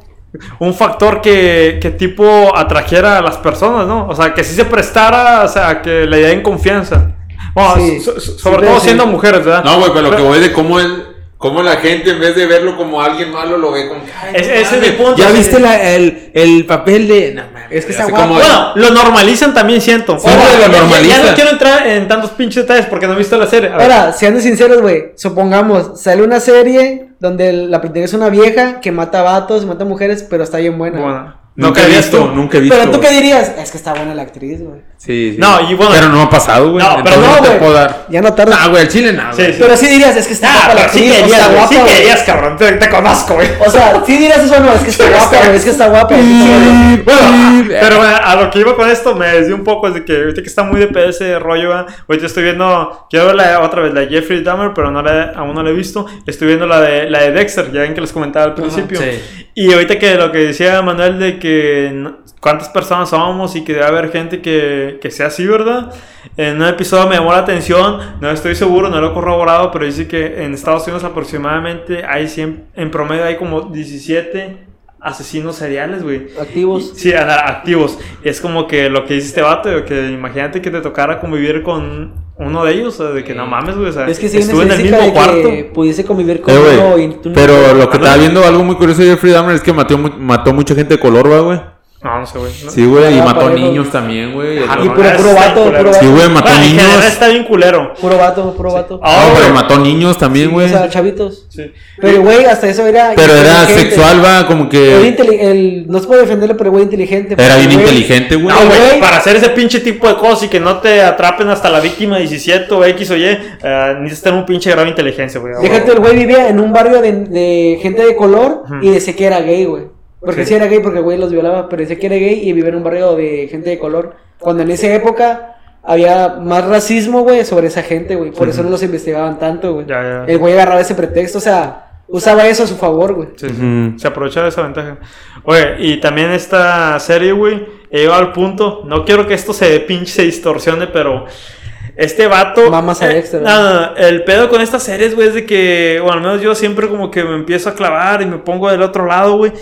un factor que, que tipo atrajera a las personas, ¿no? O sea, que sí se prestara, o sea, que le den confianza. Bueno, Sí. so- so- Sí, sobre todo sí. siendo mujeres, ¿verdad? No, güey, pero lo que voy de cómo él. Cómo la gente en vez de verlo como alguien malo lo ve como que, ay, Es- no ese es mi punto, ¿Ya viste la- el, el papel de.? No, Es que está guapo. Bueno, lo normalizan también, siento. Sí, Ahora, lo ya- ya- Ya, normalizan. no quiero entrar en tantos pinches detalles porque no he visto la serie. Ahora, siendo sinceros, güey, supongamos, sale una serie donde la protagonista es una vieja que mata vatos, mata mujeres, pero está bien buena. Bueno, Nunca he ¿qué visto, tú? nunca he visto. Pero tú qué dirías, es que está buena la actriz, güey. Sí, sí. No, y bueno- Pero no ha pasado, güey. No, pero Entonces no, te güey. puedo dar. Ya no tarda. Ah, güey, el chile nada. Sí, güey. sí. Pero sí dirías, es que está Ah, guapa la pero sí actriz, o querías, sea, güey, guapa, sí güey. querías, cabrón. Te, te conozco, güey. O sea, sí dirías eso, no, es que está guapa, güey, es que está guapa. es que está guapa. Bueno, ah, pero bueno, a lo que iba con esto me desvió un poco, es de que ahorita que está muy de pedo ese rollo, ¿verdad? ahorita estoy viendo, quiero ver la, otra vez la de Jeffrey Dahmer, pero no la, aún no la he visto. Estoy viendo la de, la de Dexter, ya ven que les comentaba al principio. sí. Y ahorita que lo que decía Manuel de que no- cuántas personas somos y que debe haber gente que, que sea así, ¿verdad? En un episodio me llamó la atención, no estoy seguro, no lo he corroborado, pero dice que en Estados Unidos aproximadamente hay 100, en promedio hay como 17 asesinos seriales, güey. Activos. Sí, a- activos. Es como que lo que dice este vato, que imagínate que te tocara convivir con uno de ellos, o sea, de que no mames, güey, o sea, Es que una estuve en el mismo de cuarto. que pudiese convivir con Eh, uno y tú no- Pero lo que estaba viendo, algo muy curioso de Jeffrey Dahmer es que mató, mató mucha gente de color, ¿va, güey. No, no sé, güey. ¿no? Sí, güey, y Ah, mató niños también, güey. Ah, Y no, puro- ese puro vato, puro vato. Sí, güey, mató Bueno, en general niños. está bien culero. Puro vato, puro vato. Ah, No, pero güey. mató niños también, güey. O sea, chavitos. Sí. Pero, güey, hasta eso era. Pero era sexual, va, como que. el, no se puede defenderlo, pero güey inteligente. Era bien inteligente, güey. No, güey, para hacer ese pinche tipo de cosas y que no te atrapen hasta la víctima 17 o X o Y, eh, necesitas tener un pinche grado de inteligencia, güey. Déjate, el güey vivía en un barrio de, de gente de color y decía que era gay, güey. Porque Sí. sí. era gay porque el güey los violaba, pero decía que era gay y vivía en un barrio de gente de color. Cuando en esa época había más racismo, güey, sobre esa gente, güey. Por eso no los investigaban tanto, güey. Ya, ya. El güey agarraba ese pretexto, o sea, usaba eso a su favor, güey. Sí, sí. Se aprovecha de esa ventaja. Oye, y también esta serie, güey, he llegado al punto. No quiero que esto se pinche se distorsione, pero este vato. Mamas a eh, Dexter, no, no, no, el pedo con estas series, güey, es de que, o al menos yo siempre como que me empiezo a clavar y me pongo del otro lado, güey.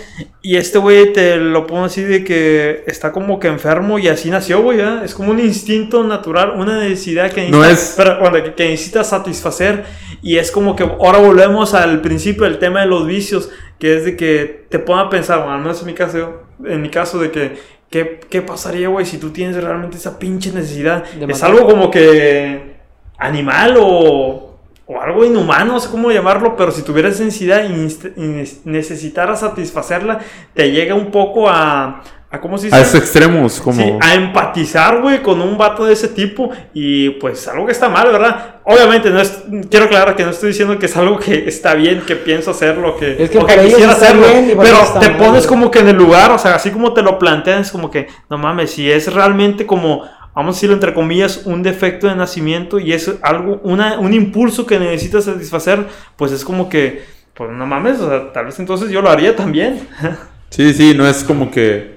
Y este güey te lo pongo así de que está como que enfermo y así nació, güey. ¿verdad? Es como un instinto natural, una necesidad que No necesita, es- pero, bueno, que, que necesita satisfacer. Y es como que ahora volvemos al principio del tema de los vicios, que es de que te ponga a pensar, bueno, al menos en mi caso, en mi caso de que, ¿qué, qué pasaría, güey, si tú tienes realmente esa pinche necesidad? Es algo como que animal o, o algo inhumano, no sé cómo llamarlo, pero si tuvieras necesidad y necesitaras satisfacerla, te llega un poco a... a ¿Cómo se dice? A esos extremos, como. Sí, a empatizar, güey, con un vato de ese tipo. Y pues algo que está mal, ¿verdad? Obviamente, no es, quiero aclarar que no estoy diciendo que es algo que está bien, que pienso hacer lo que, Es que o ellos quisiera hacerlo. pero te mal, pones como que en el lugar, o sea, así como te lo plantean, es como que, no mames, si es realmente como, vamos a decirlo entre comillas, un defecto de nacimiento y es algo, una, un impulso que necesitas satisfacer, pues es como que, pues no mames, o sea, tal vez entonces yo lo haría también. Sí, sí, no es como que.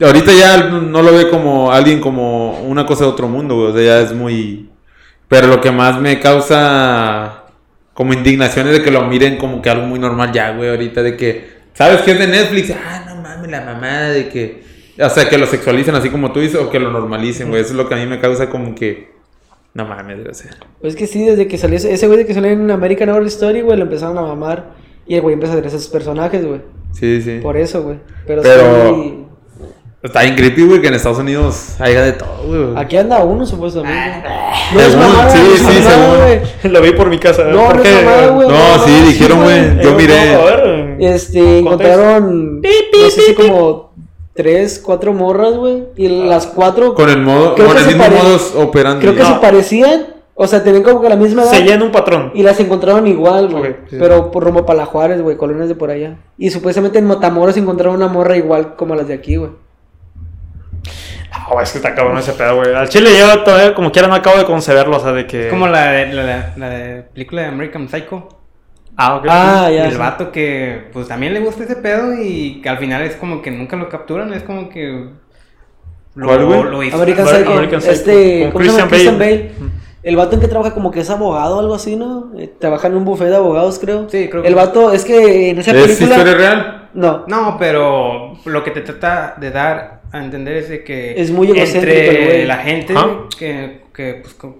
Ahorita ya no lo ve como alguien como una cosa de otro mundo, güey. O sea, ya es muy. Pero lo que más me causa como indignación es de que lo miren como que algo muy normal ya, güey. Ahorita de que. ¿Sabes qué es de Netflix? Ah, no mames, la mamada de que. O sea, que lo sexualicen así como tú dices o que lo normalicen, güey. Eso es lo que a mí me causa como que. No mames, o sea. Pues que sí, desde que salió ese ese güey de que salió en American Horror Story, güey, lo empezaron a mamar. Y el güey empezó a hacer esos personajes, güey. Sí, sí. Por eso, güey. Pero, Pero- sí, Está bien creepy, güey, que en Estados Unidos haya de todo, güey. Aquí anda uno, supuestamente. No Según, es mamada, sí, no sí, según. lo vi por mi casa. No, ¿por no es qué? mamada, güey. No, sí, dijeron, güey. Yo Eh, miré. no, a ver, Este, encontraron, no sé si como tres, cuatro morras, güey. Y las cuatro, Con el modo, Creo con que el se mismo pare- modus operandi. creo que No. se parecían, O sea, tenían como que la misma edad. Seguían un patrón. Y las encontraron igual, güey. Sí. Pero por rumbo para la Juárez, güey, colonias de por allá. Y supuestamente en Matamoros encontraron una morra igual como las de aquí, güey. Ah, es que está cabrón ese pedo, güey. Al chile yo todavía como quiera no acabo de conceberlo, o sea, de que... Es como la de, la, la- la de película de American Psycho. Ah, ok. Ah, ya. el sí. vato que pues también le gusta ese pedo y que al final es como que nunca lo capturan, es como que ¿Cuál, güey? lo hizo. American Psycho. American Psycho, Este. Christian Christian Bale. Bale. El vato en que trabaja como que es abogado o algo así, ¿no? Eh, Trabaja en un buffet de abogados, creo. Sí, creo que El vato, es que en esa ¿Es película... historia real? No. No, pero lo que te trata de dar a entender es de que Es muy entre güey. la gente que, que pues, como-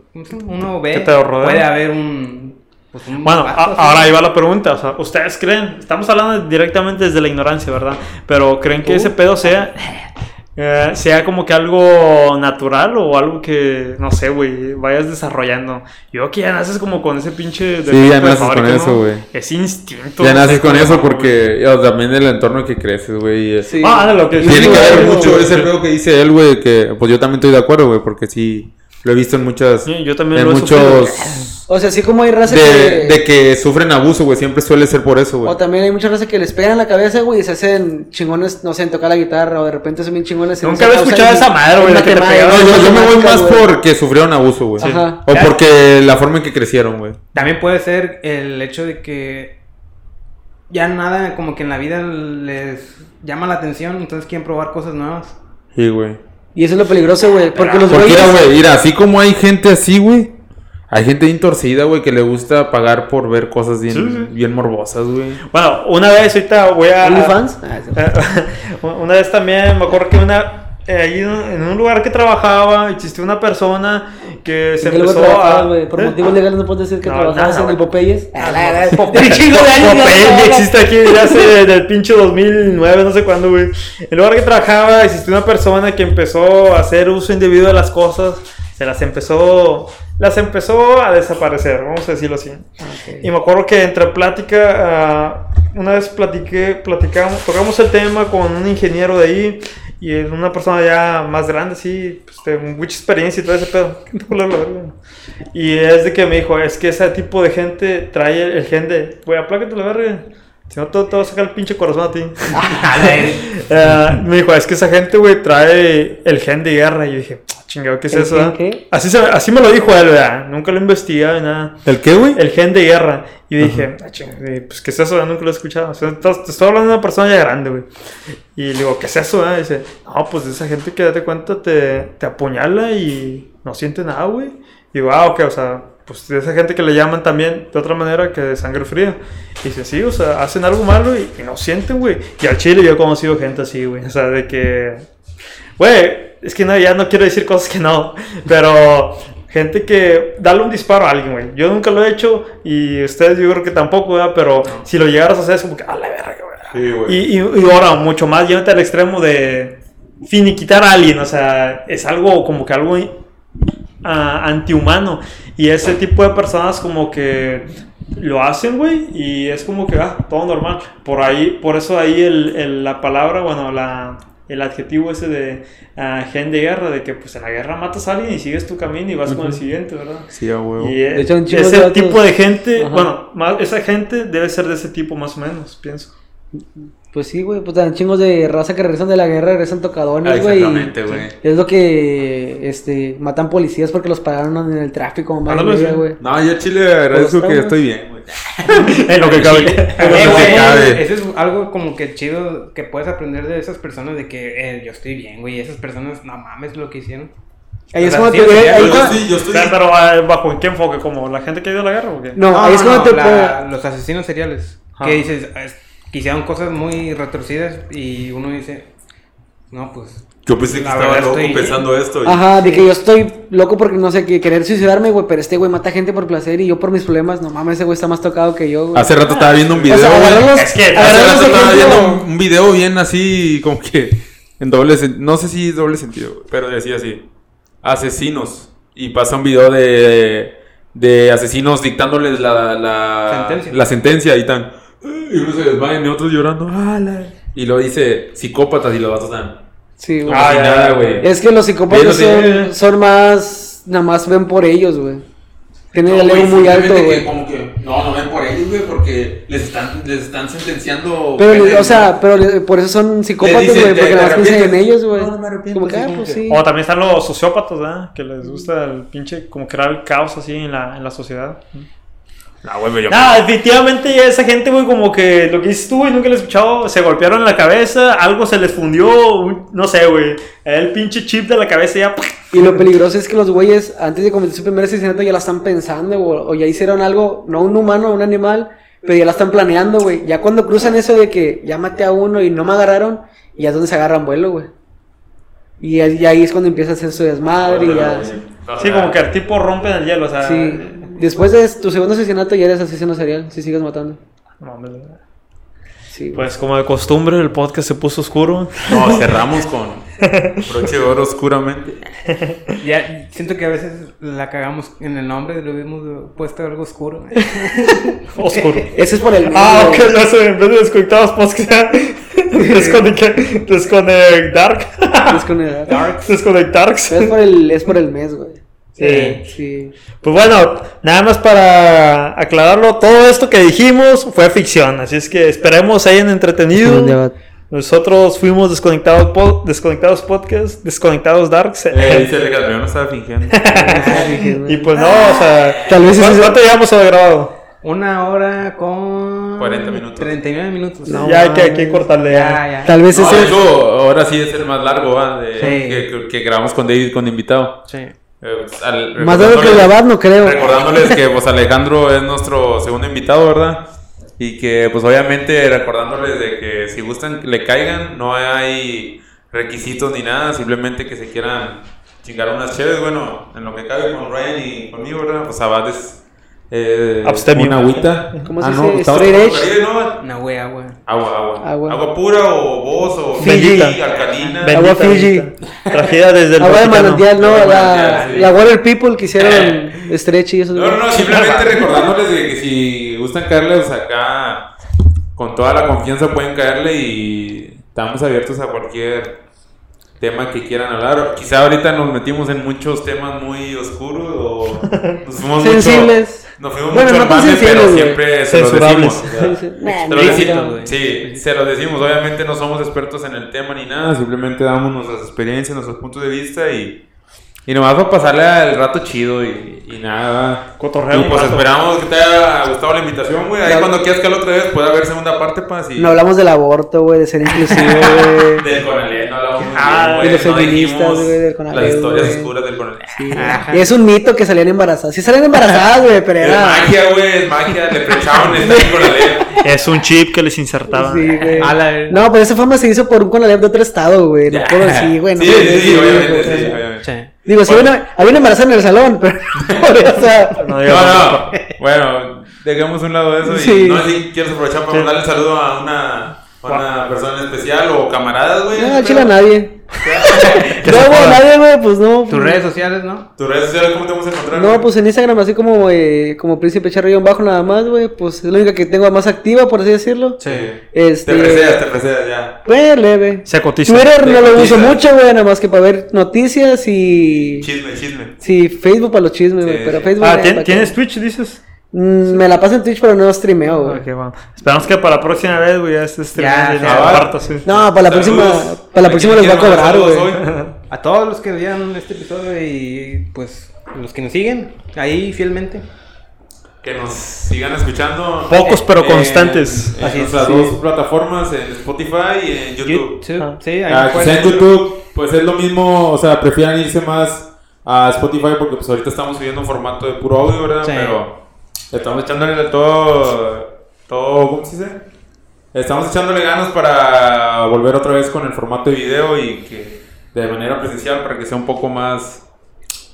uno ve puede haber un, pues, un Bueno, ahora ahí va la pregunta. O sea, ¿ustedes creen? Estamos hablando directamente desde la ignorancia, ¿verdad? Pero ¿creen que ese pedo sea, eh, sea como que algo natural o algo que, no sé, güey, vayas desarrollando? Yo que ya naces como con ese pinche... Sí, ya naces con ¿no? eso, güey. Es instinto. Ya no naces con eso porque o también el entorno que creces, güey. Sí. Ah, lo que Tiene Sí, que güey, mucho ese pedo que dice él, güey, que pues yo también estoy de acuerdo, güey, porque sí lo he visto en muchas Sí, yo también en lo he sufrido. muchos O sea, así como hay raza de, que... de que sufren abuso, güey, siempre suele ser por eso, güey. O también hay mucha raza que les pegan en la cabeza, güey, y se hacen chingones, no sé, en tocar la guitarra, o de repente son bien chingones Nunca había escuchado y- esa madre, güey. No, yo, yo me voy más güey. porque sufrieron abuso, güey. Ajá. O porque la forma en que crecieron, güey. También puede ser el hecho de que ya nada como que en la vida les llama la atención, entonces quieren probar cosas nuevas. Sí, güey. Y eso es lo peligroso, güey, porque los Porque mira, güey, mira, así como hay gente así, güey. Hay gente bien torcida, güey, que le gusta pagar por ver cosas bien, Sí, sí. bien morbosas, güey. Bueno, una vez ahorita voy a... ¿OnlyFans? Ah, una vez también me acuerdo que una eh, ahí en un lugar que trabajaba existió una persona que se ¿En qué lugar empezó a? Por ¿Eh? motivos legales no puedes decir que No, trabajabas en el. Popeyes. La- la- no, de un chingo de años, Popeye ya, ya ya, ya. existe aquí desde hace del pinche 2009, no sé cuándo, güey. En el lugar que trabajaba existió una persona que empezó a hacer uso indebido de las cosas, se las empezó, las empezó a desaparecer, vamos a decirlo así. Y me acuerdo que entre plática, ah, una vez platiqué, platicamos, tocamos el tema con un ingeniero de ahí y es una persona ya más grande, sí, pues, de mucha experiencia y todo ese pedo. Y es de que me dijo, es que ese tipo de gente trae el, el gen de, güey, aplácate la verga. Si no, te, te va a sacar el pinche corazón a ti. Eh, me dijo, es que esa gente, güey, trae el gen de guerra. Y yo dije, "Ah, chingado, ¿qué es ¿El eso? gen ah?" qué? Así, se- así me lo dijo él, ¿verdad? Nunca lo investigué ni nada. ¿El qué, güey? El gen de guerra. Y dije, "Ah, chinga, eh, pues, ¿qué es eso? Nunca lo he escuchado. O sea, estás- te estoy hablando de una persona ya grande, güey. Y le digo, ¿qué es eso? eh?" Y dice, no, pues esa gente que date cuenta te, te apuñala y no siente nada, güey. Y digo, ah, ok, o sea, pues de esa gente que le llaman también de otra manera que de sangre fría. Y dice, sí, o sea, hacen algo malo y, y no sienten, güey. Y al chile yo he conocido gente así, güey. O sea, de que, güey, es que no, ya no quiero decir cosas que no, pero gente que darle un disparo a alguien, güey. Yo nunca lo he hecho y ustedes yo creo que tampoco, ¿verdad? Pero si lo llegaras a hacer es como que, a la verga, güey. Sí. Y, y, y ahora, mucho más, llévate al extremo de finiquitar a alguien, o sea, es algo como que algo antihumano. Y ese tipo de personas como que lo hacen, güey, y es como que, ah, todo normal. Por ahí, por eso ahí el, el- la palabra, bueno, la, el adjetivo ese de ah, gen de guerra, de que pues en la guerra matas a alguien y sigues tu camino y vas con el siguiente, ¿verdad? Sí, a huevo. Y hecho, ese tipo de gente, Ajá. bueno, más, esa gente debe ser de ese tipo más o menos, pienso. Pues sí, güey, pues tan chingos de raza que regresan de la guerra, regresan Ah, tocadones, güey. y exactamente, güey. Es lo que, este, matan policías porque los pararon en el tráfico, mamá, sí. güey. No, yo a Chile agradezco que estoy bien, güey. en lo que cabe. Eh, Lo que güey, cabe. Eso es algo como que chido que puedes aprender de esas personas de que eh, yo estoy bien, güey. Esas personas, no mames lo que hicieron. Ahí es cuando te Pero, pero, ah, ¿bajo en qué enfoque? ¿Como la gente que ha ido a la guerra o qué? No, ahí es cuando te los asesinos seriales. Que dices, es- que hicieron cosas muy retorcidas y uno dice, no, pues. Yo pensé que La estaba verdad loco estoy- pensando esto. y- Ajá, de que yo estoy loco porque no sé, que querer suicidarme, güey, pero este güey mata gente por placer y yo por mis problemas, no mames, ese güey está más tocado que yo. Hace rato estaba viendo un O video, sea, Es que Hace rato estaba ejemplo- viendo un video bien así, como que en doble sentido. No sé si doble sentido, güey, pero decía así: asesinos. Y pasa un video de, de asesinos dictándoles la, la, Sentencia. la sentencia y tan. Y unos se desmayan y otros llorando. Y luego dice psicópatas y los vatos están. Sí, güey. Nada, ya, güey. Es que los psicópatas Viéndose- son, son más, nada más ven por ellos, güey. Tienen No, el ego muy alto, güey. que Como que, no, no ven por ellos, güey, porque les están, les están sentenciando. Pero, o sea, pero por eso son psicópatas, güey, ¿te- porque nada más piensan en ellos, güey. No, no me arrepiento, Como que, sí, ah, pues sí. O también están los sociópatas, ¿verdad? Que les gusta el pinche, como crear el caos así en la, en la sociedad. No, güey, yo. No, definitivamente ya esa gente, güey, como que lo que dices tú, güey, nunca lo he escuchado, se golpearon en la cabeza, algo se les fundió, un- no sé, güey, el pinche chip de la cabeza ya... Y lo peligroso es que los güeyes, antes de cometer su primer asesinato, ya la están pensando, güey, o ya hicieron algo, no un humano, un animal, pero ya la están planeando, güey. Ya cuando cruzan eso de que ya maté a uno y no me agarraron, ya es donde se agarran vuelo, güey. Y, ahí- y ahí es cuando empieza a hacer su desmadre y ya. Sí, como que el tipo rompe en el hielo, o sea... Sí. Después de tu segundo asesinato ya eres asesino serial, si sigues matando. No, hombre, Sí. Pues como de costumbre, el podcast se puso oscuro. No, cerramos con broche de oro oscuramente. Ya siento que a veces la cagamos en el nombre, le hubiéramos puesto algo oscuro. Oscuro. Ese es por el. Ah, ok, ya sé, en vez de desconectados, podcast, desconectar, desconectar, Desconectar. Desconectar. Es por el, es por el mes, güey. Sí. Sí. Pues bueno, nada más para aclararlo, todo esto que dijimos fue ficción, así es que esperemos hayan entretenido. Nosotros fuimos desconectados, po- desconectados podcast, desconectados darks. Eh, dice el Gabriel, no estaba fingiendo. y pues no, o sea, Tal vez ¿cuánto, cuánto llevamos a grabado? Una hora con... 40 minutos. 39 minutos. No, ya hay que, hay que cortarle Ya, ya. Tal vez No, ese de es. hecho, ahora sí es el más largo, ¿va? De- Sí. que, que- que grabamos con David con invitado. Sí. Eh, al- Más largo que grabar, no creo. Recordándoles que pues Alejandro es nuestro segundo invitado, ¿verdad? Y que pues obviamente recordándoles de que si gustan le caigan, no hay requisitos ni nada, simplemente que se quieran chingar unas chéves, bueno, en lo que cabe con Ryan y conmigo, ¿verdad? Pues Abad es eh, Abstemio. una agüita. ¿Cómo se Ah, no, Straight edge. ¿no? Wea, güey. Agua, agua, Agua. agua. pura o vos o. Fiji, alcalina. Bendita, Agua Fiji. Tragedia desde el Agua de manantial, no, Agua la, sí. la Water People que hicieron Stretch y eso. No, no, no, simplemente recordándoles de que si gustan caerle, pues acá con toda la confianza pueden caerle y estamos abiertos a cualquier tema que quieran hablar. Quizá ahorita nos metimos en muchos temas muy oscuros o nos fuimos Sensibles. mucho, nos fuimos Bueno, mucho no mame, pero siempre se los decimos. Se lo decimos, sí, se lo decimos. Obviamente no somos expertos en el tema ni nada, simplemente damos nuestras experiencias, nuestros puntos de vista y, y nomás para pasarle al rato chido y, y nada. Cotorreo Y pues rato. esperamos que te haya gustado la invitación, güey. Ahí Claro. cuando quieras que la otra vez pueda haber segunda parte, pa. Si... No hablamos del aborto, güey, de ser inclusivo, güey. Del Conalep, no hablamos Ah, bien, de los no feministas, güey, del Conalep, Las historias güey. oscuras del Conalep. Y es un mito que salían embarazadas. Sí salían embarazadas, güey, pero Es era. magia, güey, es magia. Le prechaban el Conalep. Es un chip que les insertaban. Sí, güey. A la- No, pero esa fama se hizo por un Conalep de otro estado, güey. No puedo decir, güey. No Sí, sí, sí, obviamente, sí, obviamente. Sí. Digo, sí, Bueno. había una- había una embarazada en el salón, pero. o sea, No, No, digo, no. Bueno, dejemos un lado de eso. Sí. Y no sé si quieres aprovechar para Sí. mandarle saludo a una, una persona especial o camaradas, güey. no, chile a nadie. No, güey, nadie, güey, pues no. Tus pues- redes sociales, ¿no? ¿Tus redes sociales cómo te vamos a encontrar? No, pues en Instagram, así como, eh, como Príncipe Charrillón Bajo, nada más, güey. Pues es la única que tengo más activa, por así decirlo. Sí. Este. Te preseas, te preseas, ya. Pues leve. Se cotiza. Twitter no lo uso mucho, güey, nada más que para ver noticias y. Chisme, chisme. Sí, Facebook para los chismes, güey. Sí. Pero Facebook. Ah, ¿tien- ¿tienes Twitch, dices? Mm, me la paso en Twitch, pero no streameo, güey. Ok, bueno. Esperamos que para la próxima vez, güey, ya estés Ya, streamando ya, sí. No, para la próxima. Saludos. Para la ¿A próxima les voy a cobrar, güey. A todos los que vean este episodio y pues los que nos siguen ahí fielmente. Que nos sigan escuchando. Pocos, pero en- constantes. En, Así es, nuestras sí. dos plataformas, en Spotify y en YouTube. YouTube, Ah. sí, ahí Ah, en YouTube, pues es lo mismo, o sea, prefieran irse más a Spotify porque pues ahorita estamos subiendo un formato de puro audio, ¿verdad? Sí. Pero estamos echándole todo, todo, ¿cómo se dice? Estamos echándole ganas para volver otra vez con el formato de video y que de manera presencial para que sea un poco más,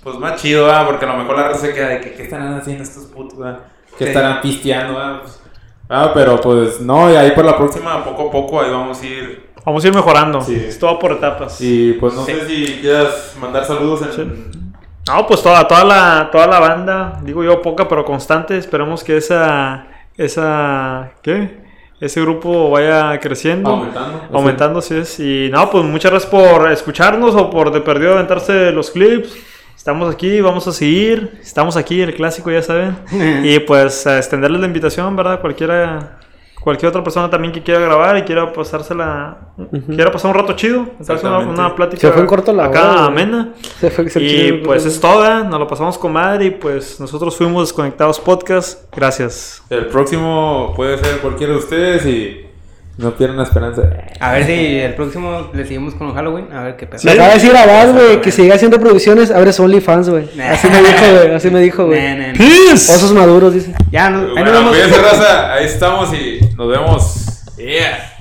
pues más chido, ¿verdad? Porque a lo mejor la raza se queda de que, ¿qué estarán haciendo estos putos, ¿verdad? ¿Qué Sí. estarán pisteando, ¿verdad? Pues, ah, pero pues no, y ahí por la próxima, poco a poco, ahí vamos a ir Vamos a ir mejorando. Sí. Es todo por etapas. y pues no Sí. sé si quieras mandar saludos en... No, pues toda, toda, la, toda la banda, digo yo poca pero constante, esperemos que esa, esa, ¿qué? Ese grupo vaya creciendo. Aumentando. Aumentando, sí es. Y no, pues muchas gracias por escucharnos o por de perdido aventarse los clips. Estamos aquí, vamos a seguir. Estamos aquí, el clásico, ya saben. y pues a extenderles la invitación, ¿verdad? Cualquiera, cualquier otra persona también que quiera grabar y quiera pasársela, quiera pasar un rato chido, echarse una, una plática Se fue en corto la acá hora, amena. Se fue, se Y pues es todo, ¿eh? nos lo pasamos con madre y pues nosotros fuimos Desconectados Podcast. Gracias. El próximo puede ser cualquiera de ustedes y no pierdan la esperanza. A ver si el próximo le seguimos con Halloween. A ver qué pasa. Me acaba de decir Abad, güey, que siga haciendo producciones, abres OnlyFans, güey. Nah. Así me dijo, güey, así me dijo, güey. Nah, nah, nah. Peace. Osos maduros, dice. Ya, no, ahí nos Bueno, vemos. cuídense, raza. Ahí estamos y nos vemos. Yeah.